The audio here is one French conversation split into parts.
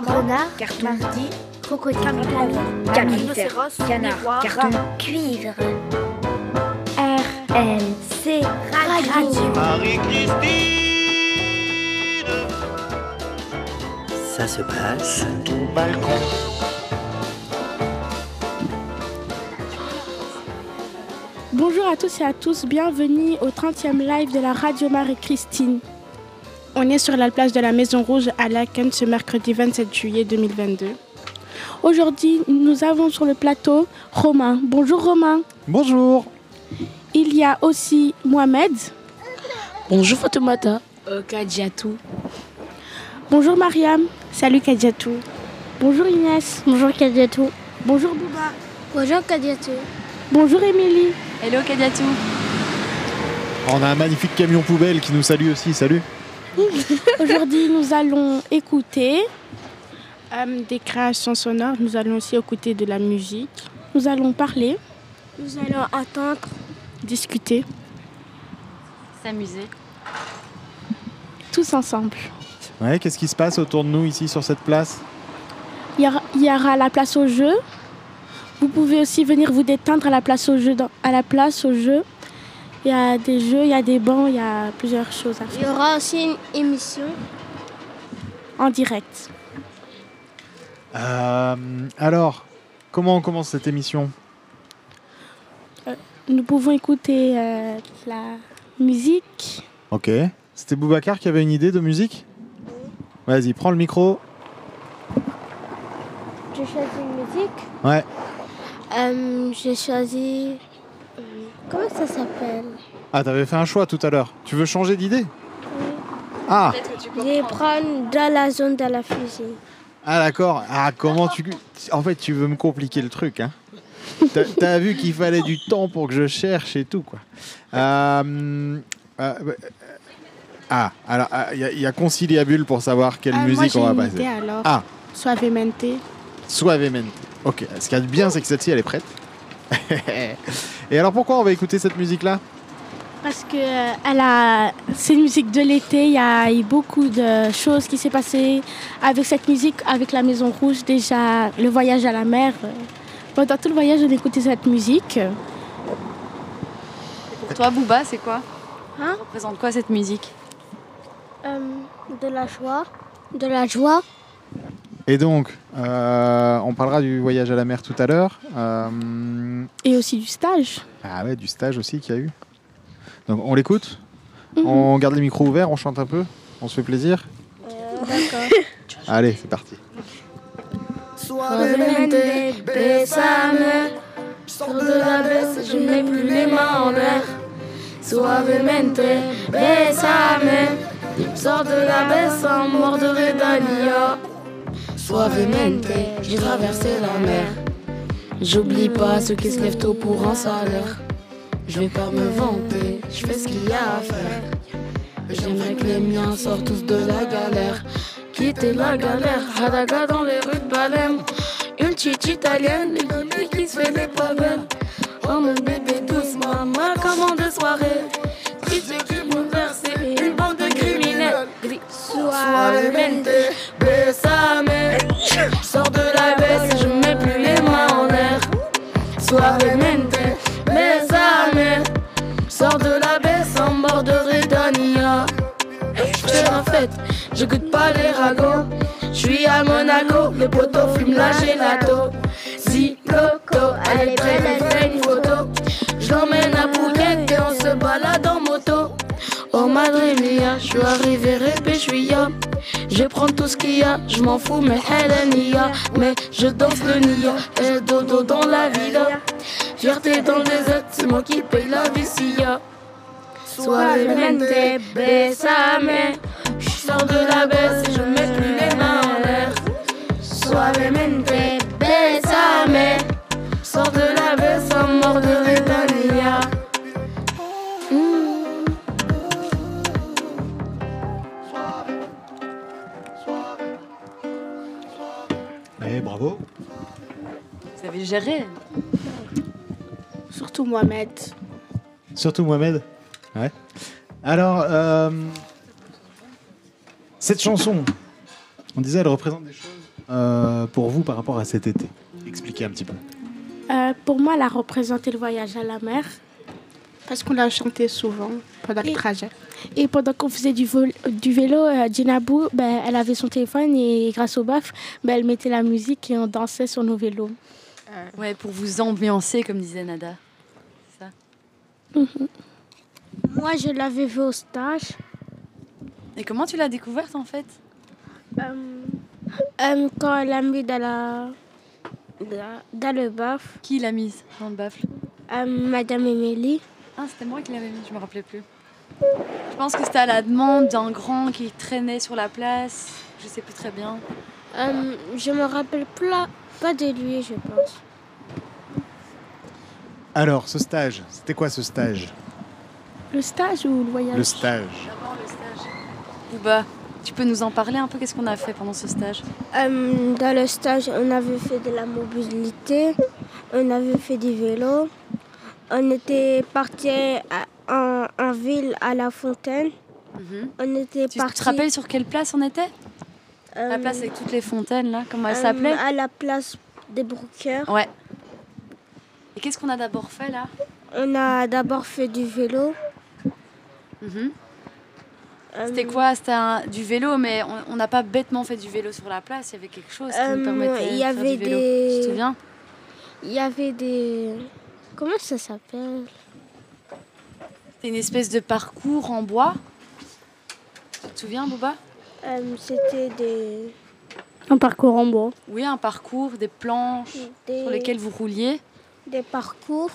maman, renard, carton, mardi, crocodile, rhinocéros, canard, carton, cuivre. R, L, C, radio. Marie-Christine Ça se passe Au balcon. Bonjour à tous et à tous, bienvenue au 30e live de la radio Marie-Christine. On est sur la place de la Maison Rouge à Laken ce mercredi 27 juillet 2022. Aujourd'hui, nous avons sur le plateau Romain. Bonjour Romain. Bonjour. Il y a aussi Mohamed. Bonjour Fatoumata. Euh, Kadiatou. Bonjour Mariam. Salut Kadiatou. Bonjour Inès. Bonjour Kadiatou. Bonjour Bouba. Bonjour Kadiatou. Bonjour Émilie. Hello Kadiatou. On a un magnifique camion poubelle qui nous salue aussi. Salut. Aujourd'hui, nous allons écouter euh, des créations sonores. Nous allons aussi écouter de la musique. Nous allons parler, Nous allons attendre. discuter, S'amuser. tous ensemble. Ouais, qu'est-ce qui se passe autour de nous ici sur cette place? Il y aura, il y aura la place au jeu. Vous pouvez aussi venir vous détendre à la place au jeu. dans- à la place au jeu. Il y a des jeux, il y a des bancs, il y a plusieurs choses à Il y faire aura aussi une émission. en direct. Euh, Alors, comment on commence cette émission? Nous pouvons écouter euh, la musique. Ok. C'était Boubacar qui avait une idée de musique? Vas-y, prends le micro. J'ai choisi une musique. Ouais. Euh, J'ai choisi. Comment ça s'appelle Ah, t'avais fait un choix tout à l'heure. Tu veux changer d'idée Ah, Je vais prendre dans la zone de la fusée. ah d'accord. Ah, comment tu... En fait, tu veux me compliquer le truc, hein T'as- vu qu'il fallait du temps pour que je cherche et tout, quoi. Euh, euh, euh, ah, alors, il y, a- y a conciliabule pour savoir quelle Euh, moi, musique on va une passer. idée alors. Ah. Suavemente. Suavemente. Ok, ce qu'il y a de bien, c'est que celle-ci, elle est prête. Et alors, pourquoi on va écouter cette musique-là? Parce que euh, elle a, c'est une musique de l'été. Il y a eu beaucoup de choses qui s'est passées avec cette musique, avec la Maison Rouge. Déjà, le voyage à la mer. Pendant tout le voyage, on écoutait cette musique. Pour toi, Booba, c'est quoi? Hein? Ça représente quoi cette musique? Euh, de la joie. De la joie. Et donc, euh, on parlera du voyage à la mer tout à l'heure. Euh, Et aussi du stage. ah ouais, du stage aussi qu'il y a eu. Donc, on l'écoute On garde les micros ouverts, on chante un peu On se fait plaisir D'accord. Allez, c'est parti. Suavemente, bésame. Sors de la baisse, je mets plus les mains en l'air. Suavemente, bésame. Sors de la baisse sans morderai d'Ania. J'ai traversé la mer. J'oublie pas ceux qui se lèvent tôt pour un salaire. Je vais pas me vanter, je fais ce qu'il y a à faire. J'aimerais que les miens sortent tous de la galère. Quitter la galère, Hadaga dans les rues de Balem. Une petite italienne, une bébé qui se fait les pas. Oh mon bébé doucement, ma commande de soirée. Suavemente, besame. Sors de la baisse, je mets plus les mains en l'air. Suavemente, besame. Sors de la baisse en borderai d'Ania. J'fais la fête, je goûte pas les ragots. J'suis à Monaco, les potos fument la gelato. Si Loco, elle est belle, elle fait une photo. J'l'emmène Oh madre mia, j'suis arrivé répéchouilla. Je prends tout ce qu'il y a, je m'en fous, mais elle nia. Mais je danse le nia, et dodo dans la villa. Fierté dans le désert, c'est moi qui paye la vessia. Suavemente, besame. Je sors de la baisse et je mets plus les mains en l'air. Suavemente, besame. Sors de la baisse en mort de Redania. Bravo. Vous avez géré Surtout Mohamed. Surtout Mohamed. Ouais. Alors, euh, cette chanson, on disait, elle représente des choses euh, pour vous par rapport à cet été Expliquez un petit peu. Euh, pour moi, elle a représenté le voyage à la mer parce qu'on l'a chanté souvent pendant le Et- trajet. Et pendant qu'on faisait du, vol- du vélo, euh, Djinabou, ben, elle avait son téléphone et grâce au baf, ben, elle mettait la musique et on dansait sur nos vélos. Ouais, pour vous ambiancer, comme disait Nada. Ça Moi, je l'avais vu au stage. Et comment tu l'as découverte en fait? Euh, euh, quand elle a mis dans, la, dans, dans le baf, Qui l'a mise dans le baffle euh, Madame Émilie. Ah, c'était moi qui l'avais mise, je me rappelais plus. Je pense que c'était à la demande d'un grand qui traînait sur la place. Je sais plus très bien. Euh, je me rappelle pas, pas de lui, je pense. Alors, ce stage, c'était quoi ce stage? Le stage ou le voyage? Le stage. D'abord le stage. Bouba, tu peux nous en parler un peu? Qu'est-ce qu'on a fait pendant ce stage? Euh, dans le stage, on avait fait de la mobilité, on avait fait du vélo, on était parti à- en, en ville à la fontaine, Mhm. on était Tu parti te rappelles sur quelle place on était? La place avec toutes les fontaines là, comment elle s'appelait? à la place des Brookers. Ouais. Et qu'est-ce qu'on a d'abord fait là? On a d'abord fait du vélo. Mhm. Euh, C'était quoi? C'était du vélo, mais on- n'a pas bêtement fait du vélo sur la place. Il y avait quelque chose qui Euh, nous permettait il y de faire avait du vélo. des- Tu te souviens? Il y avait des... Comment ça s'appelle? Une espèce de parcours en bois. Tu te souviens, Bouba? Euh, C'était des... Un parcours en bois. Oui, un parcours, des planches des... sur lesquelles vous rouliez. des parcours.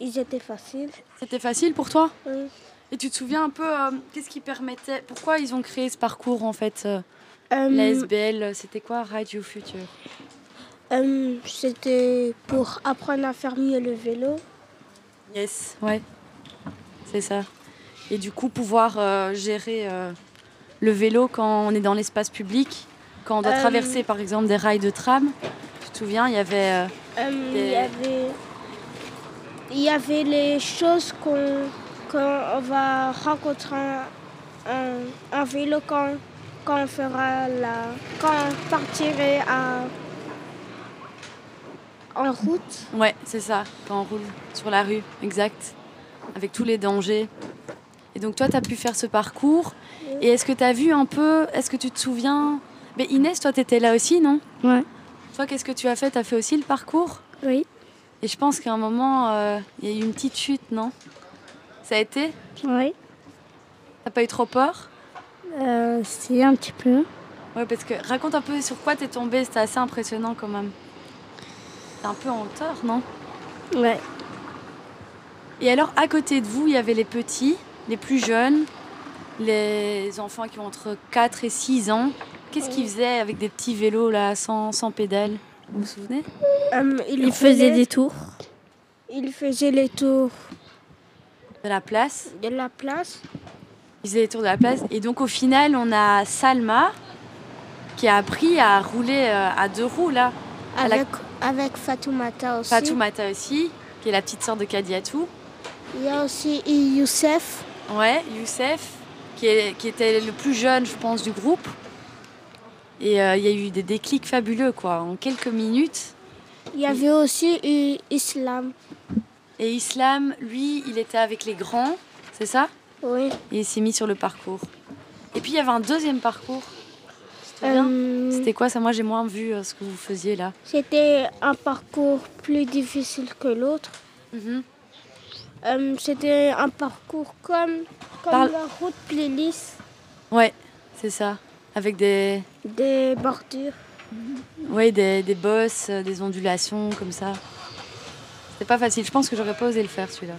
Ils étaient faciles. C'était facile pour toi? Oui. Et tu te souviens un peu euh, qu'est-ce qui permettait Pourquoi ils ont créé ce parcours en fait euh, Euh, La SBL, c'était quoi Ride You Future? Euh, C'était pour apprendre à faire mieux le vélo. Yes, ouais. C'est ça. Et du coup, pouvoir euh, gérer euh, le vélo quand on est dans l'espace public, quand on doit Euh, traverser par exemple des rails de tram. Tu te souviens, il y avait. Des- Il y avait... Il y avait les choses qu'on qu'on on va rencontrer un- un vélo quand, quand on fera la... Quand on partirait à, en route. Ouais, c'est ça, quand on roule sur la rue, exact. Avec tous les dangers. Et donc, toi, tu as pu faire ce parcours. Et est-ce que tu as vu un peu. Est-ce que tu te souviens? Mais Inès, toi, tu étais là aussi, non? Ouais. Toi, qu'est-ce que tu as fait? Tu as fait aussi le parcours? Oui. Et je pense qu'à un moment, euh, il y a eu une petite chute, non? Ça a été? Oui. T'as pas eu trop peur? Euh, si, un petit peu. Ouais, parce que raconte un peu sur quoi t'es tombée, c'était assez impressionnant quand même. T'es un peu en hauteur, non? Ouais. Et alors, à côté de vous, il y avait les petits, les plus jeunes, les enfants qui ont entre 4 et 6 ans. Qu'est-ce qu'ils faisaient avec des petits vélos là, sans, sans pédales Vous vous souvenez? Euh, il Il faisait des tours. Il faisait les tours De la place? de la place. Ils faisaient les tours de la place. Et donc, au final, on a Salma qui a appris à rouler euh, à deux roues là. À la- Avec, avec Fatoumata aussi. Fatoumata aussi, qui est la petite sœur de Kadiatou. Il y a aussi Youssef. Ouais, Youssef, qui, est- qui était le plus jeune, je pense, du groupe. Et euh, il y a eu des déclics fabuleux, quoi. En quelques minutes, Il y avait aussi eu Islam. Et Islam, lui, il était avec les grands, c'est ça? Oui. Et il s'est mis sur le parcours. Et puis il y avait un deuxième parcours. Souviens Euh, C'était quoi? Ça Moi j'ai moins vu euh, ce que vous faisiez là. C'était un parcours plus difficile que l'autre. Mhm. Euh, C'était un parcours comme, comme la route playlist, Ouais, c'est ça. Avec des, des bordures. ouais, des, des bosses, euh, des ondulations comme ça. C'était pas facile. Je pense que j'aurais pas osé le faire celui-là.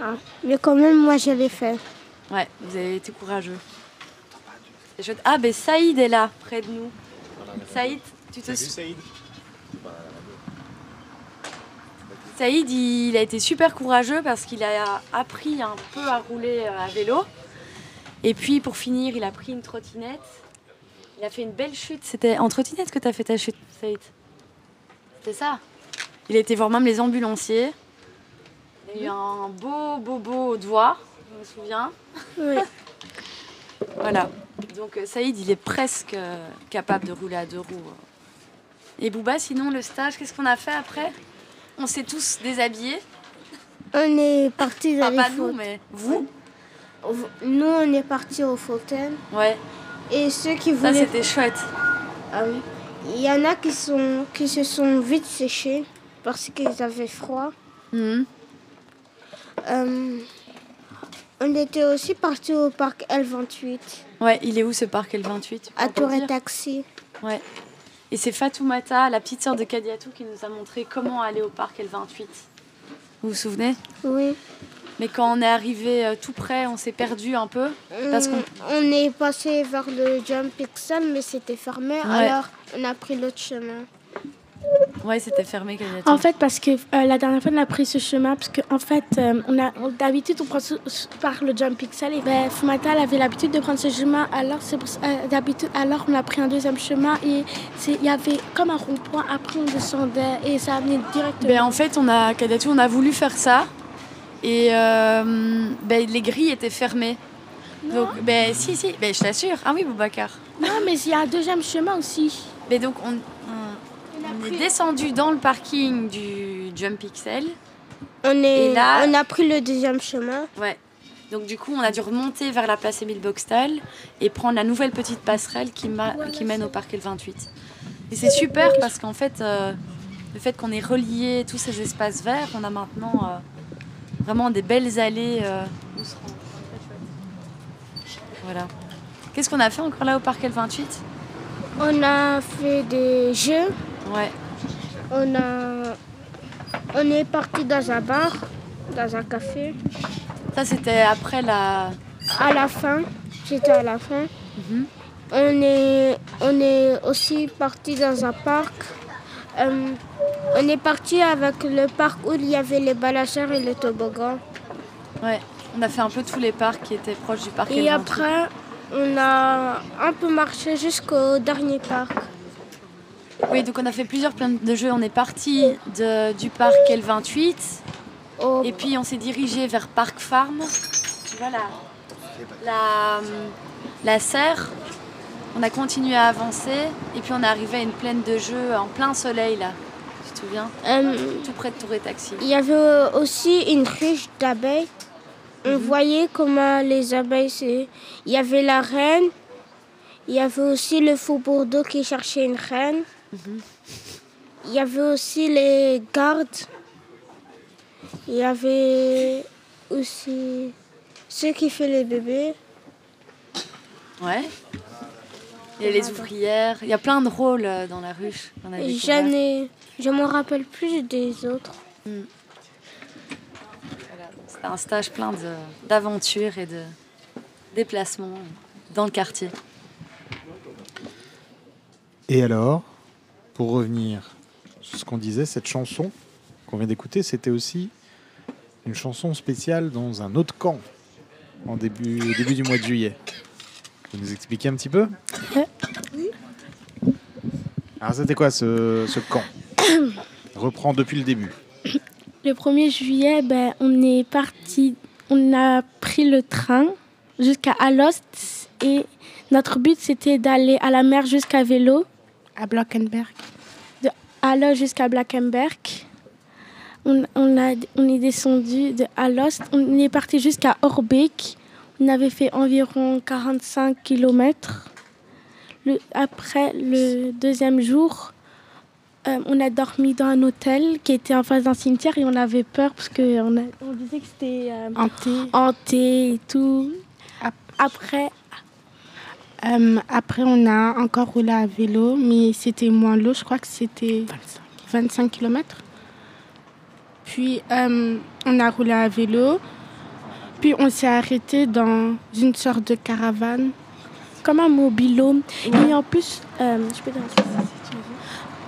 Ah. Mais quand même, moi, je l'ai fait. Ouais, vous avez été courageux. Ah, ben Saïd est là, près de nous. Saïd, tu te souviens Saïd, il a été super courageux parce qu'il a appris un peu à rouler euh, à vélo. Et puis pour finir, il a pris une trottinette. Il a fait une belle chute. C'était en trottinette que tu as fait ta chute, Saïd C'était ça Il a été voir même les ambulanciers. Il a eu un beau, beau, beau doigt, je me souviens. Oui. Voilà. Donc euh, Saïd, il est presque euh, capable de rouler à deux roues. Et Bouba, sinon, le stage, qu'est-ce qu'on a fait après? On s'est tous déshabillés. On est parti dans Enfin, les pas nous, mais vous. Nous, on est parti aux fontaines. Ouais, Et ceux qui ça voulaient. c'était chouette. Ah oui. Il y en a qui, sont, qui se sont vite séchés parce qu'ils avaient froid. Euh, on était aussi parti au parc L28 Ouais, il est où ce parc L28 tu peux à Tour et Taxi. Ouais. Et c'est Fatoumata, la petite sœur de Kadiatou, qui nous a montré comment aller au parc L28. Vous vous souvenez? Oui. Mais quand on est arrivé euh, tout près, on s'est perdu un peu. Parce qu'on- Hum, on est passé vers le Jump Pixel, mais c'était fermé. Ouais. Alors, on a pris l'autre chemin. Ouais, c'était fermé Kadiatou. En fait, parce que euh, la dernière fois, on a pris ce chemin, parce qu'en en fait, euh, on a, d'habitude, on prend ce- par le Jump Pixel. Et ben, Fumata, elle avait l'habitude de prendre ce chemin. Alors, c'est euh, d'habitude, alors, on a pris un deuxième chemin. Et il y avait comme un rond-point. Après, on descendait et ça amenait directement. Ben, en fait, on a, Kadiatou, on a voulu faire ça. Et ben, les grilles étaient fermées. Donc, ben, si, si, ben, je t'assure. Ah oui, Boubacar. Non, mais il y a un deuxième chemin aussi. Mais donc, on, on- on est descendu dans le parking du Jump Pixel. On, est, Et là- on a pris le deuxième chemin. Ouais. Donc du coup, on a dû remonter vers la place Émile Boxtal et prendre la nouvelle petite passerelle qui, mène au parc L28. Et c'est super parce qu'en fait, euh, le fait qu'on ait relié tous ces espaces verts, on a maintenant euh, vraiment des belles allées. euh, où se rendre. Voilà. Qu'est-ce qu'on a fait encore là au parc L28 On a fait des jeux. Ouais. On, a, on est parti dans un bar, dans un café. Ça, c'était après la. À la fin, j'étais à la fin. Mhm. On est, on est aussi parti dans un parc. Euh, on est parti avec le parc où il y avait les balançeurs et les toboggans. Ouais. On a fait un peu tous les parcs qui étaient proches du parc Et L28. après, on a un peu marché jusqu'au dernier parc. Oui, donc on a fait plusieurs plein de jeux. On est parti de- du parc L28 Au- et puis on s'est dirigé vers Parc Farm. Tu vois la, la, la serre. On a continué à avancer et puis on est arrivé à une plaine de jeux en plein soleil là. Tu te souviens? Euh, Tout près de Tour et Taxi. il y avait aussi une ruche d'abeilles. On voyait comment les abeilles, il y avait la reine. Il y avait aussi le faux Bordeaux qui cherchait une reine. Il y avait aussi les gardes. Il y avait aussi ceux qui font les bébés. Ouais. Il y a les ouvrières. Il y a plein de rôles euh, dans la ruche. ai... Je m'en rappelle plus des autres. Voilà. C'était un stage plein de- d'aventures et de déplacements dans le quartier. Et alors, pour revenir sur ce qu'on disait, cette chanson qu'on vient d'écouter, c'était aussi une chanson spéciale dans un autre camp en début, au début du mois de juillet. Vous nous expliquer un petit peu? Alors c'était quoi ce, ce camp? Reprends depuis le début. Le 1er juillet, ben, on est parti, on a pris le train jusqu'à Alost et notre but c'était d'aller à la mer jusqu'à vélo. À Blackenberg. Alost jusqu'à Blackenberg. On, on, a, on est descendu de Alost, on est parti jusqu'à Orbeek. On avait fait environ 45 km. Le, après le deuxième jour, euh, on a dormi dans un hôtel qui était en face d'un cimetière et on avait peur parce qu'on on disait que c'était euh, Hanté. hanté et tout. Ap- Après, Euh, après, on a encore roulé à vélo, mais c'était moins lourd. Je crois que c'était 25 km. Puis, euh, on a roulé à vélo. Puis, on s'est arrêté dans une sorte de caravane. comme un mobilo. Et en plus, euh, je peux dire.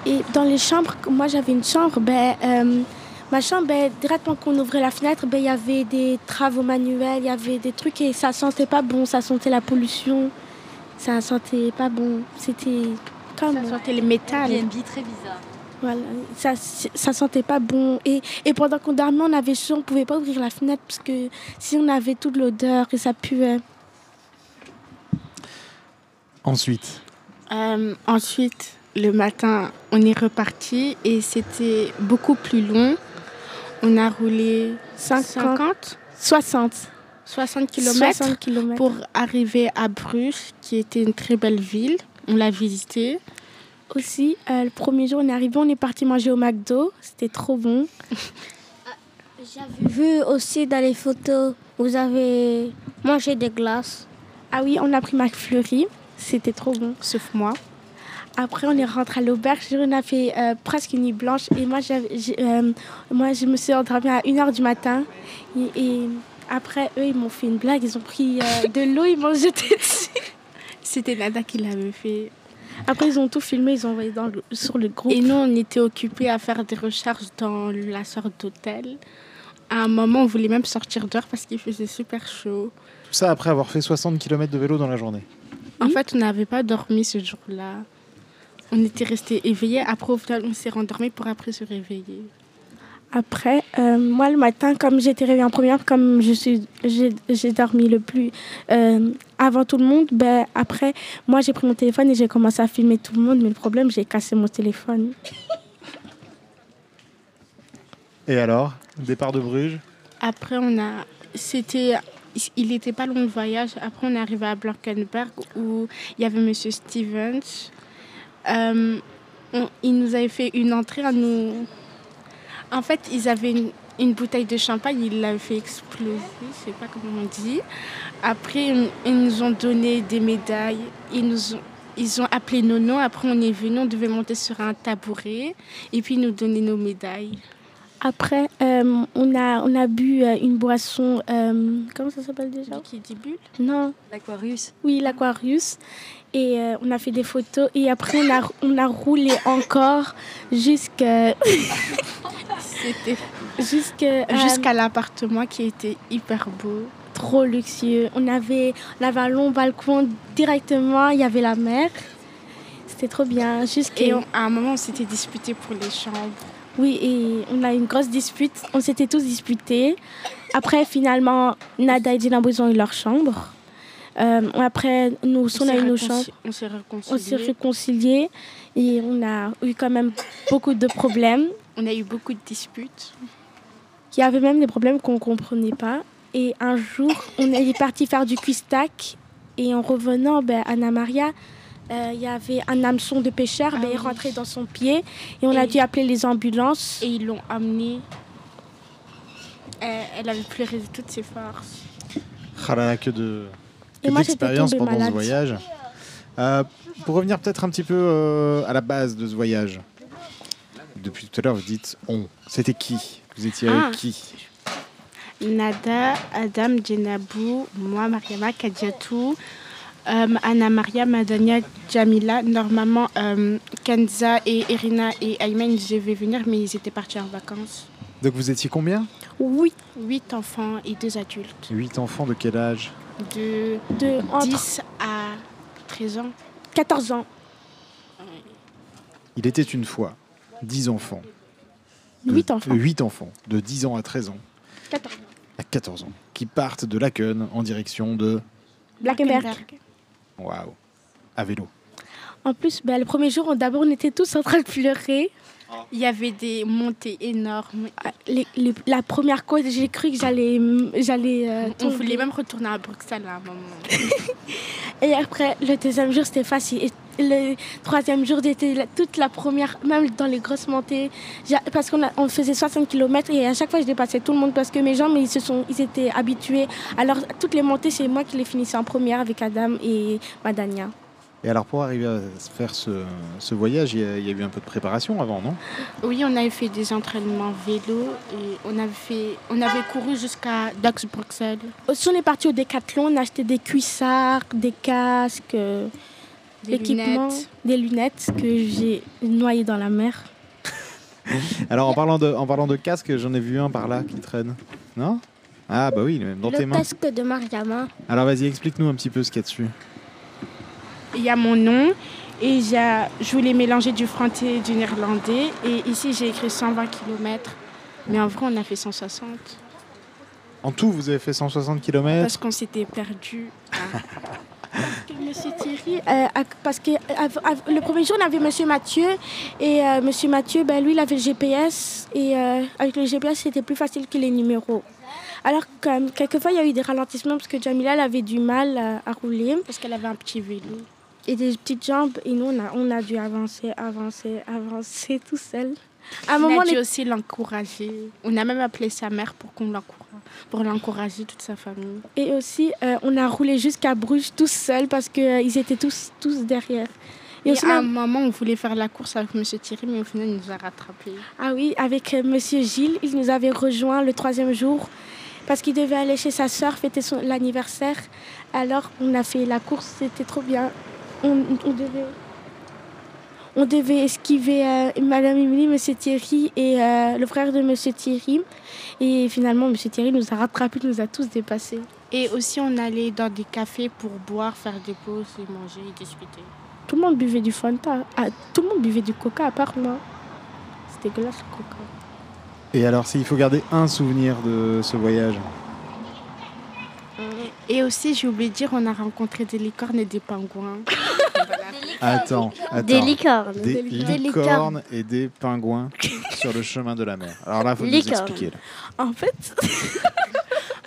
Et dans les chambres, moi j'avais une chambre, ben, ma chambre, ben, directement qu'on ouvrait la fenêtre, ben, il y avait des travaux manuels, il y avait des trucs et ça sentait pas bon, ça sentait la pollution, ça sentait pas bon. C'était comme. Ça sentait le métal. BNB très bizarre. Voilà, ça, ça sentait pas bon. Et, et pendant qu'on dormait, on avait chaud, on pouvait pas ouvrir la fenêtre parce que si on avait toute l'odeur et ça puait. Ensuite, Euh, ensuite, le matin, on est reparti et c'était beaucoup plus long. On a roulé 50, 60. 60 km 60 km. pour arriver à Bruges, qui était une très belle ville. On l'a visité. Aussi, euh, le premier jour, on est arrivé, on est parti manger au McDo. C'était trop bon. J'avais vu aussi dans les photos, vous avez mangé des glaces. Ah oui, on a pris McFlurry. C'était trop bon. Sauf moi. Après, on est rentré à l'auberge. On a fait euh, presque une nuit blanche. Et moi, euh, moi je me suis endormie à 1h du matin. Et, et après, eux, ils m'ont fait une blague. Ils ont pris euh, de l'eau, ils m'ont jeté dessus. C'était Nada qui l'avait fait. Après, ils ont tout filmé, ils ont envoyé dans le- sur le groupe. Et nous, on était occupés à faire des recherches dans la sorte d'hôtel. À un moment, on voulait même sortir dehors parce qu'il faisait super chaud. tout ça après avoir fait 60 km de vélo dans la journée. En fait, on n'avait pas dormi ce jour-là. On était restés éveillés. Après, au final, on s'est rendormi pour après se réveiller. Après, euh, moi, le matin, comme j'étais réveillée en première, comme je suis, j'ai, dormi le plus euh, avant tout le monde, ben, après, moi, j'ai pris mon téléphone et j'ai commencé à filmer tout le monde. Mais le problème, j'ai cassé mon téléphone. Et alors, départ de Bruges? Après, on a. C'était. Il n'était pas long le voyage. Après, on est arrivé à Blankenberg où il y avait Monsieur Stevens. Euh, on- il nous avait fait une entrée à nous. En fait, ils avaient une, bouteille de champagne, ils l'avaient fait exploser, je sais pas comment on dit. Après, ils- nous ont donné des médailles. Ils nous ont, appelé nos noms. Après, on est venu, on devait monter sur un tabouret et puis nous donner nos médailles. Après, euh, on, a, on a bu euh, une boisson. euh, comment ça s'appelle déjà? Qui dit bulle Non, L'Aquarius. oui, l'Aquarius. Et on a fait des photos. Et après, on a, on a roulé encore jusqu'à. C'était jusqu'à l'appartement qui était hyper beau. trop luxueux. On avait, on avait un long balcon directement, il y avait la mer. C'était trop bien. Et on- à un moment, on s'était disputé pour les chambres. Oui, et on a eu une grosse dispute. On s'était tous disputés. Après, finalement, Nada et Dinabo, ils ont eu leur chambre. Euh, après, nous, on, a s'est eu nos chambres. On s'est On s'est réconciliés. réconciliés et on a eu quand même beaucoup de problèmes. On a eu beaucoup de disputes. Il y avait même des problèmes qu'on ne comprenait pas. Et un jour, on est parti faire du cuistac. Et en revenant, ben, Anna Maria, euh, il y avait un hameçon de pêcheur, Ah il oui. rentrait dans son pied. Et on a dû appeler les ambulances. Et ils l'ont amenée. Elle, elle avait pleuré de toutes ses forces. Ah là là, que de Et moi, pendant ce voyage. Euh, pour revenir peut-être un petit peu euh, à la base de ce voyage. Depuis tout à l'heure, vous dites on. C'était qui? Vous étiez Ah. avec qui? Nada, Adam, Djenabou, moi, Mariama, Kadiatou, euh, Anna Maria, Madania, Jamila. Normalement, euh, Kenza et Irina et Ayman devaient venir, mais ils étaient partis en vacances. Donc vous étiez combien? Oui, Huit enfants et deux adultes. Huit enfants de quel âge? De de entre 10 à 13 ans. 14 ans. Il était une fois 10 enfants. De- 8 enfants. euh, huit enfants, de 10 ans à 13 ans, 14. à 14 ans, qui partent de Laken en direction de... Blackenberg. Waouh À vélo. En plus, ben, le premier jour, on- d'abord, on était tous en train de pleurer. Il y avait des montées énormes. Ah, les- les- la première côte, j'ai cru que j'allais, j'allais euh, On voulait même retourner à Bruxelles à un moment. Et après, le deuxième jour, c'était facile. Et le troisième jour, c'était toute la première, même dans les grosses montées. Parce qu'on on faisait 60 km et à chaque fois, je dépassais tout le monde parce que mes jambes, ils, se sont, ils étaient habitués. Alors, toutes les montées, c'est moi qui les finissais en première avec Adam et Madania. Et alors pour arriver à faire ce, ce voyage, il y, a, il y a eu un peu de préparation avant, non? Oui, on avait fait des entraînements vélo et on avait, fait, on avait couru jusqu'à Dax Bruxelles. Aussi, on est parti au Décathlon, on a acheté des cuissards, des casques, euh, Des lunettes. des lunettes que j'ai noyées dans la mer. Alors en parlant de, en parlant de casque, j'en ai vu un par là qui traîne. Non? Ah bah oui, même dans tes Le mains. casque de Mariama. Alors vas-y, explique-nous un petit peu ce qu'il y a dessus. Il y a mon nom et j'ai- je voulais mélanger du français et du néerlandais. Et ici, j'ai écrit 120 km. Mais en vrai, on a fait 160 En tout, vous avez fait 160 km parce qu'on s'était perdu. à- Monsieur Thierry, euh, parce que euh, le premier jour, on avait Monsieur Mathieu. Et euh, Monsieur Mathieu, ben, lui, il avait le GPS. Et euh, avec le GPS, c'était plus facile que les numéros. Alors, comme, quelquefois, il y a eu des ralentissements parce que Jamila, elle avait du mal euh, à rouler. Parce qu'elle avait un petit vélo. Et des petites jambes. Et nous, on a, on a dû avancer, avancer, avancer tout seul. À un On moment, a dû aussi l'encourager. On a même appelé sa mère pour qu'on l'encourage, pour l'encourager toute sa famille. Et aussi, euh, on a roulé jusqu'à Bruges tous seuls parce qu'ils étaient tous, tous derrière. Et, aussi, à un moment, on voulait faire la course avec Monsieur Thierry, mais au final, il nous a rattrapés. Ah oui, avec euh, Monsieur Gilles, il nous avait rejoint le troisième jour parce qu'il devait aller chez sa sœur fêter son l'anniversaire. Alors on a fait la course, c'était trop bien. On, on devait, on devait esquiver euh, Madame Émilie, Monsieur Thierry et euh, le frère de Monsieur Thierry. Et finalement, Monsieur Thierry nous a rattrapés, nous a tous dépassés. Et aussi, on allait dans des cafés pour boire, faire des pauses et manger et discuter. Tout le monde buvait du Fanta, Ah, tout le monde buvait du Coca à part moi. C'était dégueulasse le Coca. Et alors, s'il faut garder un souvenir de ce voyage, Et aussi, j'ai oublié de dire, on a rencontré des licornes et des pingouins. attends, attends. Des licornes. Des Des licornes et des pingouins sur le chemin de la mer. Alors là, faut nous expliquer. là. En fait,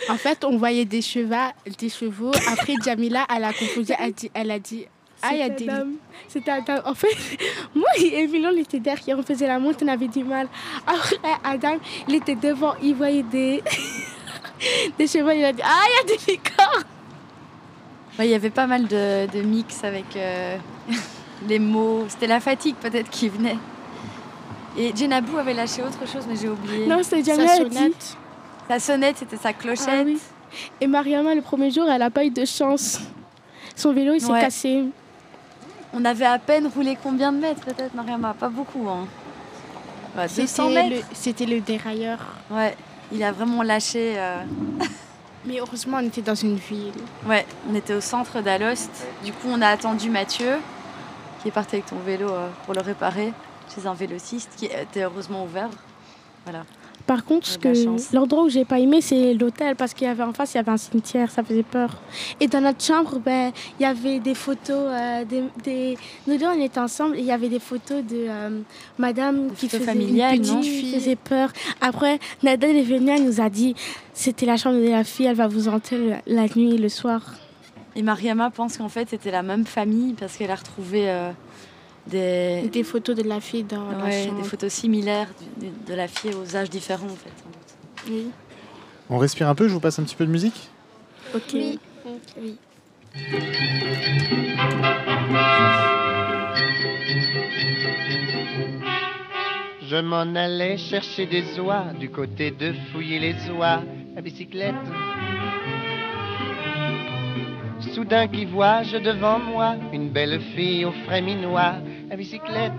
En fait, on voyait des chevaux, des chevaux. Après, Jamila, elle a confondu, elle, dit, elle a dit, ah, il y a C'était des Adam. C'était Adam. En fait, moi et Emilien, on était derrière, on faisait la montre, on avait du mal. Après, Adam, il était devant, il voyait des, des chevaux, il a dit Ah, il y a des licornes Ouais, Il y avait pas mal de, de mix avec euh, les mots. C'était la fatigue peut-être qui venait. Et Jenabou avait lâché autre chose, mais j'ai oublié. Non, c'était Sa elle dit. sonnette. Sa sonnette, c'était sa clochette. Ah oui. Et Mariama, le premier jour, elle n'a pas eu de chance. Son vélo, il s'est Ouais. cassé. On avait à peine roulé combien de mètres peut-être, Mariama? Pas beaucoup. Hein. Ouais, 200 C'était mètres. le, c'était le dérailleur. Ouais, il a vraiment lâché. euh, Mais heureusement, on était dans une ville. Ouais, on était au centre d'Alost. Du coup, on a attendu Mathieu, qui est parti avec ton vélo euh, pour le réparer, chez un vélociste qui était heureusement ouvert. Voilà. Par contre, ce que- l'endroit où j'ai pas aimé, c'est l'hôtel parce qu'il y avait en face, il y avait un cimetière, ça faisait peur. Et dans notre chambre, ben, il y avait des photos, euh, des, des- nous deux on était ensemble, et il y avait des photos de euh, Madame qui faisait familiales, une petite fille, faisait peur. Après, Nada est venue, elle nous a dit, c'était la chambre de la fille, elle va vous hanter la nuit, et le soir. Et Mariama pense qu'en fait, c'était la même famille parce qu'elle a retrouvé euh, des, Des photos de la fille dans la chambre. des photos similaires de la fille aux âges différents, en fait. sans doute. Oui. On respire un peu, je vous passe un petit peu de musique Ok. Oui. Je m'en allais chercher des oies du côté de fouiller les oies à bicyclette. Soudain qui vois-je devant moi une belle fille au frais minois à bicyclette.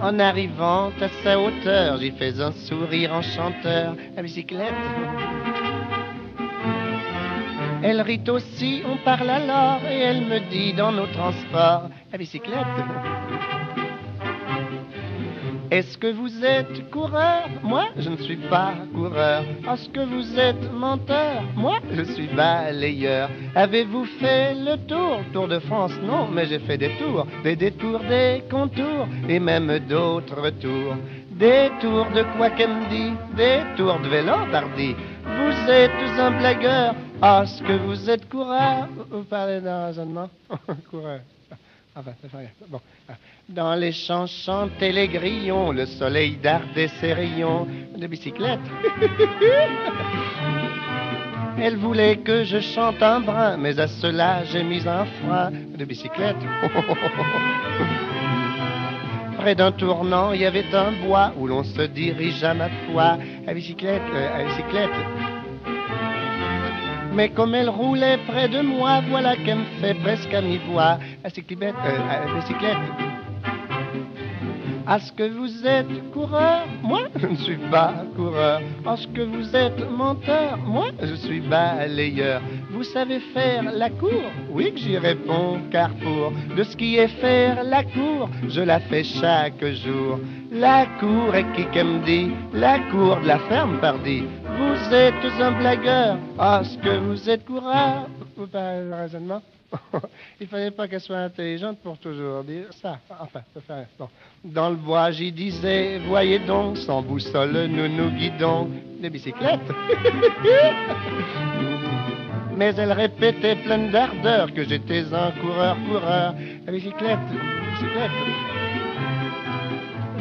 En arrivant à sa hauteur, j'y fais un sourire enchanteur à bicyclette. Elle rit aussi, on parle alors, et elle me dit dans nos transports à bicyclette. Est-ce que vous êtes coureur? Moi, je ne suis pas coureur. Est-ce que vous êtes menteur? Moi, je suis balayeur. Avez-vous fait le tour? Tour de France Non, mais j'ai fait des tours, des détours, des contours, et même d'autres tours. Des tours de dit? Des tours de vélo. Vous êtes un blagueur. Est-ce que vous êtes coureur? Vous parlez d'un raisonnement Coureur. Grave. Bon. ah. Dans les champs chantaient les grillons, le soleil dardait ses rayons de bicyclette. Elle voulait que je chante un brin, mais à cela j'ai mis un frein de bicyclette. Près d'un tournant, il y avait un bois où l'on se dirige à ma foi à bicyclette, euh, à bicyclette. Mais comme elle roulait près de moi, voilà qu'elle me fait presque à mi-voix. À cyclibette, euh, à. Est-ce que vous êtes coureur Moi, je ne suis pas coureur. Est-ce que vous êtes menteur Moi, je suis balayeur. Vous savez faire la cour? Oui, que j'y réponds, car pour de ce qui est faire la cour, je la fais chaque jour. La cour est qui qu'elle me dit La cour de la ferme, pardi. Vous êtes un blagueur. Est-ce que vous êtes coureur parlez le raisonnement? Il fallait pas qu'elle soit intelligente pour toujours dire ça. Enfin, ça fait bon. Dans le bois, j'y disais, voyez donc, sans boussole, nous nous guidons. Des bicyclettes Mais elle répétait pleine d'ardeur que j'étais un coureur-coureur. La bicyclette, bicyclette.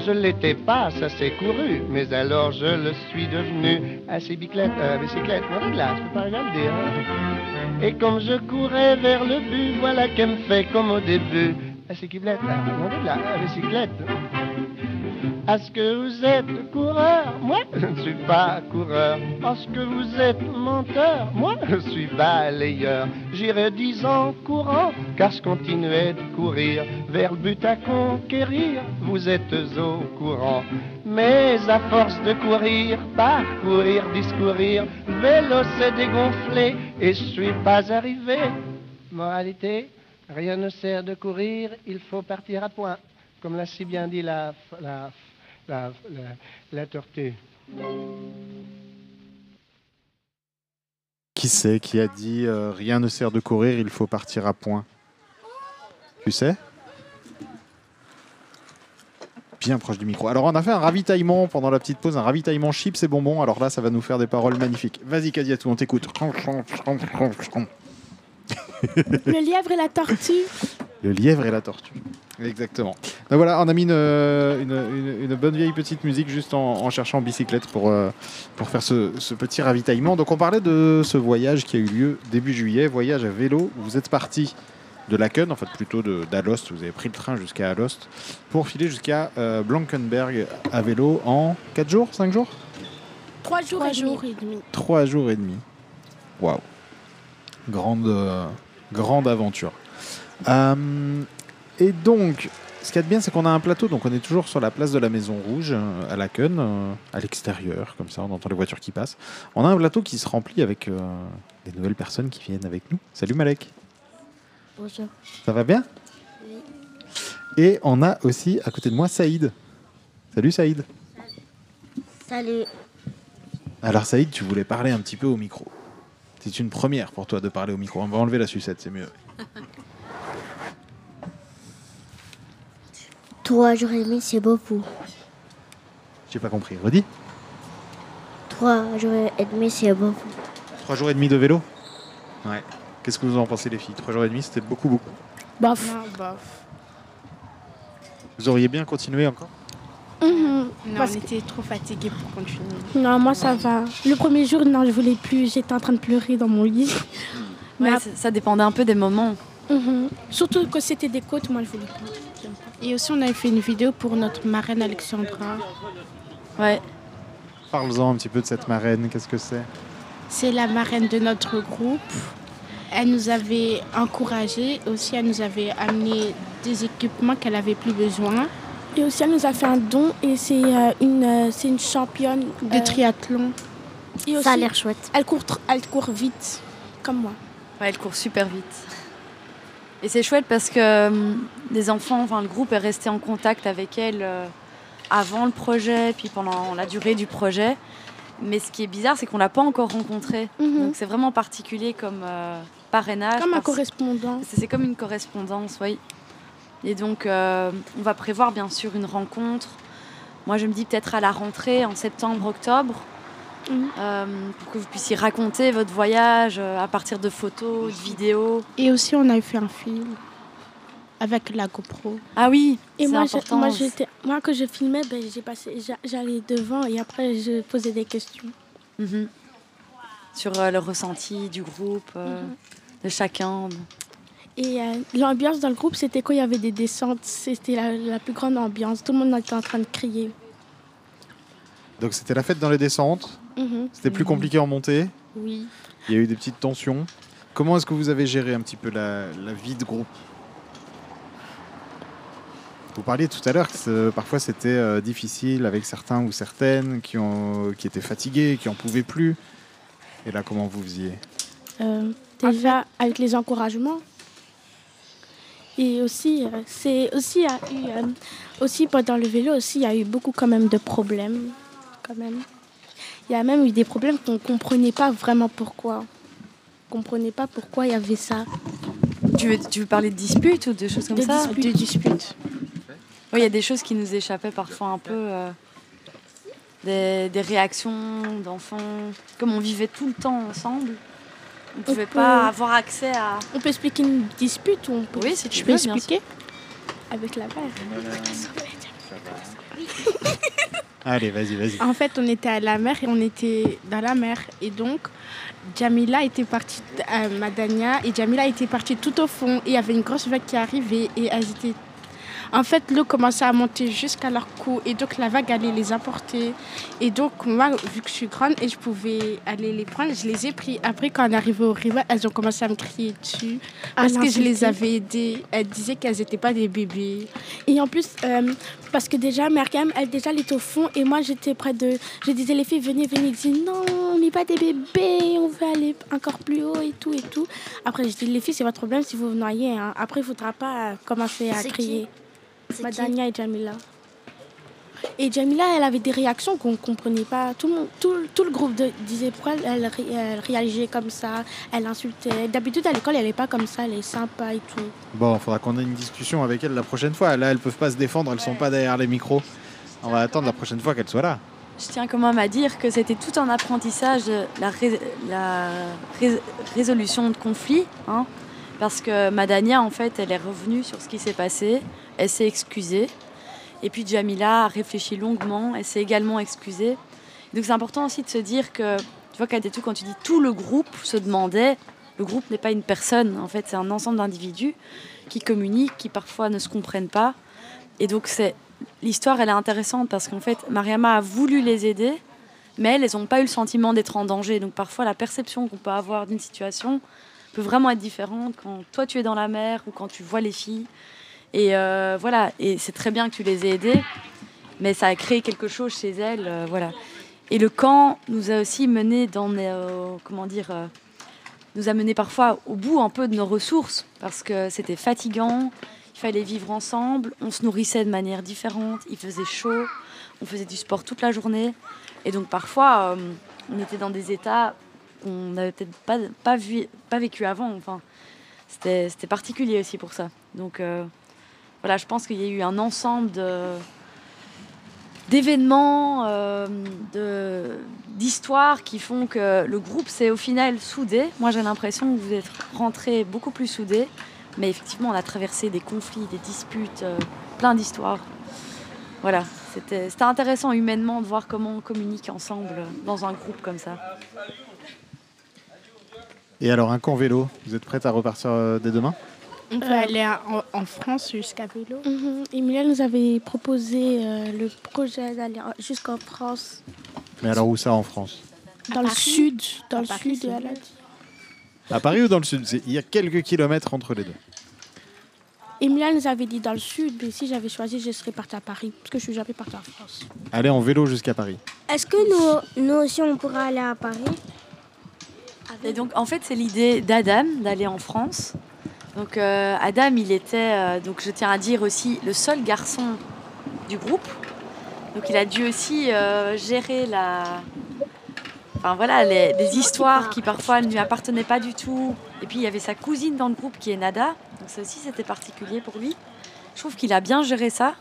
Je l'étais pas, ça s'est couru, mais alors je le suis devenu. À ces bicyclettes, euh, bicyclette, non, là, je peux pas rien dire. hein. Et comme je courais vers le but, voilà qu'elle me fait comme au début. La bicyclette, là, non, là, la bicyclette. Est-ce que vous êtes coureur? Moi, je ne suis pas coureur. Est-ce que vous êtes menteur? Moi, je suis balayeur. J'irai dix ans courant, car je continuais de courir vers le but à conquérir. Vous êtes au courant. Mais à force de courir, parcourir, discourir, vélo s'est dégonflé et je suis pas arrivé. Moralité, rien ne sert de courir, il faut partir à point. Comme l'a si bien dit la, la, la, la, tortue. Qui c'est qui a dit euh, rien ne sert de courir, il faut partir à point? Tu sais? Bien proche du micro. Alors on a fait un ravitaillement pendant la petite pause, un ravitaillement chips et bonbons. Alors là, ça va nous faire des paroles magnifiques. Vas-y Kadiatou, on t'écoute. Le lièvre et la tortue. Le lièvre et la tortue. Exactement. Donc voilà, on a mis une, euh, une- une- une bonne vieille petite musique juste en, en cherchant bicyclette pour, euh, pour faire ce, ce petit ravitaillement. Donc on parlait de ce voyage qui a eu lieu début juillet, voyage à vélo. Vous êtes parti de Laken, en fait plutôt de- d'Alost, vous avez pris le train jusqu'à Alost pour filer jusqu'à euh, Blankenberg à vélo en 4 jours, 5 jours? Trois jours, Trois et, jours demi. et demi. 3 jours et demi. Waouh. Grande, euh, grande aventure. Euh, et donc, ce qu'il y a de bien, c'est qu'on a un plateau. Donc, on est toujours sur la place de la Maison Rouge, euh, à Laken, euh, à l'extérieur, comme ça, on entend les voitures qui passent. On a un plateau qui se remplit avec euh, des nouvelles personnes qui viennent avec nous. Salut Malek. Bonjour. Ça va bien? Et on a aussi à côté de moi Saïd. Salut Saïd. Salut. Alors Saïd, tu voulais parler un petit peu au micro. C'est une première pour toi de parler au micro. On va enlever la sucette, c'est mieux. Trois jours et demi, c'est beaucoup. J'ai pas compris. Redis. Trois jours et demi, c'est beaucoup. Trois jours et demi de vélo Ouais. Qu'est-ce que vous en pensez les filles? Trois jours et demi, c'était beaucoup, beaucoup. Bof. Vous auriez bien continué encore? Non, Parce on était trop fatigués pour continuer. Non, moi ça va. Le premier jour, non, je voulais plus. J'étais en train de pleurer dans mon lit. Ouais, ça, ça dépendait un peu des moments. Mhm. Surtout que c'était des côtes, moi je voulais pas. Et aussi, on avait fait une vidéo pour notre marraine Alexandra. Ouais. Parle-en un petit peu de cette marraine, qu'est-ce que c'est? C'est la marraine de notre groupe. Elle nous avait encouragés. Aussi, elle nous avait amené des équipements qu'elle avait plus besoin. Et aussi, elle nous a fait un don et c'est euh, une, euh, c'est une championne De euh, triathlon. Et aussi, Ça a l'air chouette. elle court, elle court vite, comme moi. Ouais, elle court super vite. Et c'est chouette parce que les enfants, enfin le groupe est resté en contact avec elle euh, avant le projet, puis pendant la durée du projet. Mais ce qui est bizarre, c'est qu'on l'a pas encore rencontrée. Mhm. Donc c'est vraiment particulier comme euh, parrainage. Comme un correspondant. C'est c'est comme une correspondance, oui. Et donc, euh, on va prévoir bien sûr une rencontre. Moi, je me dis peut-être à la rentrée, en septembre, octobre, Mhm. euh, pour que vous puissiez raconter votre voyage euh, à partir de photos, de vidéos. Et aussi, on avait fait un film avec la GoPro. Ah oui, Et moi, important. moi, j'étais, moi, que je filmais, ben, j'allais devant et après, je posais des questions. Mhm. Sur euh, le ressenti du groupe, Mhm. de chacun. Et euh, l'ambiance dans le groupe, c'était quand il y avait des descentes. C'était la, la plus grande ambiance. Tout le monde était en train de crier. Donc c'était la fête dans les descentes, Mhm. c'était plus compliqué en montée, Oui. il y a eu des petites tensions. Comment est-ce que vous avez géré un petit peu la, la vie de groupe? Vous parliez tout à l'heure que parfois c'était euh, difficile avec certains ou certaines qui, ont, qui étaient fatigués, qui n'en pouvaient plus. Et là, comment vous faisiez? Euh, Déjà avec les encouragements. Et aussi, euh, c'est aussi, aussi pendant le vélo aussi, il y a eu beaucoup quand même de problèmes. Quand même. Il y a même eu des problèmes qu'on ne comprenait pas vraiment pourquoi. On ne comprenait pas pourquoi il y avait ça. Tu veux, tu veux parler de disputes ou de choses comme ça? disputes. De disputes. Oui, il y a des choses qui nous échappaient parfois un peu. Euh, des, réactions d'enfants. Comme on vivait tout le temps ensemble, on ne pouvait pas avoir accès à. On peut expliquer une dispute ou on peut... Oui, si tu peux expliquer Avec la mère. Allez, vas-y, vas-y. En fait, on était à la mer et on était dans la mer. Et donc, Jamila était partie à euh, Madania et Jamila était partie tout au fond. Et il y avait une grosse vague qui arrivait et elles étaient en fait, l'eau commençait à monter jusqu'à leur cou et donc la vague allait les apporter. Et donc, moi, vu que je suis grande et je pouvais aller les prendre, je les ai pris. Après, quand on est arrivé au rivet, elles ont commencé à me crier dessus parce que je les avais aidées. Elles disaient qu'elles n'étaient pas des bébés. Et en plus, euh, parce que déjà, Mergam, elle déjà, elle était au fond et moi, j'étais près de. Je disais, les filles, venez, venez. Ils disaient, non, on n'est pas des bébés, on veut aller encore plus haut et tout et tout. Après, je dis, les filles, c'est votre problème si vous vous noyez. Hein. Après, il ne faudra pas commencer à crier. Madania et Jamila. Et Jamila, elle avait des réactions qu'on ne comprenait pas. Tout le, tout, tout le groupe disait pourquoi elle, réagissait comme ça, elle insultait. D'habitude, à l'école, elle n'est pas comme ça, elle est sympa et tout. Bon, il faudra qu'on ait une discussion avec elle la prochaine fois. Là, elles ne peuvent pas se défendre, elles ne sont pas derrière les micros. On va attendre la prochaine fois qu'elles soient là. Je tiens quand même à dire que c'était tout un apprentissage, la, la résolution de conflits. Hein, parce que Madania, en fait, elle est revenue sur ce qui s'est passé. Elle s'est excusée. Et puis Jamila a réfléchi longuement. Elle s'est également excusée. Donc c'est important aussi de se dire que, tu vois, tout, quand tu dis tout le groupe se demandait, le groupe n'est pas une personne. En fait, c'est un ensemble d'individus qui communiquent, qui parfois ne se comprennent pas. Et donc c'est l'histoire, elle est intéressante parce qu'en fait, Mariama a voulu les aider, mais elles, n'ont pas eu le sentiment d'être en danger. Donc parfois, la perception qu'on peut avoir d'une situation peut vraiment être différente quand toi tu es dans la mer ou quand tu vois les filles. Et euh, voilà, et c'est très bien que tu les aies aidées, mais ça a créé quelque chose chez elles, euh, voilà. Et le camp nous a aussi mené dans, euh, comment dire, nous a mené parfois au bout un peu de nos ressources parce que c'était fatigant, il fallait vivre ensemble, on se nourrissait de manière différente, il faisait chaud, on faisait du sport toute la journée, et donc parfois on était dans des états qu'on n'avait peut-être pas, pas, vu, pas vécu avant. Enfin, c'était particulier aussi pour ça. Donc euh, je pense qu'il y a eu un ensemble d'événements, euh, d'histoires qui font que le groupe s'est au final soudé. Moi, j'ai l'impression que vous êtes rentrés beaucoup plus soudés. Mais effectivement, on a traversé des conflits, des disputes, euh, plein d'histoires. Voilà, c'était intéressant humainement de voir comment on communique ensemble dans un groupe comme ça. Et alors, un camp vélo, vous êtes prête à repartir euh, dès demain? On peut aller en, France jusqu'à vélo. Mhm. Emilia nous avait proposé euh, le projet d'aller jusqu'en France. Mais alors, où ça en France Dans le sud. Dans le sud, elle a dit. À Paris ou dans le sud Il y a quelques kilomètres entre les deux. Emilia nous avait dit dans le sud, mais si j'avais choisi, je serais partie à Paris, parce que je suis jamais partie en France. Aller en vélo jusqu'à Paris. Est-ce que nous, nous aussi, on pourra aller à Paris? Et donc, en fait, c'est l'idée d'Adam d'aller en France. Donc, euh, Adam, il était, euh, donc je tiens à dire aussi, le seul garçon du groupe. Donc, il a dû aussi euh, gérer la, voilà, les, histoires qui parfois ne lui appartenaient pas du tout. Et puis, il y avait sa cousine dans le groupe qui est Nada. Donc, ça aussi, c'était particulier pour lui. Je trouve qu'il a bien géré ça.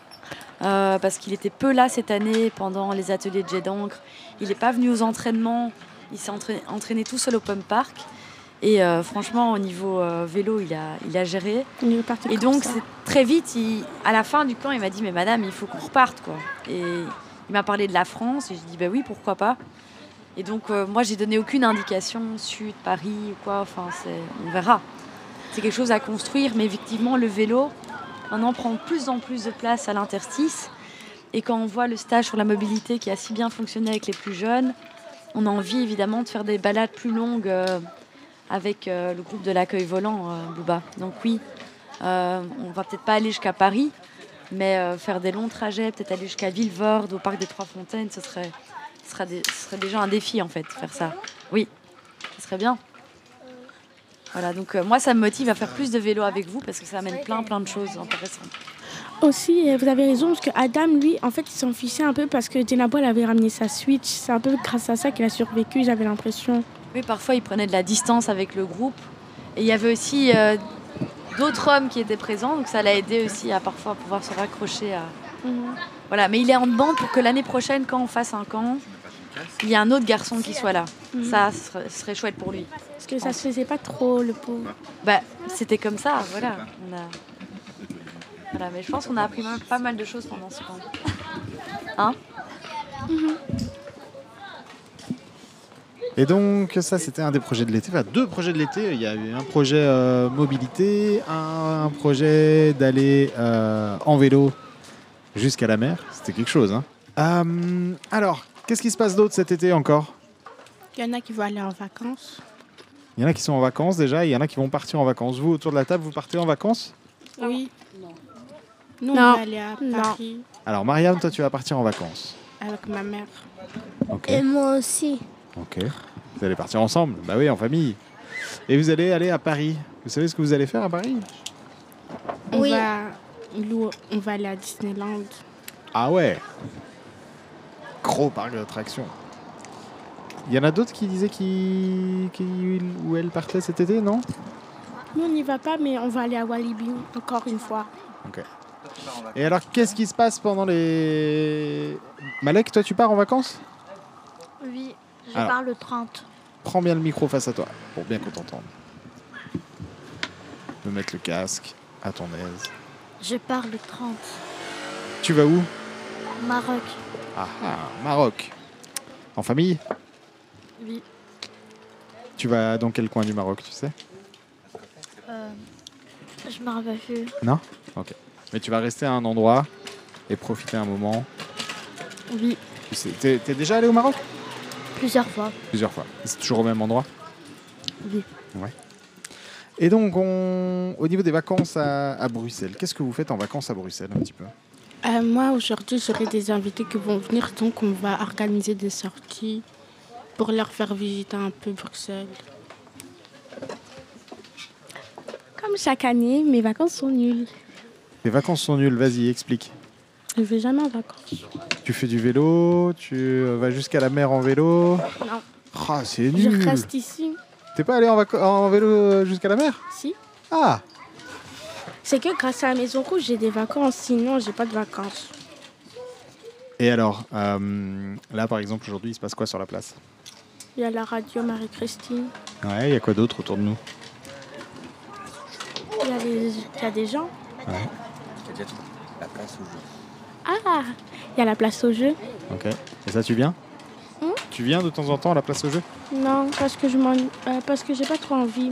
parce qu'il était peu là cette année pendant les ateliers de jet d'encre. Il n'est pas venu aux entraînements il s'est entraîné, tout seul au Pump Park. Et euh, franchement, au niveau euh, vélo, il a, il a géré. et donc, très vite, à la fin du camp, il m'a dit Mais madame, il faut qu'on reparte. Quoi. Et il m'a parlé de la France. Et j'ai dit Bah oui, pourquoi pas. Et donc, euh, moi, j'ai donné aucune indication, Sud, Paris ou quoi. Enfin, on verra. C'est quelque chose à construire. Mais effectivement, le vélo, maintenant, prend de plus en plus de place à l'interstice. Et quand on voit le stage sur la mobilité qui a si bien fonctionné avec les plus jeunes, on a envie évidemment de faire des balades plus longues avec euh, le groupe de l'accueil volant, euh, Bouba. Donc oui, on va peut-être pas aller jusqu'à Paris, Mais euh, faire des longs trajets, peut-être aller jusqu'à Villevorde, au parc des Trois Fontaines, ce serait, ce serait, déjà un défi en fait, faire ça. Oui, ce serait bien. Voilà, donc euh, moi ça me motive à faire plus de vélo avec vous parce que ça amène plein plein de choses intéressantes. Aussi, euh, vous avez raison, parce que Adam, lui, en fait, il s'en fichait un peu parce que Denabo, elle avait ramené sa Switch. C'est un peu grâce à ça qu'il a survécu, j'avais l'impression. Oui, parfois il prenait de la distance avec le groupe. Et il y avait aussi euh, d'autres hommes qui étaient présents, donc ça l'a aidé aussi à parfois pouvoir se raccrocher à. Voilà, mais il est en demande pour que l'année prochaine, quand on fasse un camp, il y a un autre garçon qui soit là. Ça, ce serait, ce serait chouette pour lui. Parce que ça se faisait pas trop, le pauvre. Bah, c'était comme ça, voilà. On a... Voilà, mais je pense qu'on a appris pas mal de choses pendant ce camp. Hein? Et donc, ça, c'était un des projets de l'été. Enfin, deux projets de l'été. Il y a eu un projet euh, mobilité, un, un projet d'aller euh, en vélo jusqu'à la mer. C'était quelque chose. Hein. Euh, alors, qu'est-ce qui se passe d'autre cet été encore? Il y en a qui vont aller en vacances. Il y en a qui sont en vacances déjà, et il y en a qui vont partir en vacances. Vous, autour de la table, vous partez en vacances? Oui. Nous, Non. on va aller à Non. Paris Alors, Marianne, toi, tu vas partir en vacances. avec ma mère. Ok. Et moi aussi. Ok. Vous allez partir ensemble Bah oui, en famille. Et vous allez aller à Paris. Vous savez ce que vous allez faire à Paris? On, Oui. va, on va aller à Disneyland. Ah ouais Gros parc d'attractions. Il y en a d'autres qui disaient qui, qui où elles partaient cet été, non? Nous, on n'y va pas, mais on va aller à Walibi encore une fois. Et alors, qu'est-ce qui se passe pendant les... Malek, toi, tu pars en vacances? Je Alors. pars le 30. Prends bien le micro face à toi, pour bien qu'on t'entende. Peux mettre le casque à ton aise. Je pars le 30. Tu vas où? Maroc. Ah ah, Maroc. En famille? Oui. Tu vas dans quel coin du Maroc, tu sais? Euh, je me rappelle plus. Non? Ok. Mais tu vas rester à un endroit et profiter un moment. Oui, Tu sais- T'es t'es déjà allé au Maroc? Plusieurs fois. Plusieurs fois. C'est toujours au même endroit Oui. Ouais. Et donc, on... au niveau des vacances à, à Bruxelles, qu'est-ce que vous faites en vacances à Bruxelles un petit peu? Euh, moi, aujourd'hui, j'aurai des invités qui vont venir, donc on va organiser des sorties pour leur faire visiter un peu Bruxelles. Comme chaque année, mes vacances sont nulles. Les vacances sont nulles, vas-y, explique. Je ne vais jamais en vacances. Tu fais du vélo, tu euh, vas jusqu'à la mer en vélo. Non. Ah, c'est Je nul. reste ici. T'es pas allé en, vac- en vélo euh, jusqu'à la mer? Si. Ah, C'est que grâce à la Maison Rouge, j'ai des vacances. Sinon, j'ai pas de vacances. Et alors, euh, là par exemple, aujourd'hui, il se passe quoi sur la place? Il y a la radio Marie-Christine. Ouais, il y a quoi d'autre autour de nous? Il y, a des- il y a des gens. La place au jeu. Ah Il y a la place au jeu. Ok. Et ça, tu viens? Hmm? Tu viens de temps en temps à la place au jeu? Non, parce que je m'en... euh, parce que j'ai pas trop envie.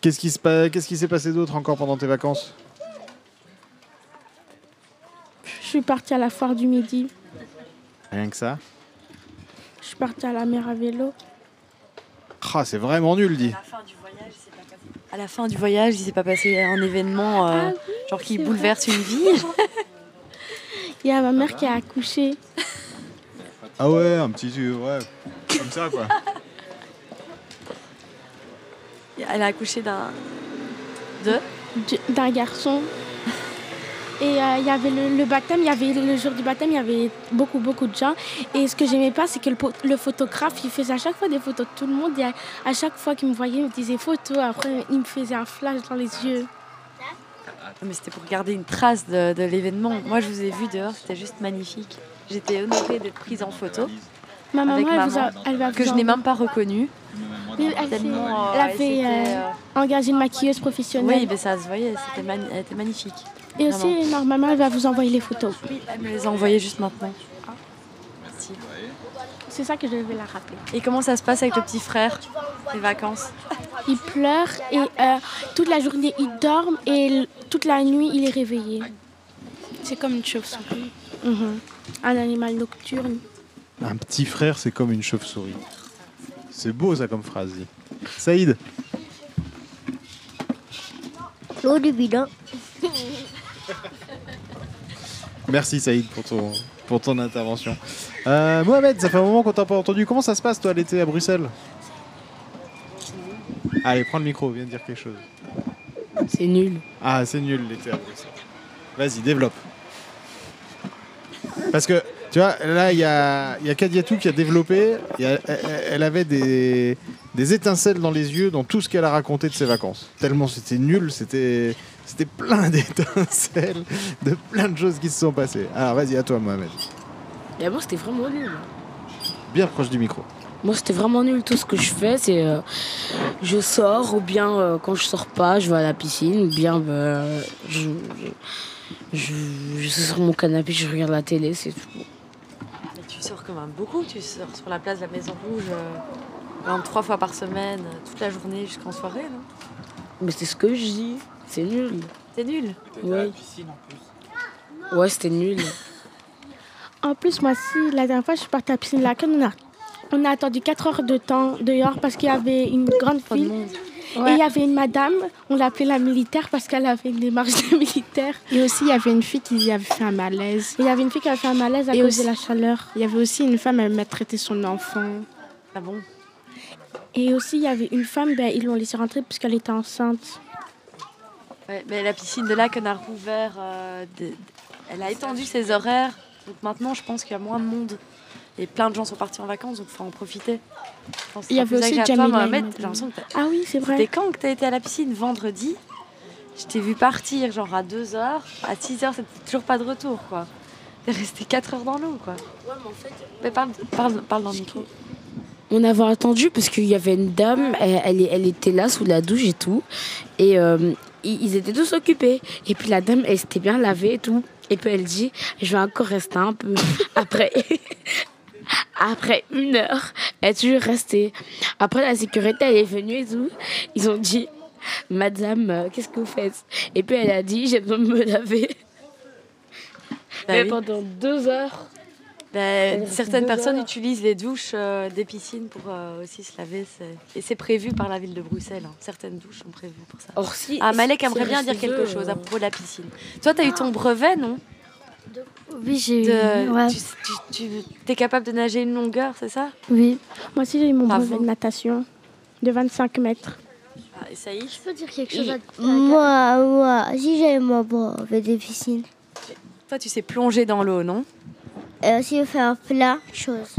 Qu'est-ce qui se pa- Qu'est-ce qui s'est passé d'autre encore pendant tes vacances? Je suis partie à la foire du midi. Rien que ça? Je suis partie à la mer à vélo. Ah, c'est vraiment nul, dit. À la fin du voyage, il s'est pas passé un événement euh, Ah genre qui vrai. bouleverse une vie. Il y a ma mère qui a accouché. Ah ouais, un petit... Ouais, comme ça, quoi. Elle a accouché d'un. De du- d'un garçon. Et euh, il y avait le, le baptême, il y avait le jour du baptême, il y avait beaucoup beaucoup de gens. Et ce que j'aimais pas, c'est que le, photographe, il faisait à chaque fois des photos de tout le monde. Et à, à chaque fois qu'il me voyait, il me disait photo. Après, il me faisait un flash dans les yeux. Mais c'était pour garder une trace de, de l'événement. Moi, je vous ai vu dehors, c'était juste magnifique. J'étais honorée d'être prise en photo, Ma maman, Avec elle, vous a- maman, elle va que je n'ai même pas reconnue. Elle, elle a et fait c'était, euh, euh, engager une maquilleuse professionnelle. Oui, mais ça se voyait, c'était était magnifique. Et aussi, normalement, elle va vous envoyer les photos. Oui, elle me les a envoyées juste maintenant. Merci. C'est ça que je vais la rappeler. Et comment ça se passe avec le petit frère Les vacances? Il pleure et euh, toute la journée il dort et toute la nuit il est réveillé. C'est comme une chauve-souris. Mhm. Un animal nocturne. Un petit frère, c'est comme une chauve-souris. C'est beau, ça, comme phrase. Saïd? L'eau du bidon. Merci Saïd pour ton, pour ton intervention. Euh, Mohamed, ça fait un moment qu'on t'a pas entendu. Comment ça se passe toi l'été à Bruxelles? Allez, prends le micro, viens de dire quelque chose. C'est nul. Ah, c'est nul l'été à Bruxelles. Vas-y, développe. Parce que, tu vois, là, il y a, y a Kadiatou qui a développé. a- elle, elle avait des, des étincelles dans les yeux dans tout ce qu'elle a raconté de ses vacances. Tellement c'était nul, c'était c'était plein d'étincelles, de plein de choses qui se sont passées. Alors, vas-y, à toi, Mohamed. Moi, c'était vraiment nul. Bien proche du micro. Moi, c'était vraiment nul. Tout ce que je fais, c'est euh, je sors, ou bien euh, quand je sors pas, je vais à la piscine, ou bien bah, je, je, je, je suis sur mon canapé, je regarde la télé, c'est tout. Mais tu sors quand même beaucoup. Tu sors sur la place de la Maison Rouge euh, même trois fois par semaine, toute la journée jusqu'en soirée, non? Mais c'est ce que je dis. C'est nul. C'est nul. Oui. Ouais, c'était nul. En plus, moi aussi, la dernière fois, je suis partie à la piscine laquelle on a, on a attendu 4 heures de temps dehors parce qu'il y avait une grande de file. Et il y avait une madame, on l'appelait la militaire parce qu'elle avait une démarche de militaire. Et aussi, il y avait une fille qui avait fait un malaise. Il y avait une fille qui avait fait un malaise à Et cause aussi- de la chaleur. Il y avait aussi une femme, elle m'a traité son enfant. Ah bon? Et aussi, il y avait une femme, ben, ils l'ont laissée rentrer parce qu'elle était enceinte. Ouais, mais la piscine de lac, on a rouvert. euh, Elle a étendu ses horaires. Donc maintenant, je pense qu'il y a moins de monde. Et plein de gens sont partis en vacances, donc il faut en profiter. Il y avait aussi Jamila, Mohamed, Ah oui, c'est C'était vrai. quand que t'as été à la piscine Vendredi. Je t'ai vu partir genre à 2h. À 6h, c'était toujours pas de retour, quoi. T'es resté 4 heures dans l'eau, quoi. Mais parle, parle, parle dans le micro. On avait attendu parce qu'il y avait une dame, elle, elle, elle était là sous la douche et tout. Et euh, ils, étaient tous occupés. Et puis la dame, elle s'était bien lavée et tout. Et puis elle dit, je vais encore rester un peu. Après, après une heure, elle est toujours restée. Après la sécurité, elle est venue et tout. Ils ont dit, Madame, euh, qu'est-ce que vous faites? Et puis elle a dit, j'ai besoin de me laver. Bah Mais oui. pendant deux heures. Bah, certaines personnes heures. utilisent les douches euh, des piscines pour euh, aussi se laver. c'est- Et c'est prévu par la ville de Bruxelles. hein. Certaines douches sont prévues pour ça. Or, si, Ah, Malek si aimerait bien dire quelque chose euh, à propos de la piscine. Toi, tu as eu ton brevet, non? Oui, j'ai eu. Ouais. Tu, es capable de nager une longueur, c'est ça? Oui. Moi aussi, j'ai eu mon brevet de natation de 25 mètres. ah, Et ça y est? Je peux dire quelque chose Et- à... Moi, moi, si j'avais mon brevet des piscines, Toi, tu sais plonger dans l'eau, non? Et aussi faire plein de choses.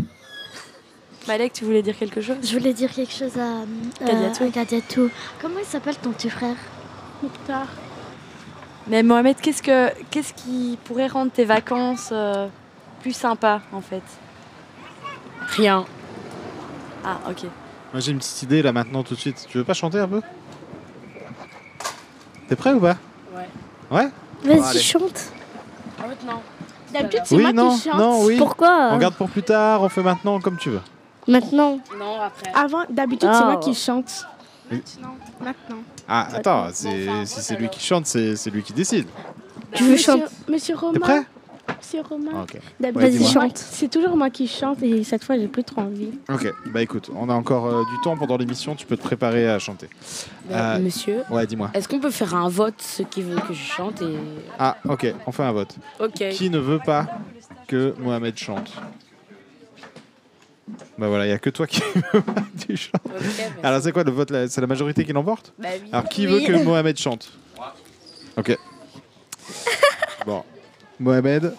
Malek, tu voulais dire quelque chose? Je voulais dire quelque chose à euh, Kadiatou. Comment il s'appelle ton petit frère? Mokhtar. Mais Mohamed, qu'est-ce, que, qu'est-ce qui pourrait rendre tes vacances euh, plus sympas, en fait? Rien. Ah, ok. Moi j'ai une petite idée là maintenant tout de suite. Tu veux pas chanter un peu? T'es prêt ou pas? Ouais. Ouais? Vas-y, chante. En fait, non. D'habitude, c'est Oui, moi non, qui chante. non, oui. Pourquoi On garde pour plus tard, on fait maintenant comme tu veux. Maintenant Non, après. Avant, d'habitude, c'est Ah. moi qui chante. Oui. Maintenant. Maintenant. Ah, attends, c'est- si c'est lui qui chante, c'est lui qui décide. Tu veux Monsieur, chanter? Monsieur Romain? Monsieur Romain. Ah, Ok. D'habitude, Ouais, c'est dis-moi. moi- c'est toujours moi qui chante et cette fois, j'ai plus trop envie. Ok, bah écoute, on a encore euh, du temps pendant l'émission, tu peux te préparer à chanter. Bah, Euh, Monsieur, Ouais, dis-moi. est-ce qu'on peut faire un vote, ceux qui veulent que je chante et... Ah, ok, on fait un vote. Ok. Qui ne veut pas que Mohamed chante? Bah voilà, il n'y a que toi qui veux pas que tu chantes. Alors c'est quoi le vote là? C'est la majorité qui l'emporte? Bah oui. Alors qui Oui. veut que Mohamed chante? Ok. Bon. Mohamed,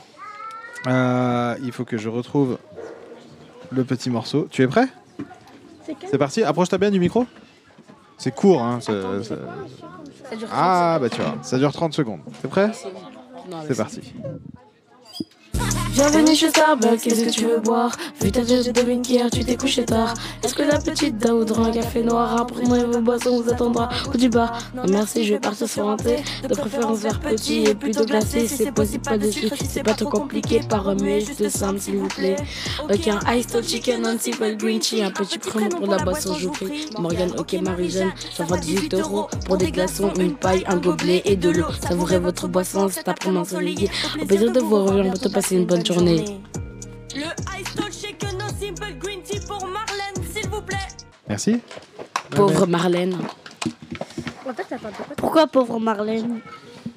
euh, il faut que je retrouve le petit morceau. Tu es prêt? C'est parti Approche-toi bien du micro. C'est court, hein. Ça dure Ah bah tu vois, ça dure 30 secondes. T'es prêt? Non, C'est parti. Bienvenue chez Starbucks, qu'est-ce que tu veux boire Vu ta je devine qu'hier tu t'es couché tard. Est-ce que la petite dame voudra un café noir Apporte-moi vos boissons, vous attendra au du bar. Non merci, je vais partir sur un thé. De préférence vers petit et plutôt glacé. C'est possible, pas de sucre. C'est pas trop compliqué, pas remuer, juste simple s'il vous plaît. Ok, un iced chicken, un simple green tea. Un petit promo pour la boisson, je vous prie. Morgane, ok, Marie-Jeanne, ça va 18 euros. Pour des glaçons, une paille, un gobelet et de l'eau. Savourez votre boisson, c'est après solier. Au plaisir de vous revoir, on te passer une bonne journée. Le simple green tea pour Marlène, s'il vous plaît. Pauvre Marlène. Pourquoi pauvre Marlène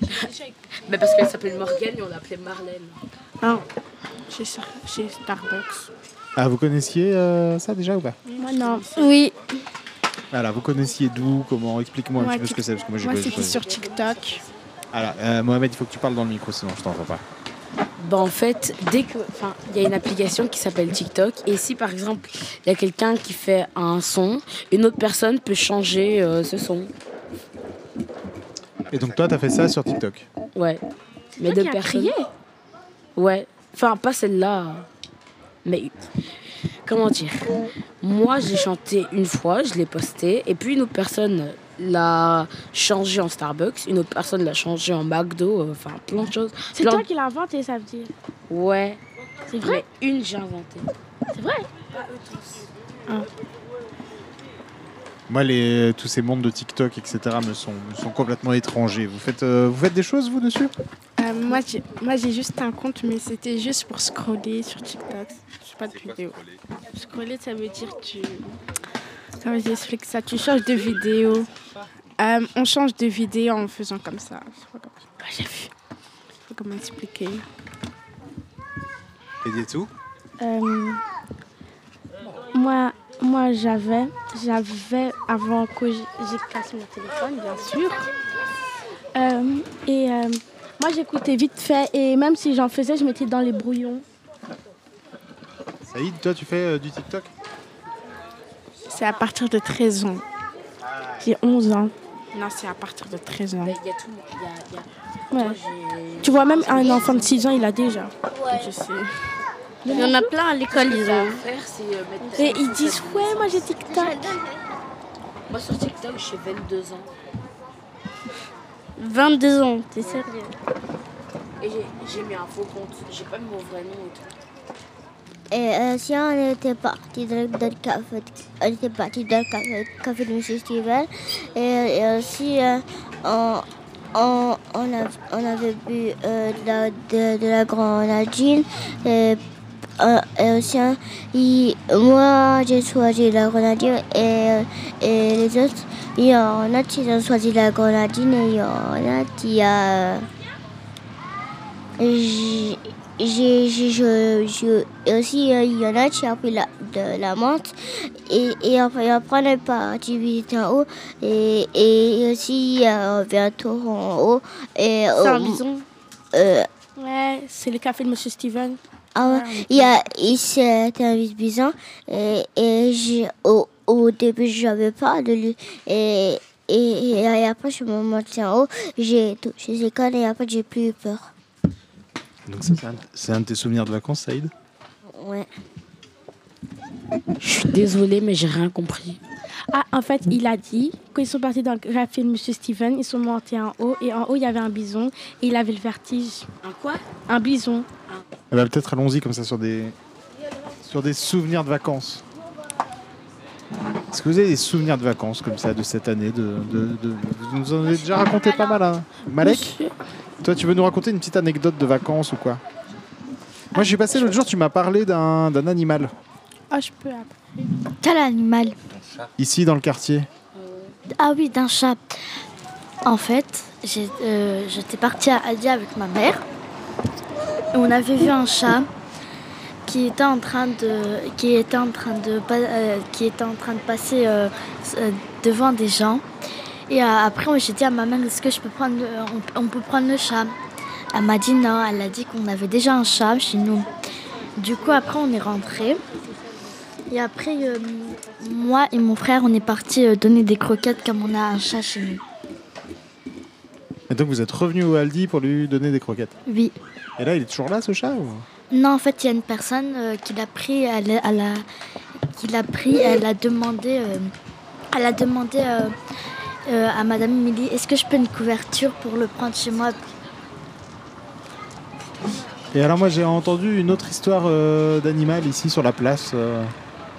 Mais parce qu'elle s'appelle Morgane et on l'appelait Marlène. Ah, chez, chez Starbucks. Ah, vous connaissiez euh, ça déjà ou pas? Moi, non. Oui. Voilà, vous connaissiez d'où? Comment? Explique-moi un Moi, petit peu ce que c'est, parce que moi j'ai Moi, pas- c'était j'ai sur pas- TikTok. Alors, euh, Mohamed, il faut que tu parles dans le micro, sinon je t'entends pas. Bah en fait, dès que, enfin, il y a une application qui s'appelle TikTok et si par exemple il y a quelqu'un qui fait un son, une autre personne peut changer euh, ce son. Et donc toi, t'as fait ça sur TikTok? Ouais. Mais as personnes. crié? Ouais. Enfin, pas celle-là. Mais comment dire? Moi, j'ai chanté une fois, je l'ai posté, et puis une autre personne l'a changé en Starbucks, une autre personne l'a changé en McDo, euh, enfin plein de choses. C'est Plein toi qui l'as inventé, ça veut dire. Ouais. C'est vrai Mais une, j'ai inventé. C'est vrai Moi, les, tous ces mondes de TikTok, etc., me sont, me sont complètement étrangers. Vous faites, euh, vous faites des choses, vous, dessus? Euh, Moi, j'ai moi, j'ai juste un compte, mais c'était juste pour scroller sur TikTok. Je fais pas de vidéo. Scroller, ça veut dire tu. Comment j'explique ça Tu changes de vidéo. Euh, on change de vidéo en faisant comme ça. Je sais pas comment, Ah, j'ai vu. je sais pas comment expliquer. Et des tout Euh, moi, moi j'avais, j'avais avant que j'ai cassé mon téléphone, bien sûr. Euh, et euh, moi, j'écoutais vite fait, et même si j'en faisais, je mettais dans les brouillons. Saïd, toi, tu fais euh, du TikTok? C'est à partir de 13 ans. J'ai 11 ans. Non, c'est à partir de 13 ans. Mais il y a tout. il Y a, il y a- Ouais. Tu vois, même un enfant de 6 ans, il a déjà. Je sais. Il y en a plein à l'école, ils ont. euh, Et ils disent, ouais, moi j'ai TikTok. Moi sur TikTok, j'ai 22 ans. 22 ans, t'es sérieux? Et j'ai- j'ai mis un faux compte. J'ai pas mis mon vrai nom et tout. Et euh, si on était parti dans, le café, on était parti café, de et, aussi euh, on, on, on, avait bu euh, de, la, grenadine, et, euh, et aussi hein, moi j'ai choisi la grenadine et, et les autres, il y en a qui ont choisi la grenadine et il y en a qui a... J'ai, je, je- et aussi, euh, il y en a qui ont pris la, de la menthe. Et, et après, après, on est parti visiter en haut. Et, et aussi, euh, bientôt en haut. Et, C'est un bison. euh, Ouais, c'est le café de Monsieur Steven. ah ouais, il y a, il- c'était un bison. Et, et j'ai, au, au début, je n'avais pas de lui. Et, et, et après, je me montais en haut. J'ai touché ses cannes et après, j'ai plus eu peur. Donc ça, c'est un, de tes souvenirs de vacances, Saïd? Ouais. Je suis désolée, mais j'ai rien compris. Ah, en fait, il a dit, quand ils sont partis dans le café de Monsieur Steven, ils sont montés en haut. Et en haut, il y avait un bison. Et il avait le vertige. Un quoi? Un bison. Eh ben, Peut-être allons-y comme ça sur des, sur des souvenirs de vacances. Est-ce que vous avez des souvenirs de vacances comme ça de cette année de, de, de- Vous nous en avez déjà raconté pas mal, hein? Malek? Monsieur- Toi, tu veux nous raconter une petite anecdote de vacances ou quoi Moi, j'ai passé l'autre jour, tu m'as parlé d'un d'un animal, Ah, je peux après. Quel animal ici dans le quartier. Ah oui, d'un chat. En fait, euh, j'étais partie à Aldi avec ma mère. Et on avait vu un chat qui était en train de, qui était en train de, euh, qui était en train de passer euh, devant des gens. Et euh, après, j'ai dit à ma mère, est-ce que je peux prendre, le- on, on peut prendre le chat? Elle m'a dit non. Elle a dit qu'on avait déjà un chat chez nous. Du coup, après, on est rentré. Et après, euh, moi et mon frère, on est partis euh, donner des croquettes comme on a un chat chez nous. Et donc, vous êtes revenu au Aldi pour lui donner des croquettes? Oui. Et là, il est toujours là, ce chat ou... Non, en fait, il y a une personne euh, qui l'a pris, elle, a- elle a, qui l'a pris, elle a demandé, euh, elle a demandé euh, à Madame Émilie, est-ce que je peux une couverture pour le prendre chez moi Et alors, moi, j'ai entendu une autre histoire euh, d'animal ici sur la place euh,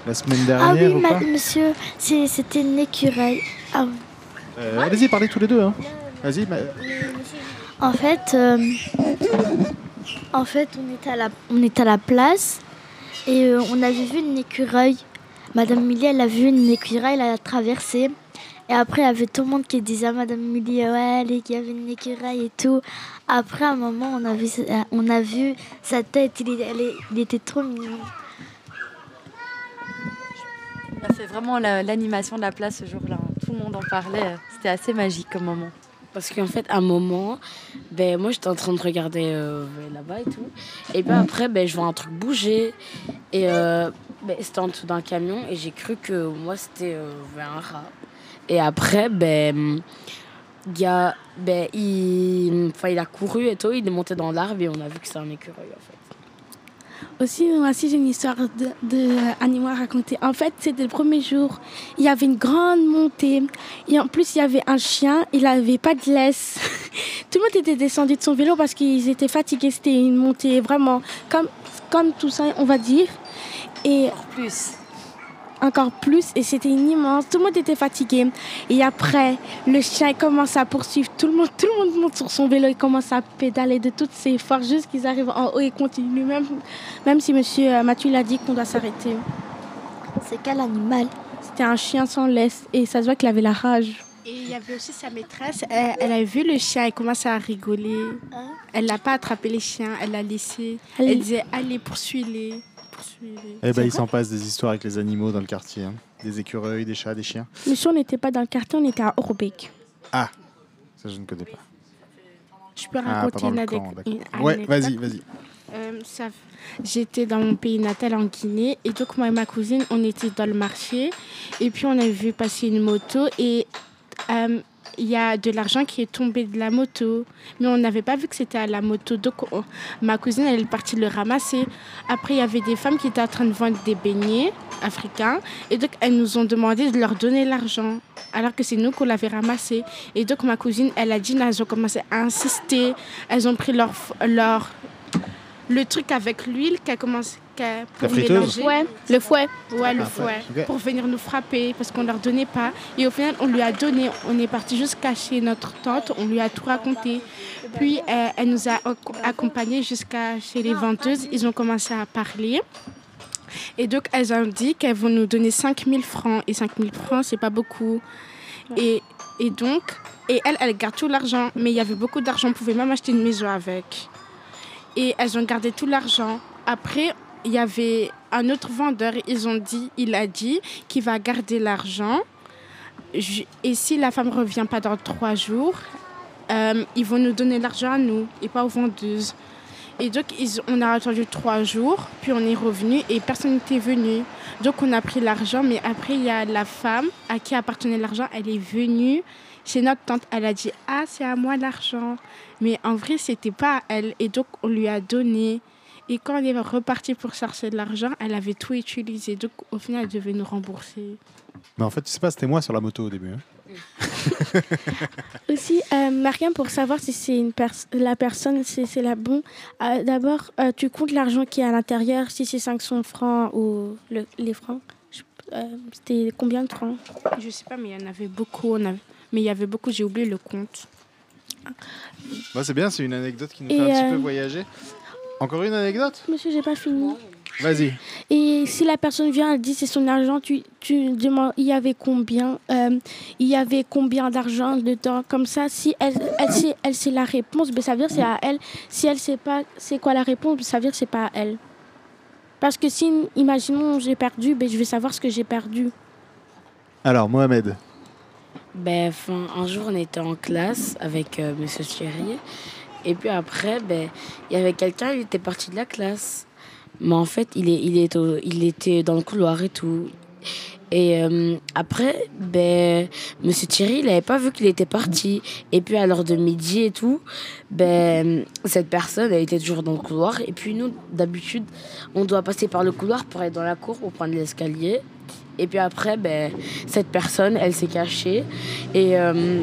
la semaine Ah dernière oui, ou pas monsieur, c'était une écureuil. Ah, Allez-y, parlez tous les deux. Hein. Vas-y, ma- En fait, en fait, on était à la, on était à la place et on avait vu une écureuil. Madame Millie, elle a vu une écureuil, elle a traversé. Et après, il y avait tout le monde qui disait à Madame Mully, ouais, il y avait une écureuil et tout. Après, à un moment, on a vu, sa- on a vu sa tête, il, elle il était trop mignon. On a fait vraiment la- l'animation de la place ce jour-là. Tout le monde en parlait. C'était assez magique comme moment. Parce qu'en fait, à un moment, ben, moi, j'étais en train de regarder euh, là-bas et tout. Et puis après, ben, je vois un truc bouger. Et euh, ben, c'était en dessous d'un camion. Et j'ai cru que moi, c'était euh, ben, un rat. Et après, ben, il y a, ben, il, a couru et tout. Il est monté dans l'arbre et on a vu que c'est un écureuil, en fait. Aussi, moi aussi, j'ai une histoire de, de animaux à raconter. En fait, c'était le premier jour. Il y avait une grande montée. Et en plus, il y avait un chien. Il n'avait pas de laisse. Tout le monde était descendu de son vélo parce qu'ils étaient fatigués. C'était une montée vraiment comme, comme tout ça, on va dire. Et Plus. Encore plus et c'était une immense. Tout le monde était fatigué. Et après, le chien commence à poursuivre tout le monde. Tout le monde monte sur son vélo et commence à pédaler de toutes ses forces jusqu'ils arrivent en haut et continuent. Même, même si monsieur euh, Mathieu l'a dit qu'on doit s'arrêter. C'est quel animal? C'était un chien sans laisse et ça se voit qu'il avait la rage. Et il y avait aussi sa maîtresse. Elle, elle a vu le chien et commençait à rigoler. Elle n'a pas attrapé les chiens, elle l'a laissé. Elle- Elle disait Allez, poursuis-les. Eh ben, il s'en passe des histoires avec les animaux dans le quartier. hein. Des écureuils, des chats, des chiens. Mais si on n'était pas dans le quartier, on était à Orbeek. Ah, ça je ne connais pas. Je peux Ah, raconter pas dans une, le adec- d'accord. Ouais, vas-y, vas-y. Euh, ça- J'étais dans mon pays natal en Guinée et donc moi et ma cousine, on était dans le marché et puis on a vu passer une moto et euh, il y a de l'argent qui est tombé de la moto, mais on n'avait pas vu que c'était à la moto. Donc on- ma cousine, elle est partie le ramasser. Après, il y avait des femmes qui étaient en train de vendre des beignets africains et donc elles nous ont demandé de leur donner l'argent alors que c'est nous qu'on l'avait ramassé. Et donc ma cousine, elle a dit, elles ont commencé à insister, elles ont pris leur, leur le truc avec l'huile qu'elle commence pour friteuse mélanger. Le fouet. Ouais, le Ah, fouet. Pour venir nous frapper parce qu'on leur donnait pas. Et au final, on lui a donné. On est parti juste cacher notre tante. On lui a tout raconté. Puis, euh, elle nous a ac- accompagnés jusqu'à chez les vendeuses. Ils ont commencé à parler. Et donc, elles ont dit qu'elles vont nous donner 5000 francs. Et 5000 francs, c'est pas beaucoup. Et, et donc, et elle, elle garde tout l'argent. Mais il y avait beaucoup d'argent. On pouvait même acheter une maison avec. Et elles ont gardé tout l'argent. Après, il y avait un autre vendeur. Ils ont dit, il a dit qu'il va garder l'argent. Et si la femme revient pas dans trois jours, euh, ils vont nous donner l'argent à nous et pas aux vendeuses. Et donc, ils- on a attendu trois jours, puis on est revenu et personne n'était venu. Donc, on a pris l'argent, mais après, il y a la femme à qui appartenait l'argent, elle est venue chez notre tante. Elle a dit Ah, c'est à moi l'argent. Mais en vrai, c'était pas à elle. Et donc, on lui a donné. Et quand elle est repartie pour chercher de l'argent, elle avait tout utilisé. Donc, au final, elle devait nous rembourser. Mais en fait, tu sais pas, c'était moi sur la moto au début. hein. Aussi, euh, Mariam, pour savoir si c'est une pers- la personne, si c'est la bonne, euh, d'abord, euh, tu comptes l'argent qui est à l'intérieur, si c'est 500 francs ou le- les francs? Euh, C'était combien de francs? Je sais pas, mais il y en avait beaucoup. on avait- Mais il y avait beaucoup, j'ai oublié le compte. Bah, c'est bien, c'est une anecdote qui nous Et, fait un petit peu voyager. Encore une anecdote Monsieur, j'ai pas fini. Vas-y. Et si la personne vient, elle dit c'est son argent, tu, tu demandes il y avait combien, euh, il y avait combien d'argent dedans, comme ça. Si elle, elle sait, elle sait la réponse, ben, ça veut dire c'est à elle. Si elle sait pas c'est quoi la réponse, ben, ça veut dire c'est pas à elle. Parce que si, imaginons j'ai perdu, ben, je vais savoir ce que j'ai perdu. Alors, Mohamed, Ben, enfin, un jour, on était en classe avec euh, Monsieur Thierry. Et puis après, ben, il y avait quelqu'un, il était parti de la classe. Mais en fait, il, est, il, est il était dans le couloir et tout. Et euh, après, ben, Monsieur Thierry, il n'avait pas vu qu'il était parti. Et puis à l'heure de midi et tout, ben, cette personne, elle était toujours dans le couloir. Et puis nous, d'habitude, on doit passer par le couloir pour aller dans la cour pour prendre l'escalier. Et puis après, ben, cette personne, elle s'est cachée. Et euh,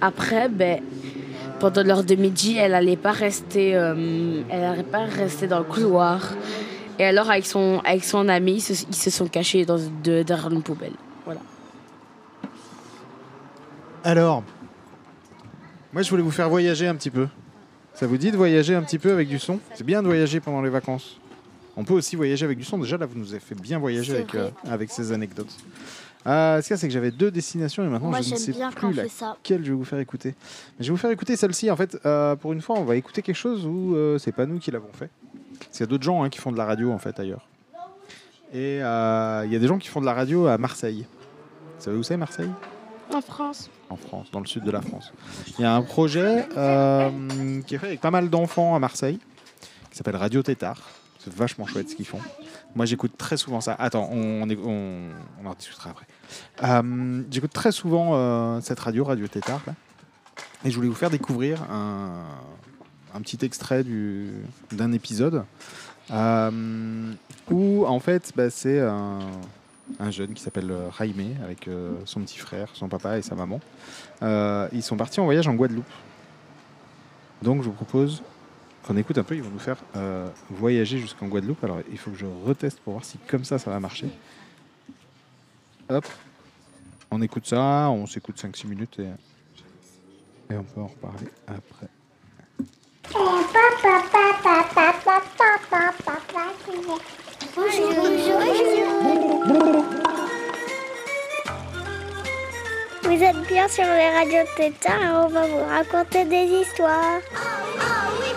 après, ben, pendant l'heure de midi, elle n'allait pas rester, euh, elle allait pas rester dans le couloir. Et alors, avec son, avec son ami, ils se, ils se sont cachés dans, de, derrière une poubelle. Voilà. Alors, moi je voulais vous faire voyager un petit peu. Ça vous dit de voyager un petit peu avec du son? C'est bien de voyager pendant les vacances. On peut aussi voyager avec du son. Déjà là, vous nous avez fait bien voyager avec, euh, avec ces anecdotes. Euh, ce qu'il y a, c'est que j'avais deux destinations et maintenant Moi, je ne sais bien plus laquelle je vais vous faire écouter. Mais je vais vous faire écouter celle-ci. En fait, euh, pour une fois, on va écouter quelque chose où euh, c'est pas nous qui l'avons fait. Parce qu'il y a d'autres gens hein, qui font de la radio en fait ailleurs. Et euh, il y a des gens qui font de la radio à Marseille. Vous savez où c'est Marseille? En France. en France, dans le sud de la France. Il y a un projet euh, qui est fait avec pas mal d'enfants à Marseille, qui s'appelle Radio Tétard. C'est vachement chouette ce qu'ils font. Moi, j'écoute très souvent ça. Attends, on, est- on, on en discutera après. Euh, j'écoute très souvent euh, cette radio, Radio Tétard, et je voulais vous faire découvrir un, petit extrait du- d'un épisode euh, où, en fait, bah, c'est un, un jeune qui s'appelle Jaime avec son petit frère, son papa et sa maman. Ils sont partis en voyage en Guadeloupe. Donc je vous propose qu'on écoute un peu, ils vont nous faire voyager jusqu'en Guadeloupe. Alors il faut que je reteste pour voir si comme ça ça va marcher. Hop, on écoute ça, on s'écoute 5-6 minutes et, on peut en reparler après. Bonjour, bonjour. Vous êtes bien sur les radios Tétard et on va vous raconter des histoires.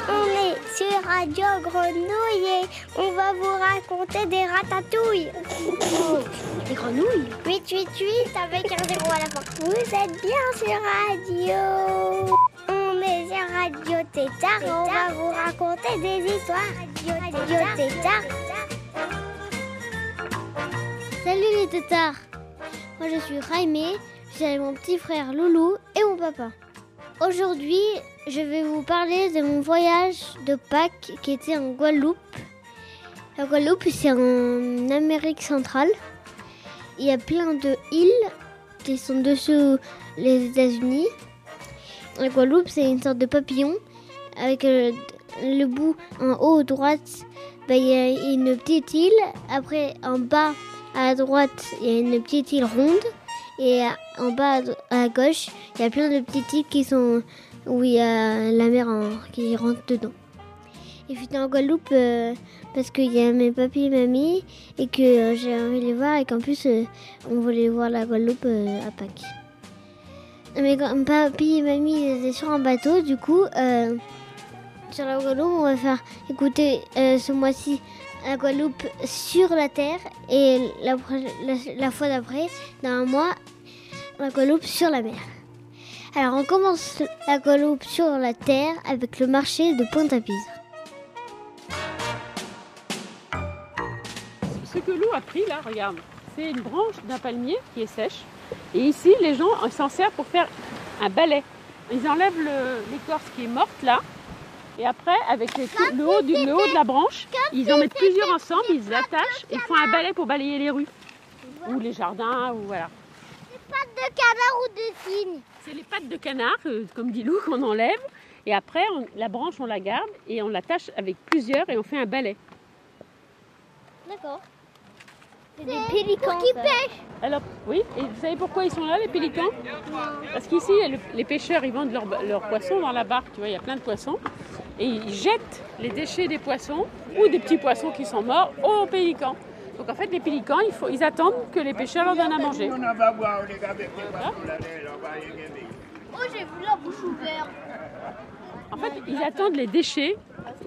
On est sur Radio Grenouille et on va vous raconter des ratatouilles. Des grenouilles 888 avec un zéro à la fin. Vous êtes bien sur Radio. On est sur Radio Tétard on va vous raconter des histoires. Radio Tétard. Salut les tétards Moi je suis Raimé, avec mon petit frère Loulou et mon papa. Aujourd'hui, je vais vous parler de mon voyage de Pâques qui était en Guadeloupe. La Guadeloupe, c'est en Amérique centrale. Il y a plein de îles qui sont dessous les États-Unis. La Guadeloupe, c'est une sorte de papillon avec euh, le bout en haut à droite. ben, Il y a une petite île. Après, en bas à droite, il y a une petite île ronde. Et en bas à gauche, il y a plein de petites îles qui sont où il y a la mer qui rentre dedans. Et j'étais en Guadeloupe euh, parce qu'il y a mes papis et mamie et que euh, j'ai envie de les voir et qu'en plus euh, on voulait voir la Guadeloupe euh, à Pâques. Quand papy et mamie étaient sur un bateau, du coup, sur la Guadeloupe, on va faire écouter ce mois-ci la Guadeloupe sur la terre et la fois d'après, dans un mois, la Guadeloupe sur la mer. Alors on commence la Guadeloupe sur la terre avec le marché de Pointe-à-Pitre. Ce que Lou a pris là, regarde, c'est une branche d'un palmier qui est sèche. Et ici, les gens euh, s'en servent pour faire un balai. Ils enlèvent l'écorce qui est morte là. Et après, avec le, haut de la branche, ils en mettent plusieurs ensemble, ils l'attachent et font un balai pour balayer les rues. Ou les jardins, ou voilà. Pattes de canard ou de cygne C'est les pattes de canard, euh, comme dit Lou, qu'on enlève. Et après, on- la branche, on la garde et on l'attache avec plusieurs et on fait un balai. D'accord. C'est des pélicans. Pour qui pêche Alors, oui, et vous savez pourquoi ils sont là, les pélicans? Parce qu'ici, le- les pêcheurs, ils vendent leurs leurs poissons dans la barque, tu vois, il y a plein de poissons. Et ils jettent les déchets des poissons ou des petits poissons qui sont morts aux pélicans. Donc en fait, les pélicans, il faut, ils attendent que les pêcheurs leur donnent à manger. Oh, j'ai vu la bouche ouverte. En fait, ils attendent les déchets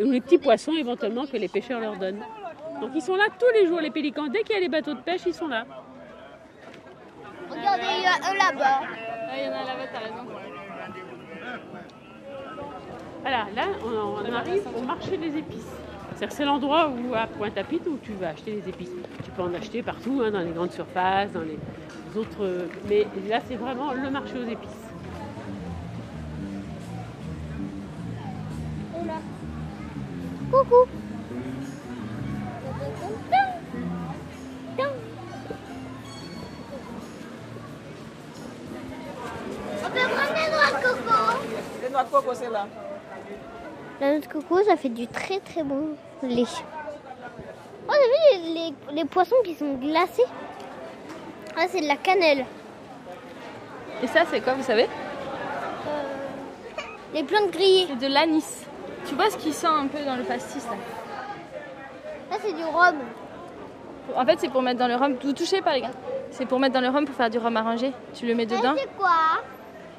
ou les petits poissons éventuellement que les pêcheurs leur donnent. Donc ils sont là tous les jours, les pélicans. Dès qu'il y a les bateaux de pêche, ils sont là. Regardez, il y en a un là-bas. il y en a là-bas, t'as raison. Voilà, là, on, on arrive au marché des épices. C'est l'endroit où, à Pointe-à-Pitre, où tu vas acheter les épices. Tu peux en acheter partout, hein, dans les grandes surfaces, dans les autres... Mais là, c'est vraiment le marché aux épices. Coucou. On peut prendre des noix de coco. Les noix de coco, c'est là. La noix de coco, ça fait du très très bon lait. Oh, t'as vu les, les- les poissons qui sont glacés? Ah, c'est de la cannelle. Et ça, c'est quoi, vous savez? Les plantes grillées. C'est de l'anis. Tu vois ce qui sent un peu dans le pastis là? Ça, c'est du rhum. En fait, c'est pour mettre dans le rhum. Vous touchez pas, les gars C'est pour mettre dans le rhum pour faire du rhum arrangé. Tu le mets dedans. C'est quoi?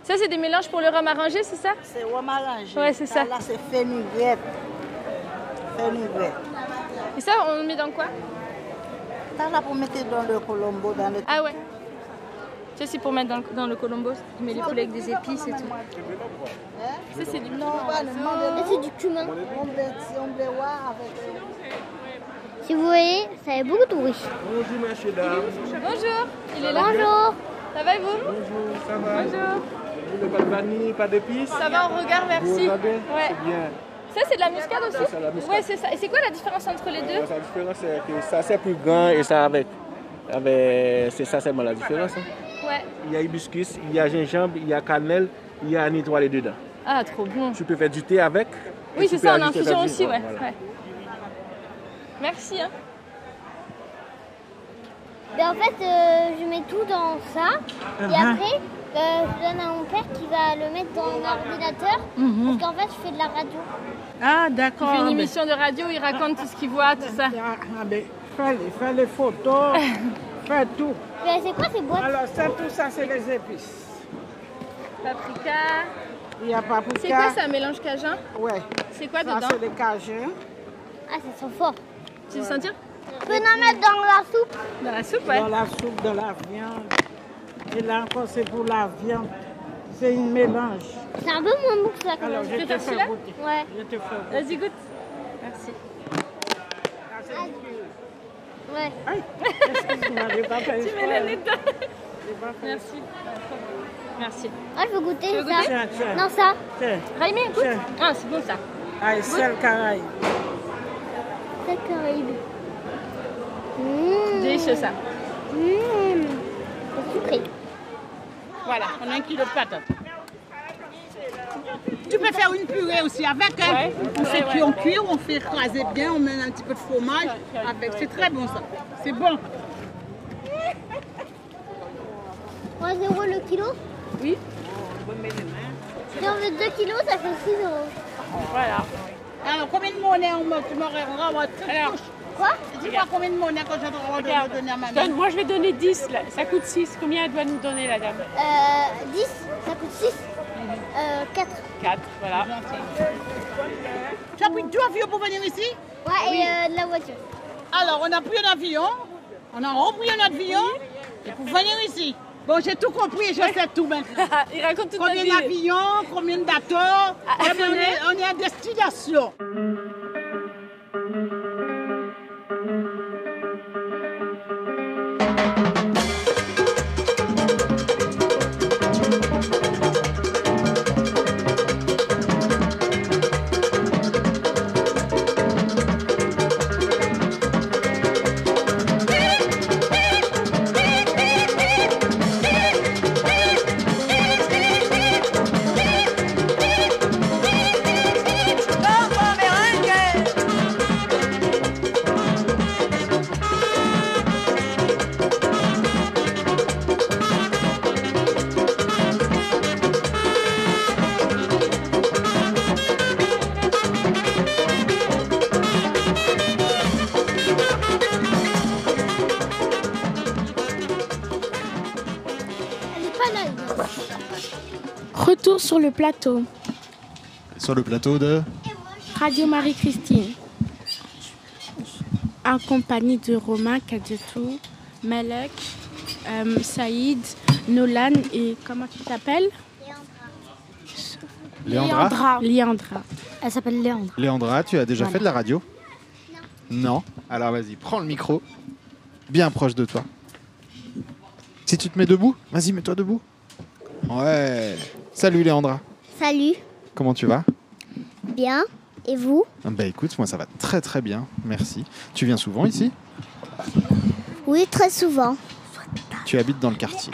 Ça, c'est des mélanges pour le rhum arrangé, c'est ça? C'est rhum arrangé. Ouais, c'est ça. Là, c'est fenugrette. Et ça, on le met dans quoi? Ça, là, pour mettre dans le colombo, dans le... Ah ouais. Ça, c'est pour mettre dans le, dans le colombo. Tu mets les poulets avec des épices et tout. Ça, c'est du Non, c'est du cumin. Avec... Si vous voyez, ça fait beaucoup de bruit. Bonjour, dames. Bonjour. Il est là. Bonjour. Ça va et vous? Bonjour, ça va? Bonjour. Vous voulez pas de vanille, pas d'épices? Ça va, on regarde, Vous merci. regardez? Ouais. C'est bien. Ça, c'est de la muscade aussi c'est de la muscade. Ouais, c'est ça. Et c'est quoi la différence entre les deux La différence, c'est que ça, c'est plus grand et ça avec. avec c'est ça seulement la différence. hein. Ouais. Il y a hibiscus, il y a gingembre, il y a cannelle, il y a un étoilé dedans. Ah, trop bon. Tu peux faire du thé avec. et Oui, tu c'est peux ça, en ajouter infusion ta aussi, ouais. Voilà. ouais. Merci. Hein. Ben, en fait, euh, je mets tout dans ça. Et Uh-huh. après, euh, je donne à mon père qui va le mettre dans l'ordinateur. Mhm. Parce qu'en fait, je fais de la radio. Ah, Il d'accord. fait une mais- émission de radio, il raconte tout ce qu'il voit, tout ça. Ah, ah, mais fais, les- fais les photos, fais tout. Mais c'est quoi ces boîtes Alors, ça, tout ça, c'est les épices. Paprika. Il y a paprika. C'est quoi ça, mélange cajun Ouais. C'est quoi Ça, dedans c'est les cajuns. Ah, ça sent fort. Tu veux sentir Tu peux en mettre dans la soupe Dans la soupe, ouais. Dans la soupe, de la viande. Et là encore, c'est pour la viande. C'est une mélange. C'est un peu moins bon que ça quand Alors, même. je te faire fais goûter. Ouais. Je te fais goûter. Vas-y, goûte. Merci. Ouais. Aïe, excuse-moi, j'ai pas fait Tu mets le nez dedans. Merci. Merci. Ah, je veux goûter Tu veux ça. goûter Tiens, tiens. Non, ça. Tiens. Raimi, goûte. Tiens. Ah, c'est bon ça. Aïe, sel caraïbe. C'est caraïbe. Mmh. Délicieux ça. Mmh. C'est sucré. Voilà, on a un kilo de patates. Tu peux faire une purée aussi avec. Hein? Ouais. On fait Ouais, cuire, on cuire, on fait écraser bien, on met un petit peu de fromage avec. C'est très bon ça. C'est bon. 3 euros le kilo Oui. Si on veut 2 kilos, ça fait 6 euros. Voilà. Alors, combien de monnaie on me, tu m'aurais renvoyé Alors, Quoi Dis-moi combien de monnaie que je dois donner à ma Donne- mère. moi, je vais donner 10. Là. Ça coûte 6. Combien elle doit nous donner, la dame Euh, 10, ça coûte 6. Euh, 4. 4. Voilà. Tu as pris deux avions pour venir ici Ouais, et euh, de la voiture. Alors, on a pris un avion, on a repris un avion, et pour venir ici. Bon, j'ai tout compris, je sais tout maintenant. Il raconte toute Combien d'avions, combien de bateaux, Ah, Eh bien, on, est, on est à destination. Sur le plateau. Sur le plateau de. Radio Marie-Christine. En compagnie de Romain, Kadjetou, Malek, euh, Saïd, Nolan et comment tu t'appelles? Léandra Léandra. Elle s'appelle Léandre. Léandra, tu as déjà Voilà. fait de la radio? Non. Alors vas-y, prends le micro, bien proche de toi. Si tu te mets debout, vas-y, mets-toi debout. Ouais. Salut Léandra, Salut. comment tu vas? Bien. Et vous? Bah écoute, moi ça va très très bien, merci. Tu viens souvent ici? Oui, très souvent. Tu habites dans le quartier.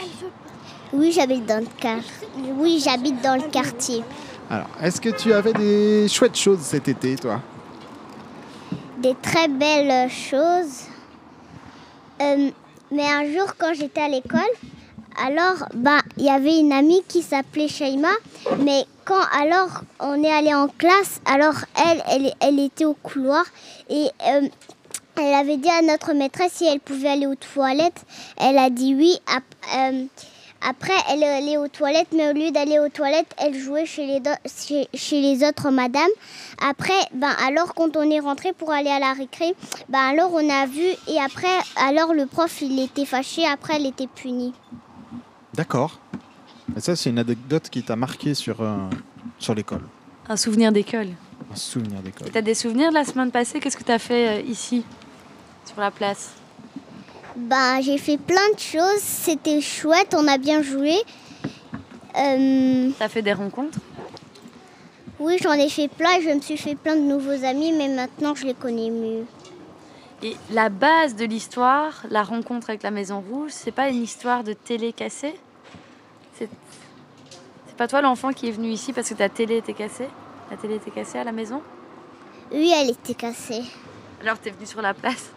Oui, j'habite dans le quartier. Oui, j'habite dans le quartier. Alors, est-ce que tu avais des chouettes choses cet été, toi? Des très belles choses. Euh, mais un jour, quand j'étais à l'école, alors, bah, il y avait une amie qui s'appelait Shaima. Mais quand alors on est allé en classe, alors elle, elle, elle était au couloir et euh, elle avait dit à notre maîtresse si elle pouvait aller aux toilettes. Elle a dit oui. Euh, après, elle est allée aux toilettes, mais au lieu d'aller aux toilettes, elle jouait chez les, chez les autres madames. Après, ben, alors quand on est rentré pour aller à la récré, ben, alors on a vu et après, alors le prof il était fâché, après elle était punie. D'accord. Et ça, c'est une anecdote qui t'a marqué sur, euh, sur l'école. Un souvenir d'école. Un souvenir d'école. Et t'as des souvenirs de la semaine passée? Qu'est-ce que t'as fait euh, ici, sur la place? Ben, j'ai fait plein de choses, c'était chouette, on a bien joué. Euh, T'as fait des rencontres? Oui, j'en ai fait plein, et je me suis fait plein de nouveaux amis, mais maintenant je les connais mieux. Et la base de l'histoire, la rencontre avec la Maison Rouge, c'est pas une histoire de télé cassée? Pas toi l'enfant qui est venu ici parce que ta télé était cassée? La télé était cassée à la maison? Oui, elle était cassée. Alors t'es venu sur la place?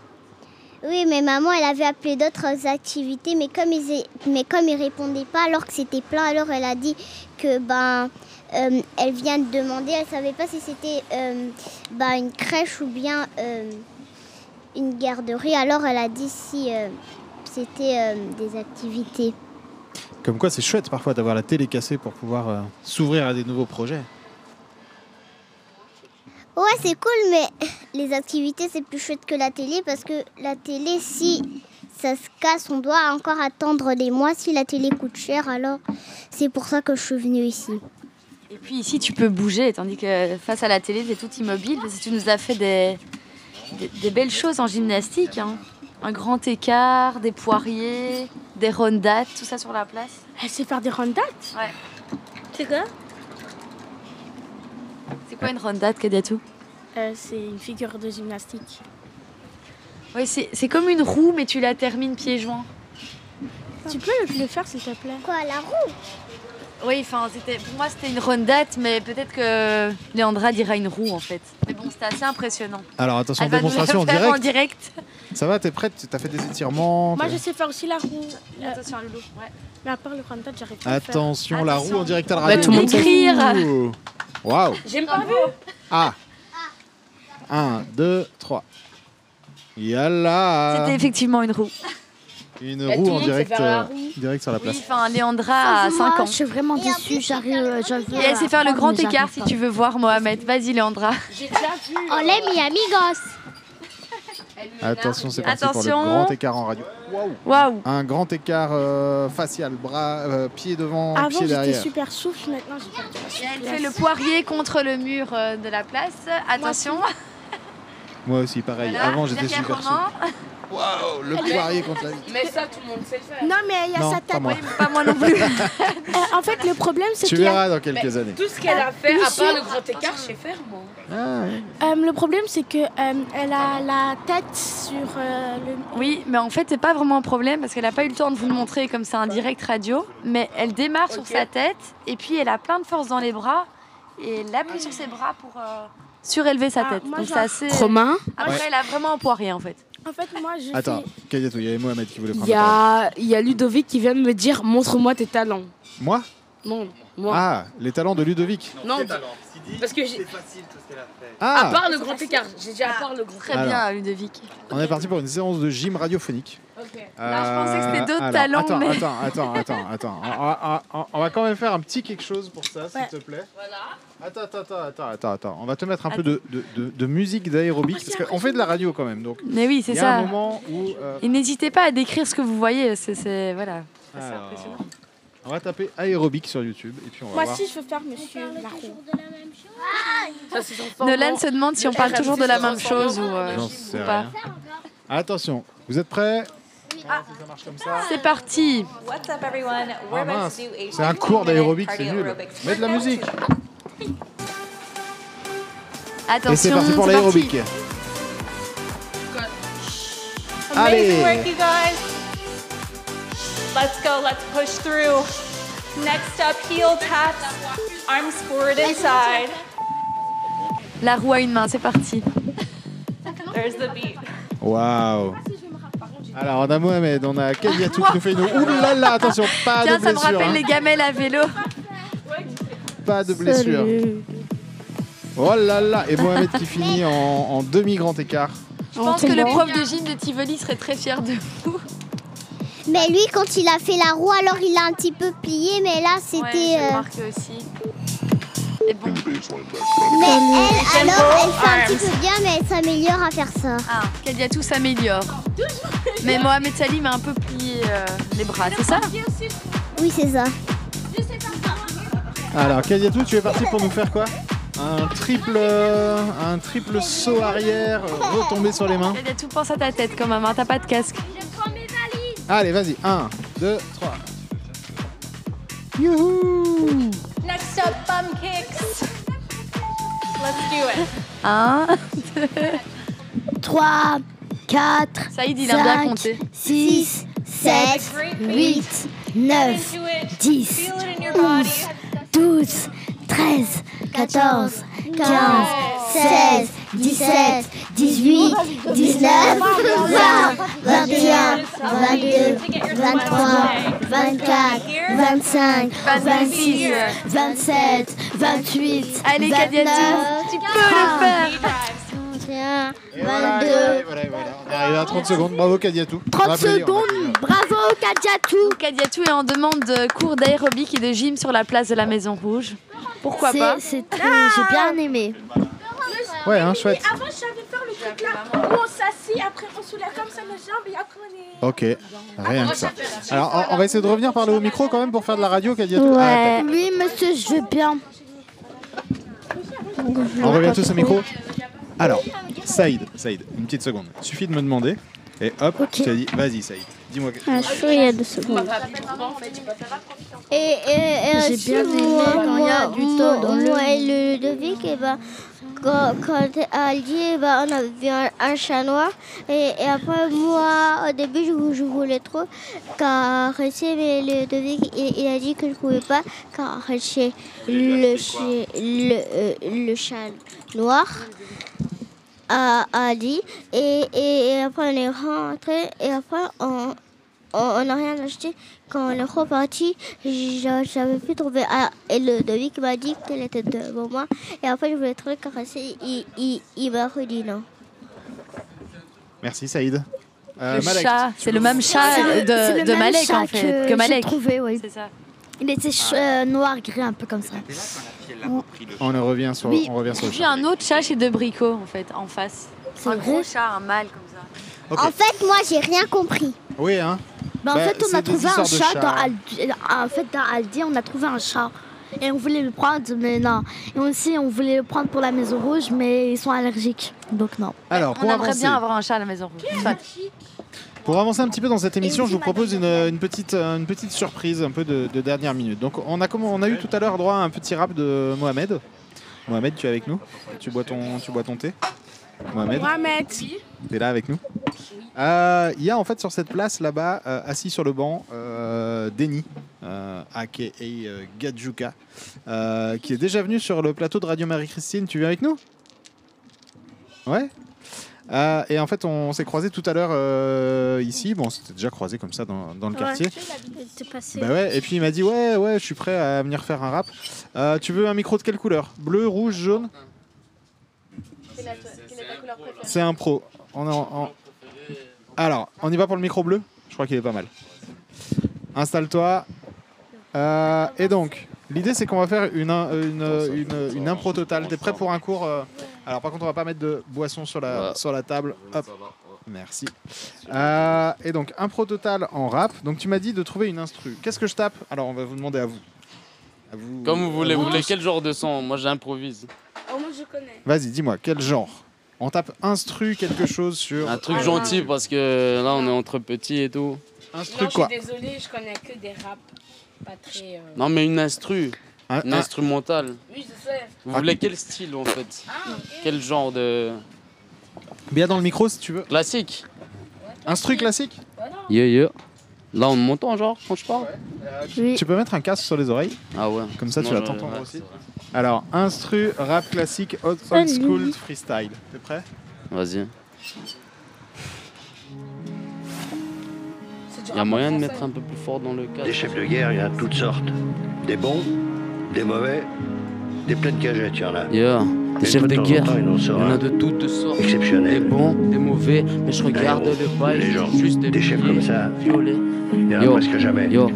Oui, mais maman, elle avait appelé d'autres activités, mais comme ils, mais comme ils répondaient pas alors que c'était plein, alors elle a dit que ben euh, elle vient de demander, elle savait pas si c'était euh, ben, une crèche ou bien euh, une garderie, alors elle a dit si c'était des activités. Comme quoi, c'est chouette parfois d'avoir la télé cassée pour pouvoir euh, s'ouvrir à des nouveaux projets. Ouais, c'est cool, mais les activités, c'est plus chouette que la télé parce que la télé, si ça se casse, on doit encore attendre des mois. Si la télé coûte cher, alors c'est pour ça que je suis venue ici. Et puis ici tu peux bouger, tandis que face à la télé t'es tout immobile. Parce que tu nous as fait des, des, des belles choses en gymnastique. hein. Un grand écart, des poiriers, des rondades, tout ça sur la place. Elle sait faire des rondades? Ouais. C'est quoi? C'est quoi une rondade, Kadiatou? Euh, C'est une figure de gymnastique. Oui, c'est c'est comme une roue, mais tu la termines pieds joints. Tu peux le, le faire s'il te plaît? Quoi, la roue? Oui, enfin, c'était pour moi c'était une rondade, mais peut-être que Léandra dira une roue en fait. Mais bon, c'était assez impressionnant. Alors attention, Elle va nous la démonstration en faire direct. en direct. Ça va, t'es prête T'as fait des étirements Moi, je sais faire aussi la roue. Attention à Loulou. Ouais. Mais à part le rondade, j'arrive pas à. Attention, la roue en direct à la radio. tout le monde. Ouh. Waouh J'ai pas vu. Ah 1, 2, 3. Yalla C'était effectivement une roue. Une Bah, roue en direct, euh, roue. direct sur la place. Oui, enfin, Léandra a 5 ans. Je suis vraiment déçue. J'arrive. euh, Et elle sait faire le grand écart j'arrive si tu veux voir Mohamed. Vas-y, Léandra. J'ai déjà vu. On l'aime, amigos. Attention, c'est parti pour le Attention. grand écart en radio. Waouh Un grand écart euh, facial, bras, euh, pied devant, Avant, pied j'étais derrière. super souple. Maintenant, j'ai elle fait le poirier contre le mur euh, de la place. Attention. Moi aussi, pareil. Voilà, Avant, j'étais super Romain. Waouh, le poirier contre la vie. Mais ça, tout le monde sait le faire. Non, mais il y a Non, sa pas tête. moi. Pas moi non plus. Euh, en fait, le problème, c'est Tu qu'il y a- verras dans quelques années. Tout ce qu'elle a fait, à part le grand écart, je sais faire moi. Ah, ouais. Euh, le problème, c'est que euh, elle a la tête sur euh, le. Oui, mais en fait, c'est pas vraiment un problème parce qu'elle n'a pas eu le temps de vous le montrer comme c'est un direct radio. Mais elle démarre sur sa tête et puis elle a plein de force dans les bras et elle appuie sur ses bras pour euh, surélever sa tête. moi, Donc genre- c'est assez. Romain Après, Ouais. elle a vraiment un poirier en fait. En fait, moi, je Attends, fais. Kadiatou, il y avait Mohamed qui voulait prendre Il y la parole. a, il y a Ludovic qui vient de me dire montre-moi tes talents. Moi Non, moi. Ah, les talents de Ludovic. non, parce que j'ai. facile tout ce qu'elle a fait. Ah, À part le grand écart, j'ai dit à part le grand Très Alors. bien, Ludovic. on est parti pour une séance de gym radiophonique. Là, je pensais que c'était d'autres alors, talents, Attends, mais- attends, attends, attends, attends. On, va- on- on va quand même faire un petit quelque chose pour ça, s'il Ouais. te plaît. Attends, attends, attends, attends, attends, attends. On va te mettre un peu de, de, de- de musique d'aérobic parce qu'on fait de la radio quand même. Donc, Mais oui, c'est un ça. moment où. euh, Et n'hésitez pas à décrire ce que vous voyez. C'est, voilà. Alors, impressionnant. on va taper aérobic sur YouTube et puis on va Moi voir. aussi, je veux faire monsieur la roue. Ça, c'est son format. Nolan se demande si on parle toujours de la même chose ou, euh, J'en sais ou pas. rien. Attention, vous êtes prêts? Ah, ça marche comme ça. C'est parti. What's up everyone? Ah We're about mince, to do a c'est un cours d'aérobic, c'est 15 nul. Mets de la musique. Attention. Et c'est parti pour c'est l'aérobic. Amazing Allez. work, you guys. Let's go. Let's push through. Next up, heel taps. Arms forward inside. La roue à une main, c'est parti. There's the beat. Waouh. Alors, on a Mohamed, on a Kadiatou qui nous fait une. Ouh là là, attention, pas Tiens, de ça me blessure. rappelle hein. les gamelles à vélo. Pas de blessure. Oh là là, et Mohamed qui finit en, en demi-grand écart. Je pense que le prof de gym de Tivoli serait très fier de vous. Mais lui, quand il a fait la roue, alors il a un petit peu plié, mais là, Ouais, c'était. j'ai euh, remarqué aussi. Et bon. Mais elle, alors, elle fait un petit peu bien, mais elle s'améliore à faire ça. Ah, Kadiatou s'améliore. Mais Mohamed Salim a un peu plié euh, les bras, c'est ça? Oui, c'est ça. Alors, Kadiatou, tu es parti pour nous faire quoi? Un triple, euh, un triple saut arrière, euh, retomber sur les mains. Kadiatou, pense à ta tête quand même, t'as pas de casque. Allez, vas-y. 1, 2, 3. Youhou Next up, bum kicks. Let's do it. 1, 2, 3, 4, Saïd, il aime bien compter. 6, 7, 8, 9, 10, 11, 12, 13, 14, 15, 16, 17, 18, 19, 20, 21, 22, 23, 24, 25, 26, 27, 28, Allez, 29, Kadiatou, tu peux le faire 21, Et voilà, 22, et voilà, voilà, voilà. On est arrivé à 30 secondes. Bravo, Kadiatou. On 30 va applaudir, on va secondes. Bravo Kadiatou Kadiatou est en demande de cours d'aérobic et de gym sur la place de la Maison Rouge. Pourquoi pas C'est très, j'ai bien aimé. Ouais, hein, chouette. Mais avant, je savais faire le truc là où on s'assit, après on soulève comme ça nos jambes et après on est. Ok, rien que ça. Alors, on- on va essayer de revenir par le haut micro quand même pour faire de la radio, Kadiatou. Ah, tac. Oui, monsieur, je veux bien. on revient tous au micro. Alors, Saïd, Saïd, une petite seconde. Suffit de me demander. Et hop, je te dis, vas-y, Saïd. Dis-moi. Un chou, il y a deux secondes. Et, et, et J'ai bien aimé moi- quand il y a moi- du taux dans le- Moi et le Ludovic, et ben, quand, quand à Aldi, eh ben, on a vu un, un chat noir. Et, et après, moi, au début, je, je voulais trop caresser, mais le Ludovic, il, il a dit que je ne pouvais pas caresser le, euh, le chat noir à Aldi. Et, et, et après, on est rentré. Et après, on on on n'a rien acheté. Quand on est reparti, je j'avais plus trouvé. Ah, et le David m'a dit qu'elle était devant moi. Et après, je voulais trop le caresser. Il, il, il m'a redit non. Merci, Saïd. Euh, Le Malek, chat, c'est le même chat de, de même Malek en fait, que que, Malek. j'ai trouvé, oui. C'est ça. Il était ch- euh, noir, gris, un peu comme ça. On en revient sur, Oui. on revient sur le J'ai un autre chat chez Debrico en fait, en face. Un gros chat, un mâle comme ça. En fait, moi, j'ai rien compris. Oui, hein. Bah, en Bah, fait, on c'est a trouvé un chat, dans Aldi. En fait, dans Aldi, on a trouvé un chat. Et on voulait le prendre, mais non. Et aussi, on voulait le prendre pour la Maison Rouge, mais ils sont allergiques. Donc non. Alors, On aimerait bien avoir un chat à la maison rouge. Soit. Pour avancer un petit peu dans cette émission, je vous propose une, une petite, euh, une petite surprise un peu de, de dernière minute. Donc, on a, comment, on a eu tout à l'heure droit à un petit rap de Mohamed. Mohamed, tu es avec nous tu bois, ton, tu bois ton thé Mohamed Mohamed. Tu es là avec nous Euh, Il y a en fait sur cette place là-bas, euh, assis sur le banc, euh, euh, aka Gadjuka, qui est déjà venu sur le plateau de Radio Marie-Christine. Tu viens avec nous? Ouais? Euh, et en fait, on s'est croisé tout à l'heure euh, ici. Bon, on s'était déjà croisé comme ça dans, dans le quartier. Bah ouais, et puis il m'a dit ouais ouais je suis prêt à venir faire un rap. Euh, tu veux un micro de quelle couleur? Bleu, rouge, jaune? C'est un pro. On est en- en- Alors, on y va pour le micro bleu? Je crois qu'il est pas mal. Installe-toi. Euh, et donc, l'idée c'est qu'on va faire une, une, une, une impro totale. T'es prêt pour un cours euh, Alors par contre, on va pas mettre de boisson sur la, sur la table. Hop. Merci. Euh, et donc, impro total en rap. Donc tu m'as dit de trouver une instru. Qu'est-ce que je tape? Alors on va vous demander à vous. À vous- Comme vous voulez, vous voulez quel genre de son? Moi j'improvise. Oh, moi je connais. Vas-y, dis-moi, quel genre? On tape instru quelque chose sur... Un truc gentil parce que là on est entre petits et tout. Instru non, quoi? Je suis désolée, je connais que des raps. Pas très. euh, Non mais une instru. Un- Une un- instrumentale. Oui, je sais. Vous voulez quel style en fait Quel genre de. Bien dans le micro si tu veux. Classique Instru classique Yeah yeah. Là on m'entend genre quand je parle Tu peux mettre un casque sur les oreilles Ah ouais. Comme ça tu vas t'entendre aussi. Alors, instru, rap classique, old, old school, freestyle. T'es prêt? Vas-y. Il y a moyen de mettre un peu plus fort dans le cadre. Des chefs de guerre, il y en a toutes sortes. Des bons, des mauvais, des pleines cagettes, il y en a. Yeah. Des chefs de guerre, il y en a de toutes sortes. Des bons, des mauvais, mais je regarde le bail, les gens, juste des des chefs comme ça, violets. Il y en a Yo, presque jamais. yo.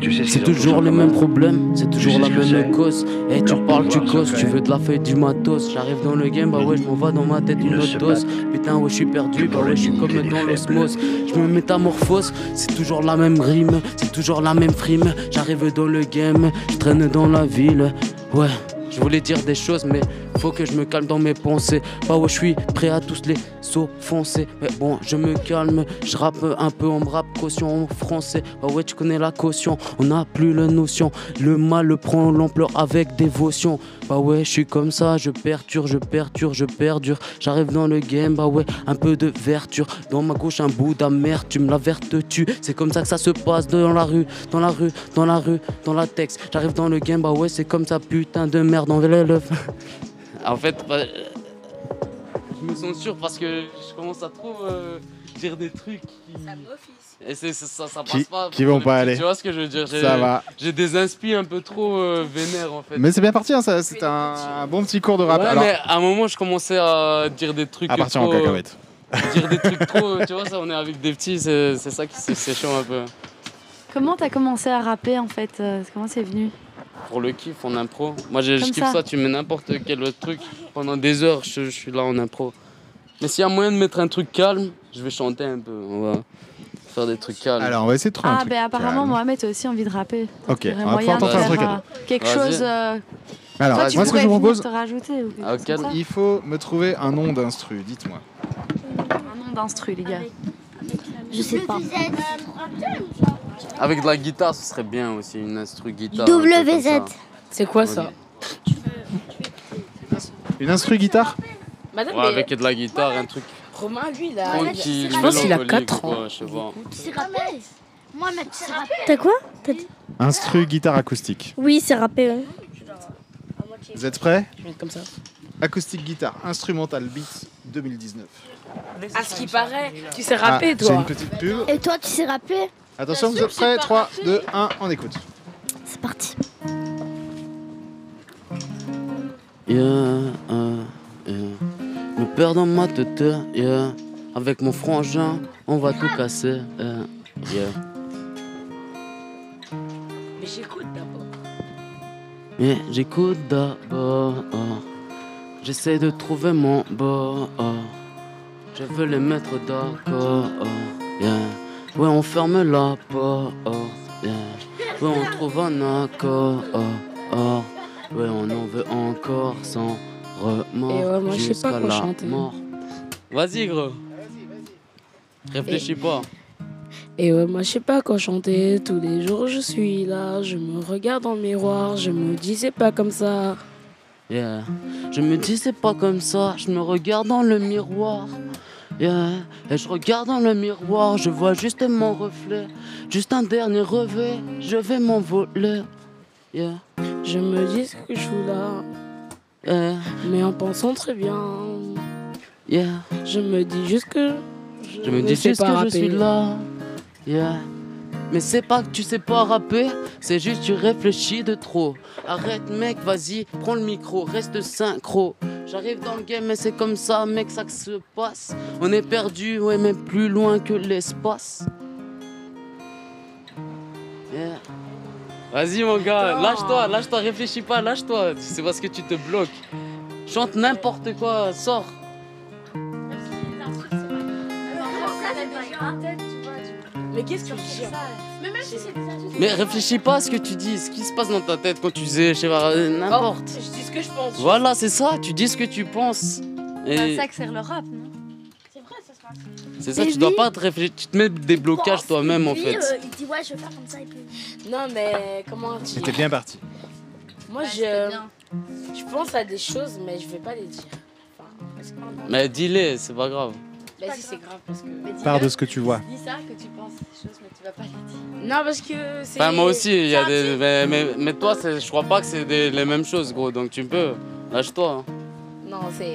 Tu sais C'est toujours le même problème, c'est toujours la même cause. Et tu Leur parles, tu causes, tu veux de la feuille du matos. J'arrive dans le game, bah ouais, je m'envoie dans ma tête une autre dose. Putain, ouais, je suis perdu, bah ouais, je suis comme dans l'osmose. Je me métamorphose, c'est toujours la même rime, c'est toujours la même frime. J'arrive dans le game, je traîne dans la ville. Ouais, je voulais dire des choses, mais faut que je me calme dans mes pensées. Bah ouais, je suis prêt à tous les s'offenser. Mais bon, je me calme, je rappe un peu en rap caution en français. Bah ouais, tu connais la caution, on n'a plus la notion. Le mal prend l'ampleur avec dévotion. Bah ouais, je suis comme ça, je perturbe, je perturbe, je perdure. J'arrive dans le game, bah ouais, un peu de verture. Dans ma gauche, un bout d'amertume, la verte tue. C'est comme ça que ça se passe dans la rue, dans la rue, dans la rue, dans la texte. J'arrive dans le game, bah ouais, c'est comme ça, putain de merde, en l'élève. En fait, bah, je me sens sûr parce que je commence à trop euh, dire des trucs qui. Et c'est, c'est- ça, ça passe Qui- pas. qui vont pas aller. Tu vois ce que je veux dire? J'ai- Ça va. J'ai des inspi un peu trop euh, vénères en fait. Mais c'est bien parti, hein, ça, c'est un, un bon petit cours de rap. Ouais, Alors, mais à un moment, je commençais à dire des trucs. À partir en trop, euh, cacahuète. Dire des trucs trop. Tu vois, ça, on est avec des petits, c'est, c'est ça qui c'est, c'est chiant un peu. Comment t'as commencé à rapper en fait euh, Comment c'est venu? Pour le kiff en impro. Moi, je, je kiffe ça. ça. Tu mets n'importe quel autre truc. Pendant des heures, je, je suis là en impro. Mais s'il y a moyen de mettre un truc calme, je vais chanter un peu. On va faire des trucs calmes. Alors, on va essayer de trouver un Ah, truc ben apparemment, calme. Mohamed a aussi envie de rapper. Ok, Il y aurait on va moyen pouvoir de tenter un truc faire, alors. euh, Quelque Vas-y. chose. euh, Alors, toi, tu moi, ce que je vous venir propose, te rajouter ou quelque Ah, chose comme ça il faut me trouver un nom d'instru, dites-moi. Un nom d'instru, les gars. Je sais pas? Avec de la guitare, ce serait bien aussi, une instru guitare. WZ. C'est quoi ça Une instru guitare Madame, Ouais, mais- avec de la guitare, un truc Romain, lui, il a. tranquille. Je pense qu'il a mélancolique, 4 ans. quoi, je sais pas. C'est rappé. Moi, rappé. T'as quoi T'as dit Instru guitare acoustique. Oui, c'est rappé. ouais. Vous êtes prêts Je vais mettre comme ça. Acoustique guitare, instrumental beat 2019. À ce qui paraît, tu sais Ah, rapper, J'ai toi. une petite pub. Et toi, tu sais rapper Attention, vous êtes prêts? 3, 2, 1, on écoute. C'est parti. Yeah, uh, yeah. Me perds dans ma tête, yeah. Avec mon frangin, on va tout casser, yeah. yeah. Mais j'écoute d'abord. Mais j'écoute d'abord. J'essaie de trouver mon bord. Je veux les mettre d'accord. Yeah. Ouais, on ferme la porte. Yeah. Ouais, on trouve un accord. Ouais, on en veut encore sans remords. Et ouais, moi, je sais pas jusqu'à quoi la chanter. mort. Vas-y, gros. Réfléchis pas. Et ouais, moi je sais pas quoi chanter. Tous les jours je suis là, je me regarde dans le miroir, je me dis c'est pas comme ça. Yeah. Je me dis c'est pas comme ça, je me regarde dans le miroir. Yeah. Et je regarde dans le miroir, je vois juste mon reflet. Juste un dernier revêt, je vais m'envoler. Yeah. Je me dis ce que je fous là, Yeah. mais en pensant très bien. Yeah. Je me dis juste que. Je me ne dis juste que je suis là. Yeah. Mais c'est pas que tu sais pas rapper, c'est juste tu réfléchis de trop. Arrête mec, vas-y, prends le micro, reste synchro. J'arrive dans le game, mais c'est comme ça, mec, ça que se passe. On est perdu, ouais, mais plus loin que l'espace. Yeah. Vas-y mon gars, lâche-toi, lâche-toi, réfléchis pas, lâche-toi. C'est parce que tu te bloques. Chante n'importe quoi, sors. Mais qu'est-ce que tu dis Mais même si c'est des Mais réfléchis pas à ce que tu dis, ce qui se passe dans ta tête quand tu disais, je sais pas, euh, n'importe. Je dis ce que je pense. Voilà, c'est ça, tu dis ce que tu penses. Et Ça que sert le rap, non? C'est vrai, ça se passe. c'est ça, tu dois pas te réfléchir, tu te mets des blocages toi-même en Lui, fait. euh, il dit ouais, je vais faire comme ça. Et puis... Non, mais comment dire? C'était bien parti. Moi, je, je pense à des choses, mais je vais pas les dire. Enfin, parce que- Mais dis-les, c'est pas grave. Vas-y, c'est grave parce que. Pars de ce que tu vois. Dis ça que tu penses des choses, mais tu vas pas les dire. Non, parce que c'est. Enfin, moi aussi, il y a des. Mais, mais, mais toi, je crois pas que c'est des- les mêmes choses, gros, donc tu peux. Lâche-toi. hein. Non, c'est.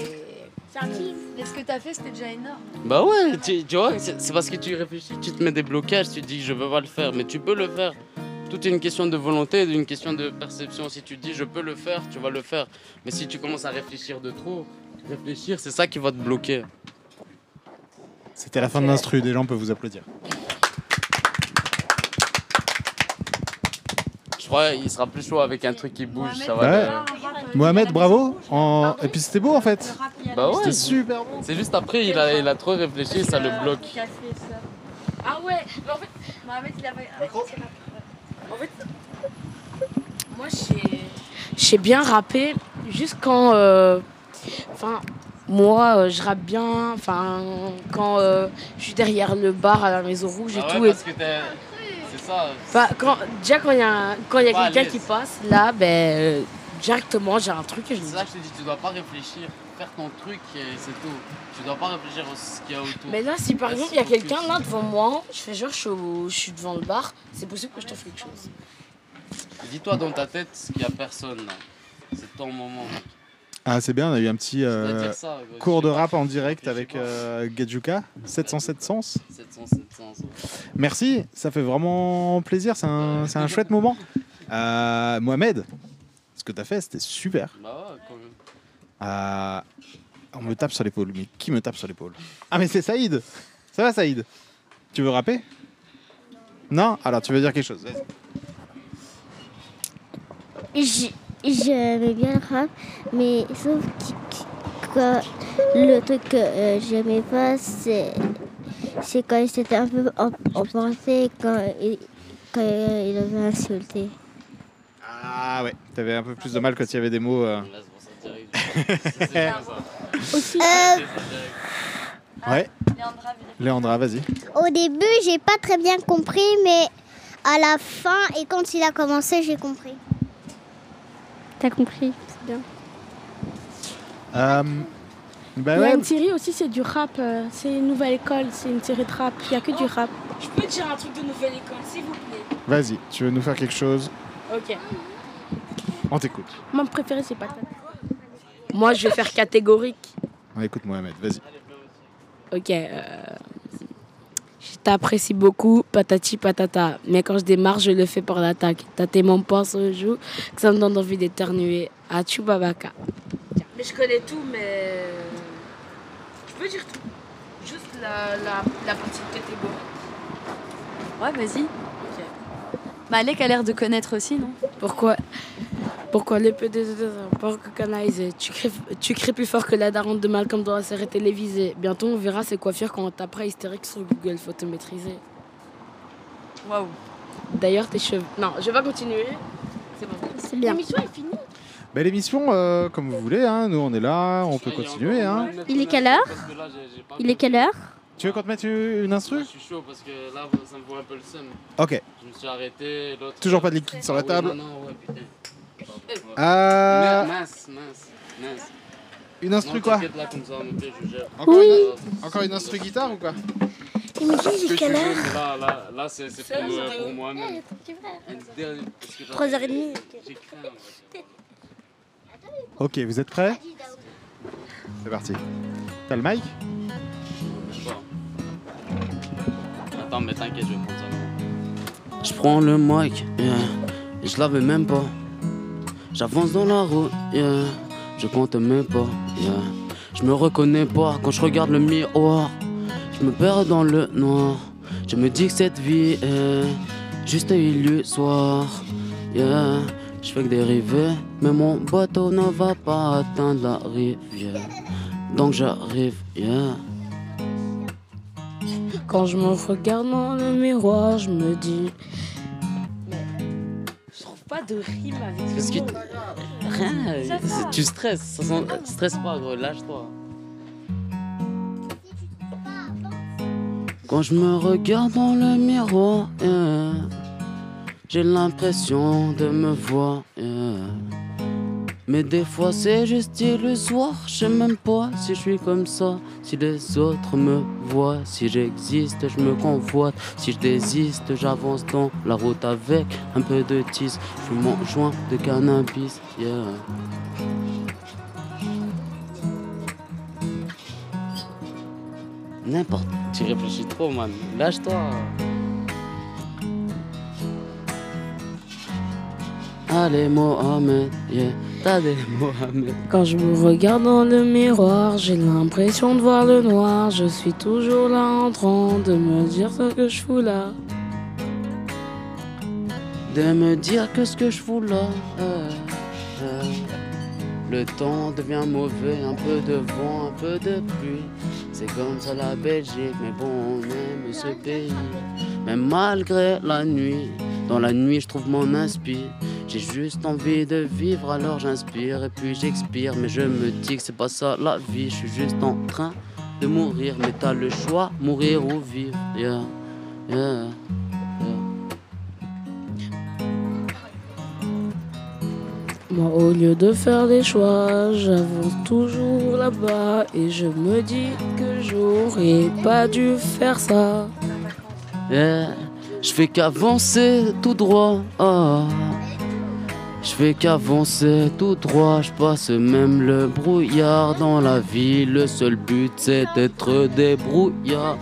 C'est un kiff. Mais ce que t'as fait, c'était déjà énorme. Bah ouais, tu, tu vois, c'est parce que tu réfléchis, tu te mets des blocages, tu te dis je veux pas le faire, mais tu peux le faire. Tout est une question de volonté, une question de perception. Si tu dis je peux le faire, tu vas le faire. Mais si tu commences à réfléchir de trop, réfléchir, c'est ça qui va te bloquer. C'était la fin de l'instru, des gens peuvent vous applaudir. Je crois qu'il sera plus chaud avec un truc qui bouge. Ça va Ouais. Mohamed, bravo. En- Et puis c'était beau en fait. Bah ouais. C'était super bon. C'est juste après, il a, il a trop réfléchi, ça le bloque. Ah ouais, mais en fait, Mohamed, il avait. En fait, moi, j'ai- j'ai bien rappé juste quand. euh, Enfin, moi, euh, je rappe bien. Enfin, quand euh, je suis derrière le bar à la Maison Rouge et Ah tout. et- parce que t'es- c'est ça. Enfin, quand, déjà, quand il y a, quand y a à quelqu'un qui passe, là, ben, euh, directement, j'ai un truc et je C'est ça que je te dis, tu dois pas réfléchir, faire ton truc et c'est tout. Tu dois pas réfléchir à ce qu'il y a autour. Mais là, si par Là, exemple, il y a quelqu'un là devant moi, je fais genre, je suis, au- je suis devant le bar, c'est possible que je te fasse quelque chose. Dis-toi dans ta tête qu'il y a personne là. C'est ton moment. Ah, c'est bien, on a eu un petit euh, ça, cours de rap en direct avec euh, Gadjuka, 707 sens. 700, 700. ça. Merci, ça fait vraiment plaisir, c'est un, c'est un chouette moment. Euh, Mohamed, ce que tu as fait, c'était super. Bah ouais, quand même. Euh, on me tape sur l'épaule, mais qui me tape sur l'épaule? Ah, mais c'est Saïd Ça va, Saïd? Tu veux rapper? Non? Alors, tu veux dire quelque chose? Vas-y. J'aimais bien le rap, mais sauf que, que le truc que euh, j'aimais pas, c'est c'est quand il s'était un peu en- emporté quand il, quand il avait insulté. Ah ouais, t'avais un peu plus de mal quand il y avait des mots. euh. Aussi. Ouais. Léandra, vas-y. Au début, j'ai pas très bien compris, mais à la fin et quand il a commencé, j'ai compris. T'as compris, c'est bien. Euh, bah Il y a ouais. une série aussi, c'est du rap. euh, C'est une nouvelle école, c'est une série de rap. Il n'y a que du rap. Je peux dire un truc de nouvelle école, s'il vous plaît? Vas-y, tu veux nous faire quelque chose? Ok. On t'écoute. Mon préféré, c'est Patate. Moi, je vais faire catégorique. On écoute Mohamed, vas-y. Ok. euh, t'apprécie beaucoup, patati patata. Mais quand je démarre, je le fais par l'attaque. T'as tellement sur le joue que ça me donne envie d'éternuer. À Chubabaka. Mais je connais tout, mais. Je peux dire tout. Juste la, la, la partie catégorie. Ouais, vas-y. Malek a l'air de connaître aussi, non? Pourquoi? Pourquoi les PD pas organisés tu cries, tu cries plus fort que la daronne de Malcolm dans la série télévisée. Bientôt, on verra ses coiffures quand on tapera hystérique sur Google. Faut te maîtriser. Waouh. D'ailleurs, tes cheveux. Non, je vais pas continuer. C'est bon. C'est bien. L'émission est finie. Bah, L'émission, euh, comme vous voulez, hein, nous on est là, on peut continuer. Hein. Il est quelle heure Il est quelle heure? Tu veux qu'on te mette une instru Je suis chaud parce que là, ça me voit un peu le seum. Ok. Je me suis arrêté. l'autre- Toujours pas de liquide sur la Ah oui, table Non, non, ouais, putain. Euh, Mince, mince, mince. Une instru Non, quoi là, comme ça, je gère. Encore, une, encore une instru guitare ou quoi Il me dit jusqu'à l'heure. Là, là, là c'est pour, me- pour moi-même. Un dernier- parce que là, 3h30. J'ai craint. en fait. Ok, vous êtes prêts C'est parti. T'as le mic? Attends, mais t'inquiète, je vais prendre ça. Je prends le mic, yeah, et je l'avais même pas. J'avance dans la route, yeah, je compte même pas, yeah. Je me reconnais pas quand je regarde le miroir. Je me perds dans le noir. Je me dis que cette vie est juste illusoire, yeah. Je fais que dériver, mais mon bateau ne va pas atteindre la rivière. Donc j'arrive, yeah. Quand je me regarde dans le miroir, je me dis. Mais. Je trouve pas de rime avec Parce ce que rien, va. tu stresses, ça sent- stresse pas gros, lâche-toi. Quand je me regarde dans le miroir, yeah, j'ai l'impression de me voir. yeah. Mais des fois c'est juste illusoire, je sais même pas si je suis comme ça, si les autres me voient, si j'existe, je me convoite, si je désiste, j'avance dans la route avec un peu de tisse, je mon joint de cannabis, yeah. N'importe, tu réfléchis trop man, lâche-toi. Allez Mohamed, yeah, Mohamed. Quand je me regarde dans le miroir, j'ai l'impression de voir le noir. Je suis toujours là en train de me dire ce que je fous là. De me dire que ce que je fous là. euh, euh. Le temps devient mauvais, un peu de vent, un peu de pluie. C'est comme ça la Belgique, mais bon, on aime ce pays. Mais malgré la nuit, dans la nuit je trouve mon inspire. J'ai juste envie de vivre, alors j'inspire et puis j'expire. Mais je me dis que c'est pas ça la vie, je suis juste en train de mourir. Mais t'as le choix, mourir ou vivre. Yeah, yeah. Moi, au lieu de faire des choix, j'avance toujours là-bas et je me dis que j'aurais pas dû faire ça. Je fais qu'avancer tout droit. ah. Je qu'avancer tout droit. Je passe même le brouillard dans la vie. Le seul but c'est d'être débrouillard.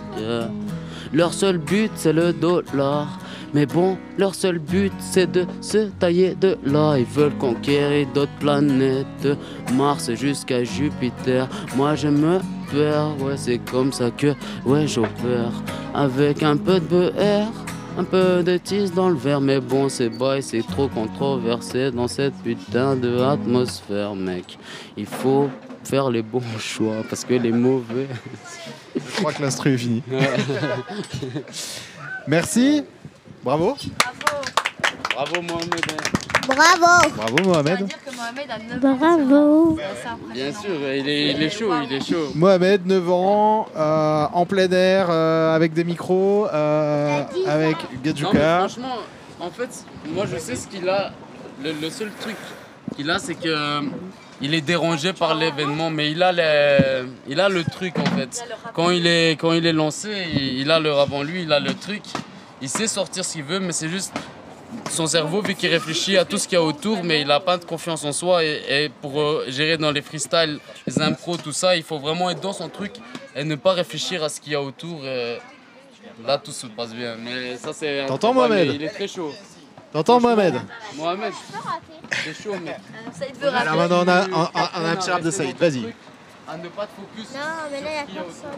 Leur seul but c'est le dollar. Mais bon, leur seul but c'est de se tailler de là. Ils veulent conquérir d'autres planètes, Mars jusqu'à Jupiter. Moi je me perds, ouais, c'est comme ça que, ouais, j'opère. Avec un peu de beurre, un peu de tisse dans le verre. Mais bon, c'est boy, c'est trop controversé dans cette putain de atmosphère, mec. Il faut faire les bons choix parce que les mauvais. Je crois que l'instru est fini. Merci. Bravo. Bravo Mohamed. Bravo. Bravo Mohamed. Bravo. Bien sûr, il est, il est chaud, il est chaud. Mohamed, 9 ans, euh, en plein air, euh, avec des micros, euh, avec Gadjuka. franchement, en fait, moi je sais ce qu'il a. Le, le seul truc qu'il a, c'est que euh, il est dérangé par l'événement, mais il a, les- il a le truc en fait. Quand il est, quand il est lancé, il, il a l'heure avant lui, il a le truc. Il sait sortir ce qu'il veut, mais c'est juste son cerveau, vu qu'il réfléchit à tout ce qu'il y a autour, mais il n'a pas de confiance en soi. Et, et pour euh, gérer dans les freestyles, les impros, tout ça, il faut vraiment être dans son truc et ne pas réfléchir à ce qu'il y a autour. et là, tout se passe bien. Mais ça, c'est. T'entends, Mohamed Il est très chaud. T'entends Mohamed Mohamed, c'est chaud, mec. Alors maintenant on a, on, on a un petit rap de Saïd, vas-y. À ne pas te focus. Non, mais là, il n'y a personne.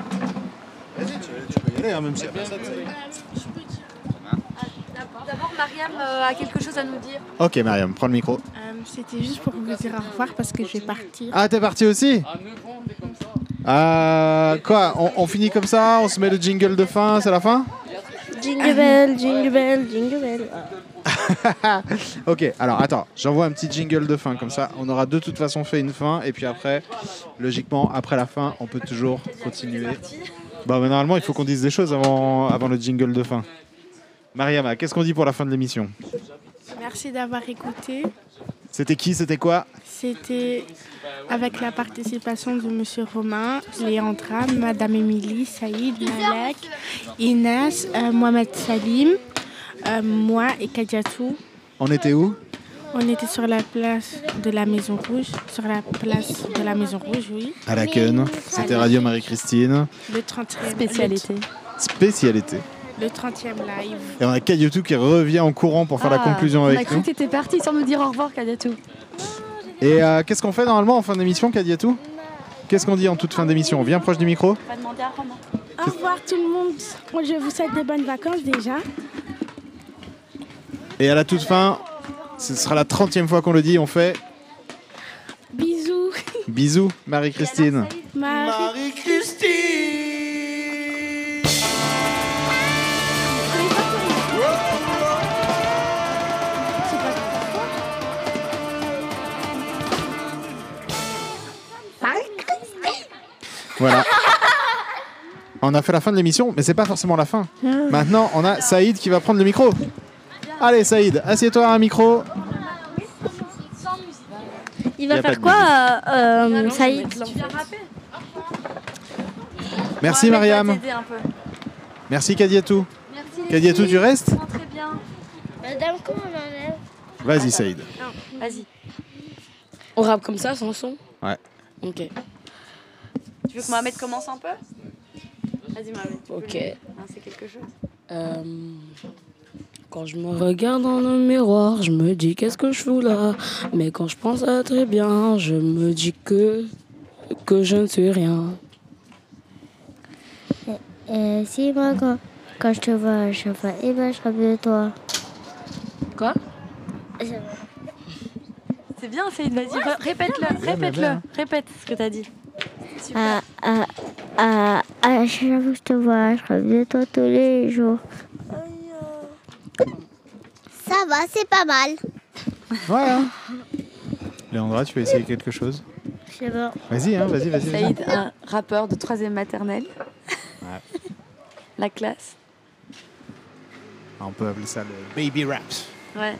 Vas-y, tu, tu peux y aller, hein, même si y a personne. D'abord, Mariam euh, a quelque chose à nous dire. Ok Mariam, prends le micro. Euh, C'était juste pour vous dire au revoir parce que je vais partir. Ah, t'es parti aussi Euh, Quoi on, on finit comme ça On se met le jingle de fin C'est la fin Jingle bell, jingle bell, jingle bell. Ok, alors attends, j'envoie un petit jingle de fin comme ça. On aura de toute façon fait une fin et puis après, logiquement, après la fin, on peut toujours continuer. Bah, mais normalement, il faut qu'on dise des choses avant, avant le jingle de fin. Mariama, qu'est-ce qu'on dit pour la fin de l'émission? Merci d'avoir écouté. C'était qui? C'était quoi? C'était avec la participation de Monsieur Romain, Léandra, Madame Émilie, Saïd, Malek, Inès, euh, Mohamed Salim, euh, moi et Kadiatou. On était où? On était sur la place de la Maison Rouge, sur la place de la Maison Rouge, oui. À la Queue. C'était Radio Marie-Christine. Le 30e. Spécialité. Spécialité. Le 30e live. Et on a Kayutu qui revient en courant pour faire la conclusion Ah, On a avec cru nous. que t'étais parti sans nous dire au revoir, Kadiatou. Et euh, qu'est-ce qu'on fait normalement en fin d'émission, Kadiatou Qu'est-ce qu'on dit en toute fin d'émission? On vient proche du micro? On va demander à Romain. Au revoir tout le monde. Moi, Je vous souhaite de bonnes vacances déjà. Et à la toute fin, ce sera la 30e fois qu'on le dit, on fait Bisous. bisous, Marie-Christine. Marie. Voilà. On a fait la fin de l'émission, mais c'est pas forcément la fin. Maintenant, on a Saïd qui va prendre le micro. Allez, Saïd, assieds-toi à un micro. Il va faire quoi, euh, euh, Saïd Merci, Mariam. Merci, Kadiatou. Kadiatou, tu restes Très bien. Madame, comment on enlève Vas-y, Saïd. Vas-y. On rappe comme ça, sans son Ouais. Ok. Tu veux que Mohamed commence un peu Vas-y, Mohamed. tu Ok. lancer quelque chose. Euh, Quand je me regarde dans le miroir, je me dis qu'est-ce que je fous là? Mais quand je pense à très bien, je me dis que, que je ne suis rien. Et si moi, quand, quand je te vois chaque fois, eh ben, je rêve de toi. Quoi? C'est bien, Saïd, vas-y, répète-le, répète-le, répète ce que t'as dit. À chaque fois que je te vois, je rêve de toi tous les jours. Ça va, c'est pas mal. Hein. Léandra, tu veux essayer quelque chose? Je sais pas. Vas-y, hein, vas-y, vas-y. vas-y. Saïd, un rappeur de troisième maternelle. Ouais. La classe. On peut appeler ça le baby rap. Ouais.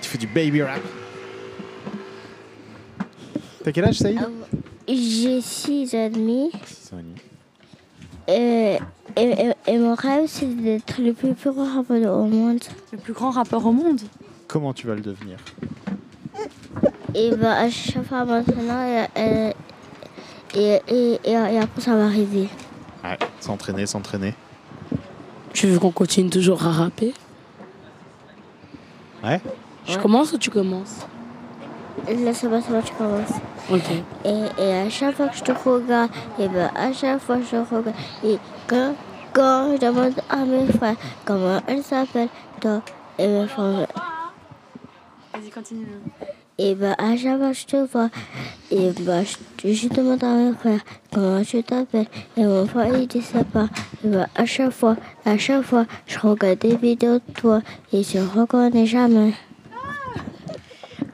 Tu fais du baby rap. T'as quel âge, Saïd? J'ai 6 ans et demi. Six ans et demi. Et, et, mon rêve, c'est d'être le plus grand rappeur au monde. Le plus grand rappeur au monde Comment tu vas le devenir? Et bah, à chaque fois maintenant, et, et, et, et, et- et après, ça va arriver. Ouais, s'entraîner, s'entraîner. Tu veux qu'on continue toujours à rapper? Ouais Je commence ou tu commences? Là, ça va, ça va, tu commences. Ok. Et, et à chaque fois que je te regarde, et ben à chaque fois que je te regarde, et quand, quand je demande à mes frères comment elle s'appelle, toi et mes frères, Vas-y, continue. et ben à chaque fois que je te vois, et ben je, je demande à mes frères comment tu t'appelles, et mon frère il dit ça pas. Et ben à chaque fois, à chaque fois, je regarde des vidéos de toi et je reconnais jamais.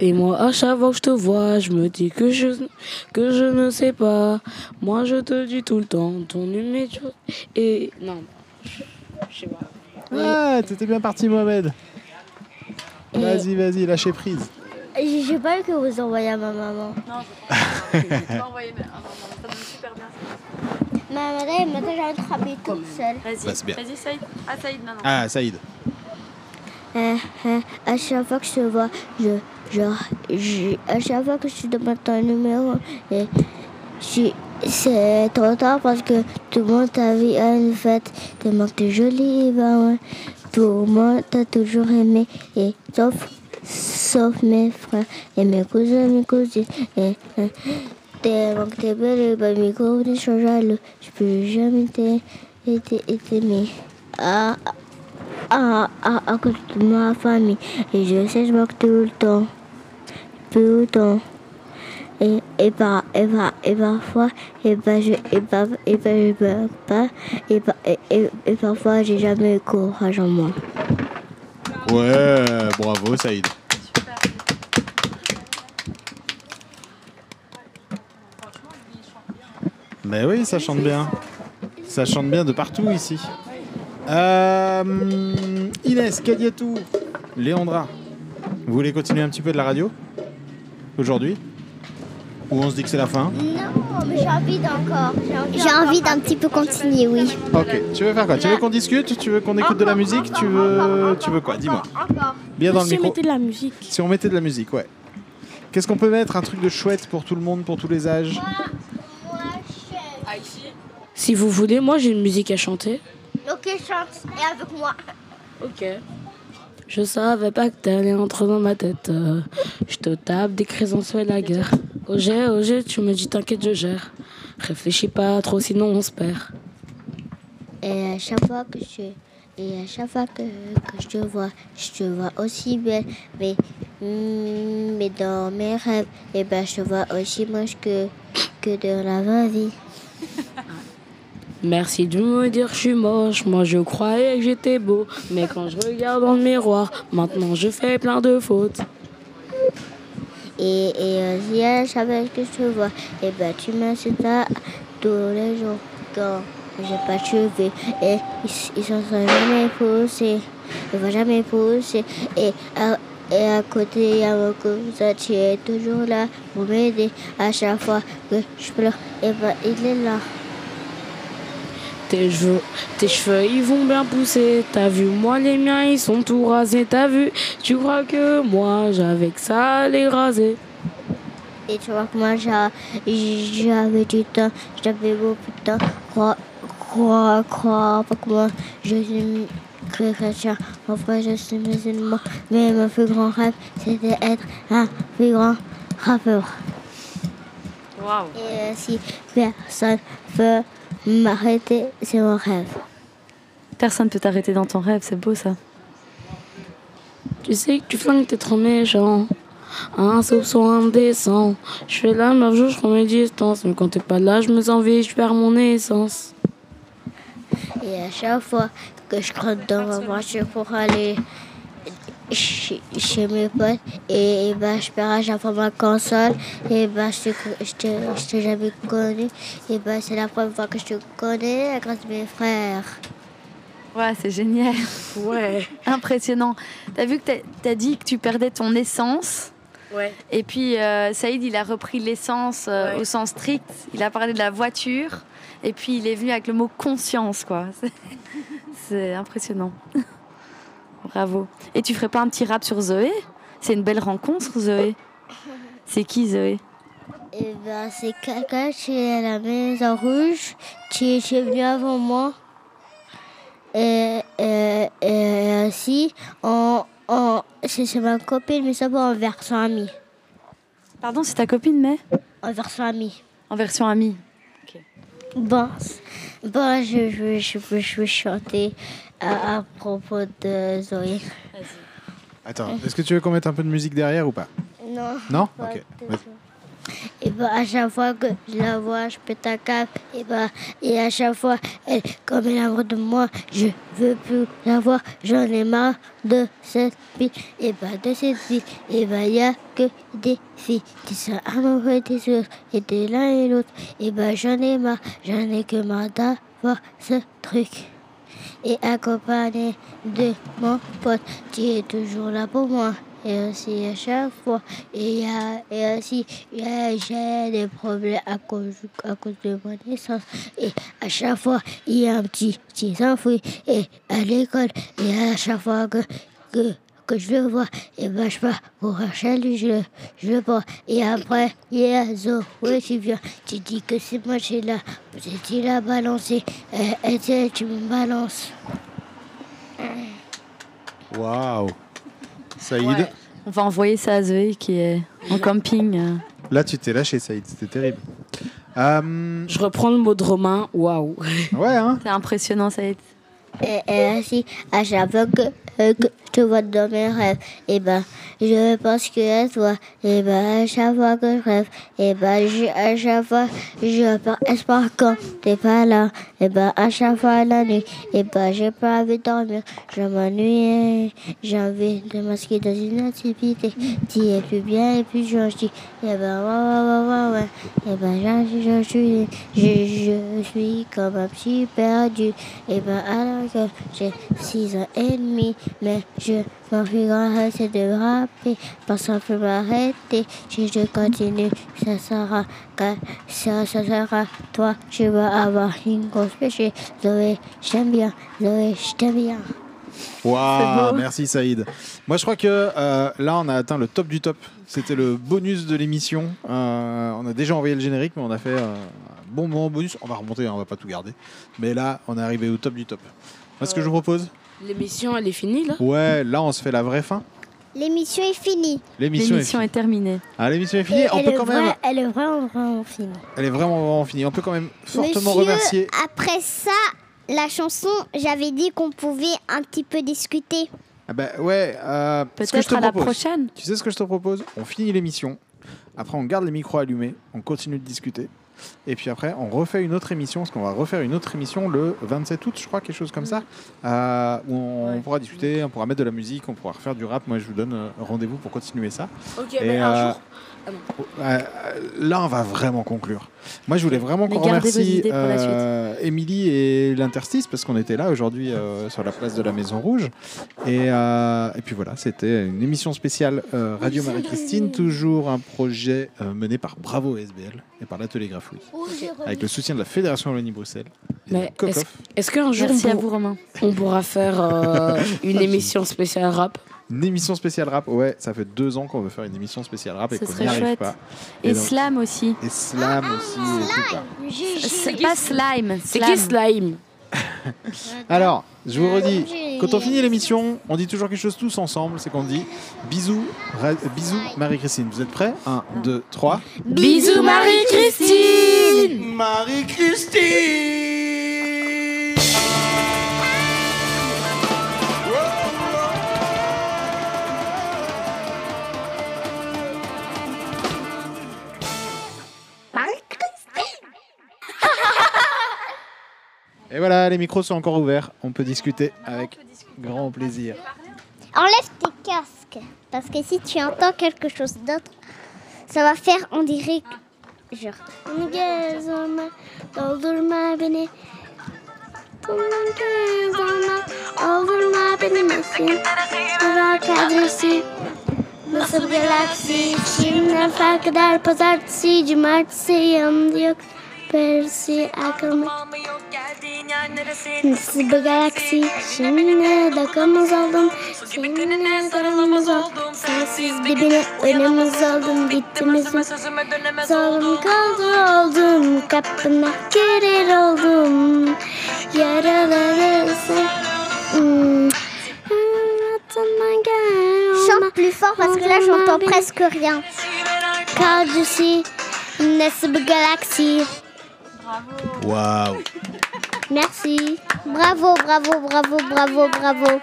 Et moi, à chaque fois que je te vois, je me dis que je, que je ne sais pas. Moi, je te dis tout le temps ton numéro. Et. Non, je sais pas. Ah, t'étais bien parti, Mohamed. Vas-y, vas-y, lâchez prise. J'ai pas eu que vous envoyez à ma maman. Non, je envoyer mais- ah, non, non, ça donne super bien. Ma madame, maintenant j'ai envie de frapper toute seule. Vas-y, vas-y, Saïd. Ah, Saïd, non, non. Ah, Saïd. Euh, euh, à chaque fois que je te vois, je, genre, à chaque fois que je demande ton numéro, et c'est trop tard parce que tout le monde t'a vu à une fête, tellement que t'es jolie, bah ouais. Tout le monde t'a toujours aimé, et sauf, sauf mes frères et mes cousins, mes cousines, et euh, tellement que t'es belle, et bah mes cousins sont jaloux, je peux jamais t'aimer. Ah, à, à, à cause de ma famille. Et je sais, je manque tout le temps. Le temps. Et, et, et, par, et parfois, et ben, je, et par, et ben, je pas. Et, et, et, et parfois, j'ai jamais eu courage en moi. Ouais, bravo, Saïd. Mais oui, ça chante bien. Ça chante bien de partout ici. Euh, Inès, Kadiatou, Léandra, vous voulez continuer un petit peu de la radio? Aujourd'hui Ou on se dit que c'est la fin Non, mais j'ai envie d'encore. J'ai envie d'un petit peu continuer, oui. Ok, tu veux faire quoi? Tu veux qu'on discute? Tu veux qu'on écoute de la musique? Tu veux, tu veux quoi? Dis-moi. Bien dans le si on micro. mettait de la musique? Si on mettait de la musique, ouais. Qu'est-ce qu'on peut mettre? Un truc de chouette pour tout le monde, pour tous les âges? Si vous voulez, moi j'ai une musique à chanter. Ok, chante. Et avec moi. Ok. Je savais pas que t'allais entrer dans ma tête. euh, Je te tape des craisons sur la guerre. Oh j'ai, tu me dis t'inquiète, je gère. Réfléchis pas trop, sinon on se perd. Et à chaque fois que je, et à chaque fois que, que je te vois, je te vois aussi belle. Mais, mais dans mes rêves, et ben, je te vois aussi moche que, que de la vraie vie. Merci de me dire que je suis moche. Moi je croyais que j'étais beau. Mais quand je regarde dans le miroir, maintenant je fais plein de fautes. Et, et à chaque fois que je te vois, et ben, tu m'insultes à tous les jours quand j'ai pas de cheveux. Et ils, ils sont jamais poussés. Ils vont jamais pousser. Et à, et à côté, il y a mon cousin, tu es toujours là pour m'aider. À chaque fois que je pleure, et ben, il est là. Tes cheveux, tes cheveux, ils vont bien pousser. T'as vu, moi, les miens, ils sont tout rasés. T'as vu, tu crois que moi, j'avais que ça les raser. Et tu vois que moi, j'a- j'avais du temps, j'avais beaucoup de temps. Crois, crois, crois pas que moi, je suis chrétien. En vrai, je suis musulman. Mais mon plus grand rêve, c'était être un plus grand rappeur. Waouh. Et euh, si personne peut m'arrêter, c'est mon rêve. Personne peut t'arrêter dans ton rêve, c'est beau ça. Tu sais que tu flingues, t'es trop méchant. Un soupçon indécent. Je fais la meuf, je prends mes distances. Mais quand t'es pas là, je me sens vide, je perds mon essence. Et à chaque fois que je rentre dans ma voiture pour aller chez, chez mes potes, et, ben, je perds à chaque fois ma console, et ben, je te- je te- je t'ai jamais connu, et ben, c'est la première fois que je te connais grâce à mes frères. Ouais, c'est génial. Ouais. Impressionnant. T'as vu que t'as- t'as dit que tu perdais ton essence? Ouais. Et puis euh, Saïd, il a repris l'essence euh, Ouais. au sens strict. Il a parlé de la voiture. Et puis il est venu avec le mot conscience, quoi. C'est- C'est impressionnant. Bravo. Et tu ferais pas un petit rap sur Zoé? C'est une belle rencontre, Zoé. C'est qui, Zoé? Et ben, c'est quelqu'un qui est à la maison rouge, qui, est venu avant moi. Et, et, et aussi, on, on, c'est ma copine, mais ça va en version amie. Pardon, c'est ta copine, mais? En version amie. En version amie. Bon, c- bon je, je, je, je, je vais chanter à, à propos de Zoé. Attends, est-ce que tu veux qu'on mette un peu de musique derrière ou pas? Non. Non? Pas Ok. Et ben à chaque fois que je la vois, je pète un câble. Et ben et à chaque fois, elle, comme elle amoureux de moi, je veux plus la voir. J'en ai marre de cette vie. Et ben de cette vie, et ben y a que des filles qui sont amoureuses des autres et de l'un et l'autre. Et ben j'en ai marre, j'en ai que marre d'avoir ce truc. Et accompagné de mon pote qui est toujours là pour moi. Et aussi à chaque fois, et, et aussi j'ai des problèmes à cause, à cause de mon naissance. Et à chaque fois, il y a un petit, petit enfoui. Et à l'école, et à chaque fois que, que, que je le vois, et ben je pars pour lui, je, le- je le vois. Et après, il y a Zoé qui vient, tu dis que c'est moi qui là, a balancé, et, et tu- me balances. Waouh Saïd, Ouais. On va envoyer ça à Zoé qui est en camping. là tu t'es lâché Saïd, c'était terrible. Euh, Je reprends le mot de Romain. Waouh. Ouais, hein C'est impressionnant, Saïd. Et, et ainsi, à chaque fois que, euh, que te vois dans mes rêves, et ben, je pense que à toi. Et ben, à chaque fois que je rêve, et ben, je, à chaque fois, je perds espoir quand t'es pas là. Et ben, à chaque fois la nuit, et ben, j'ai pas envie de dormir. Je m'ennuie, j'ai envie de masquer dans une activité. Tu es plus bien et plus gentil. Et ben, ouais, ouais, ouais, ouais. Et ben, je, suis, je, suis comme un petit perdu. Et ben, alors que j'ai six ans et demi, mais je rêve c'est de rapper, personne ne peut m'arrêter. Si je continue, ça sera, ça, ça sera toi. Je vais avoir une grosse péché. Zoé, je t'aime bien. Zoé, je t'aime bien. Waouh, merci Saïd. Moi, je crois que euh, là, on a atteint le top du top. C'était le bonus de l'émission. Euh, on a déjà envoyé le générique, mais on a fait euh, un bon moment bonus. On va remonter, hein, on va pas tout garder. Mais là, on est arrivé au top du top. Moi, ce que je vous propose, L'émission, elle est finie là ouais, là, on se fait la vraie fin. L'émission est finie. L'émission est L'émission finie. est terminée. Ah, l'émission est finie. Et On elle, peut est quand même, vra- elle est vraiment, vraiment finie. elle est vraiment, vraiment finie. On peut quand même fortement Monsieur, remercier. Après ça, la chanson, j'avais dit qu'on pouvait un petit peu discuter. Ah bah ouais, euh, ce que je Peut-être te à la propose- prochaine. Tu sais ce que je te propose? On finit l'émission. Après, on garde les micros allumés. On continue de discuter. Et puis après, on refait une autre émission. Parce qu'on va refaire une autre émission le 27 août, je crois, quelque chose comme ça. euh, où on pourra discuter, on pourra mettre de la musique, on pourra refaire du rap. Moi, je vous donne euh, rendez-vous pour continuer ça. Ok, Et, mais un euh, jour. Ah euh, là, on va vraiment conclure. Moi, je voulais vraiment qu'on remercie euh, Émilie et l'Interstice parce qu'on était là aujourd'hui euh, sur la place de la Maison Rouge. Et, euh, et puis voilà, c'était une émission spéciale euh, Radio Marie-Christine, toujours un projet euh, mené par Bravo SBL et par l'Atelier Grafouille, avec le soutien de la Fédération Wallonie-Bruxelles. est-ce qu'un jour Merci on, à vous, Romain. on pourra faire euh, une émission spéciale rap? Une émission spéciale rap, ouais, ça fait deux ans qu'on veut faire une émission spéciale rap et qu'on n'y arrive pas. Et donc- Slam aussi. Et Slam aussi. et. C'est pas Slime. C'est qui Slime Alors, je vous redis, Quand on finit l'émission, on dit toujours quelque chose tous ensemble. C'est qu'on dit bisous, ra- bisous Marie-Christine. Vous êtes prêts? 1, 2, 3. Bisous Marie-Christine Marie-Christine Et voilà, les micros sont encore ouverts. On peut discuter avec grand plaisir. Enlève tes casques. Parce que si tu entends quelque chose d'autre, ça va faire, on dirait adresi. Nasıl bir galaksi? Şimdi fark eder pazartesi, cumartesi yanımda yok. Persi akıllı. Nasıl bir galaksi? Şimdi dakikamız oldum. Seninle sarılımız oldum. Sensiz dibine önümüz oldum. Bittimizin Solum kaldı oldum. Kapına girer oldum. Yaraları sen. Hmm. Chante plus fort parce que là j'entends presque rien. Car je suis nasıl bir Waouh Merci. Bravo, bravo, bravo, bravo, bravo.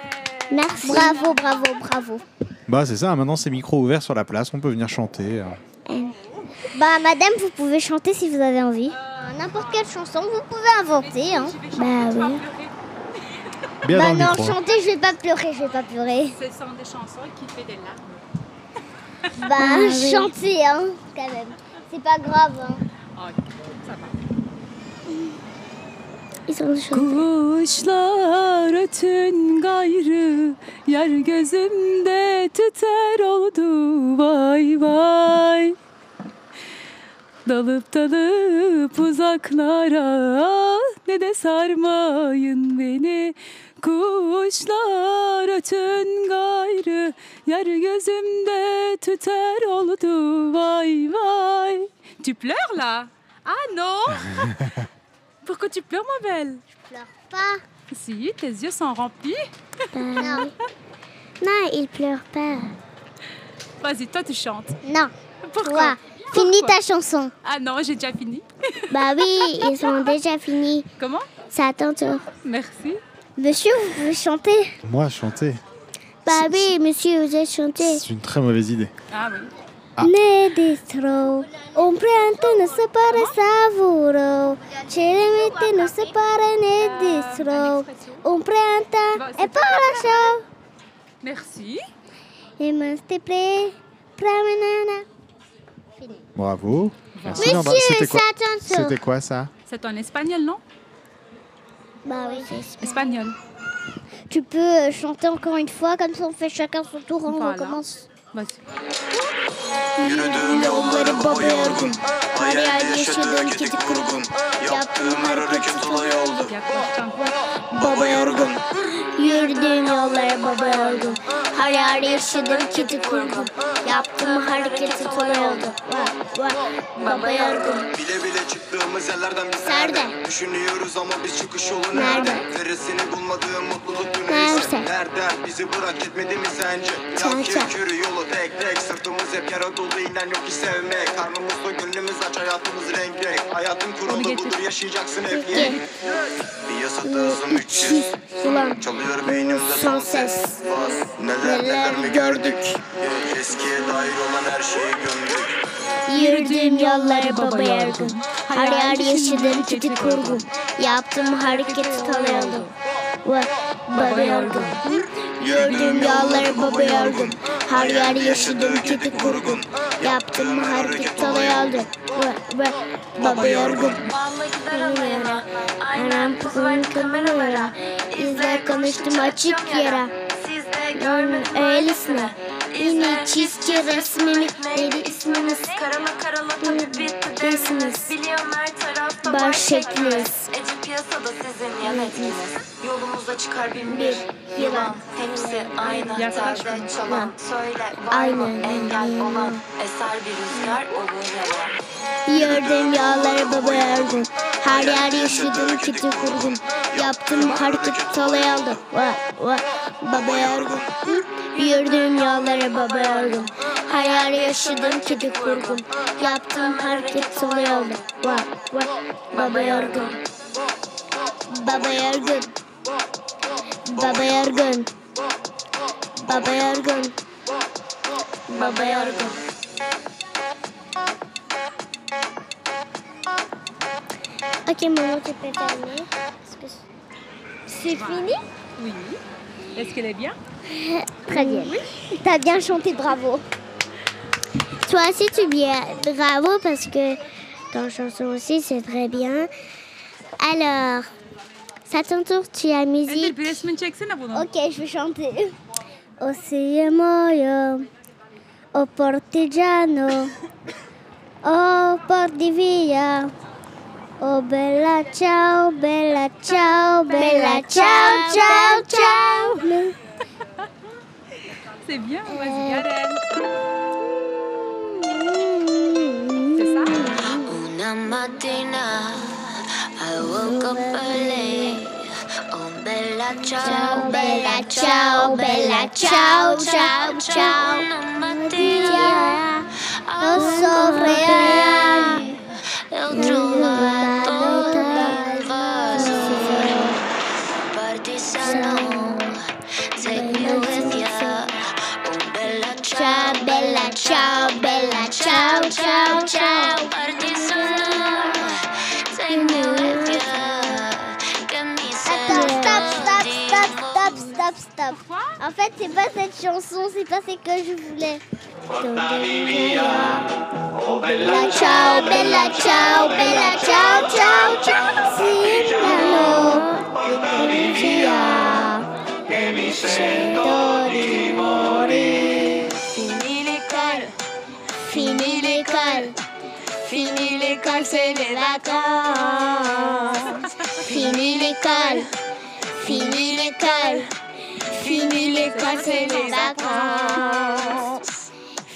Merci. Bravo, bravo, bravo. Bah c'est ça, maintenant c'est micro ouvert sur la place, on peut venir chanter. euh. Bah, madame, vous pouvez chanter si vous avez envie. Euh, N'importe quelle chanson, vous pouvez inventer. Hein. Bah oui. Bien bah dans le non, micro. chanter, je vais pas pleurer, je vais pas pleurer. Ce sont des chansons qui fait des larmes. Bah, Ah oui. chanter, hein, quand même. C'est pas grave. Hein. Ok, ça va. Kuşlar ötün gayrı Yer gözümde tüter oldu. Vay vay. Dalıp dalıp uzaklara Ne de sarmayın beni. Kuşlar ötün gayrı Yer gözümde tüter oldu. Vay vay. Tu pleures là Ah non Pourquoi tu pleures, ma belle? Je pleure pas. Si, tes yeux sont remplis. Non. Non, il pleure pas. Vas-y, toi, tu chantes. Non. Pourquoi? Toi, finis ta chanson. Ah non, j'ai déjà fini. Bah oui, ils ont déjà fini. Comment? C'est à ton tour. Merci. Monsieur, vous pouvez chanter? Moi, chanter, Bah oui, monsieur, vous êtes chanter. c'est une très mauvaise idée. Ah oui. Ne distro, un pianto non separa savuro, cerimenti non separa ne distro, un pianta e para show. Merci. Et m'en plaît, promenade. Bravo. Merci. C'était quoi. C'était quoi ça? C'est en espagnol, non? Bah oui, c'est Espagnol. Tu peux chanter encore une fois, comme ça on fait chacun son tour, on Voilà. recommence. Vas-y. Yolları baba yorgun. Her yer yaşadığım kedi kurgun. Yaptığım hareket olay oldu. Baba yorgun. Yürüdüğüm yollara baba yorgun. Her yer yaşadığım kedi kurgun. Yaptığım hareket olay oldu. Baba yorgun. Bile bile çıktığımız yerlerden biz Nerede? Düşünüyoruz ama biz çıkış yolu Nerede? Veresini bulmadığım mutluluk Nerede? neyse Nerede? Bizi bırak gitmedi mi sence? Yak yürü yolu tek tek Sırtımız hep yara dolu inen yok hiç sevmek. Karnımız da gönlümüz aç hayatımız renk renk. Hayatın kuralı budur yaşayacaksın hep Peki. Piyasada hızım 300 Ulan. Çalıyor beynimde son ses. Neler neler mi gördük? Eskiye dair olan her şeyi gömdük Yürüdüğüm yolları baba yargın Her yer yaşadım kötü kurgu. Yaptığım hareketi tanıyordum Baba yorgun Yürüdüğüm yolları baba yorgun Her yer yaşadım kötü kurgun Yaptığım hareket tanıyordum Baba yorgun Anam kuzumun kameralara. İzler konuştum açık yere Sizde görmüş Öylesine. Mini çizgi resmini Neydi isminiz? Karala karala tabi bitti desiniz Biliyorum her taraf baş şekliniz Ece piyasada sizin yönetiniz Yolumuza çıkar bin bir yılan. Hepsi aynı bana. çalan. Söyle var mı engel olan? Eser bir rüzgar olur yalan Yordum yağları baba yardım Her yer yaşadım kiti kurgun Yaptım hareket salayaldı Va va baba yardım Yürüdüm yollara baba yardım Her yer yaşadım kiti kurgun Yaptım hareket salayaldı Va va baba yardım Baba yargın Baba yargın Baba yargın Baba yargın Ok, maman, tu peux terminer. C'est fini? Oui. Est-ce qu'elle est bien? Très bien. T'as bien chanté, bravo. Toi aussi, tu bien. Bravo parce que ton chanson aussi, c'est très bien. Alors, ça ton tour, tu as musique. Bir resmini çeksene bunu. Ok, je vais chanter. O moyo, o partigiano, o porti via. Oh bella ciao, bella ciao, bella ciao, ciao, ciao. C'est bien, vas-y, Karen. C'est ça? Una mattina woke up early. Oh bella ciao, bella ciao, bella ciao, ciao, ciao. Una mattina Lo so reale. e ho trovato il vaso. Partigiano, take me with ya. Oh bella ciao, bella ciao, bella ciao, ciao, ciao. Stop. En fait, c'est pas cette chanson, c'est pas ce que je voulais. Bella ciao, bella ciao, bella ciao, ciao, ciao. Fini l'école, Fini l'école, fini l'école, c'est les vacances. Fini l'école, fini l'école, fini l'école, c'est les vacances.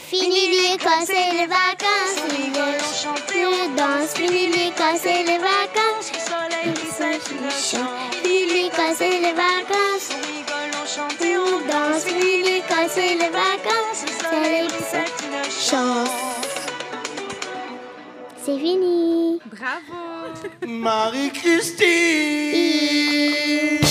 Fini l'école, c'est les vacances. Rigole, chante, on danse. Fini l'école, c'est les vacances. Soleil qui s'affiche. Fini l'école, c'est les vacances. rigole, on chante, On danse. Fini l'école, c'est les vacances. Soleil qui s'affiche. C'est fini. Bravo Marie-Christine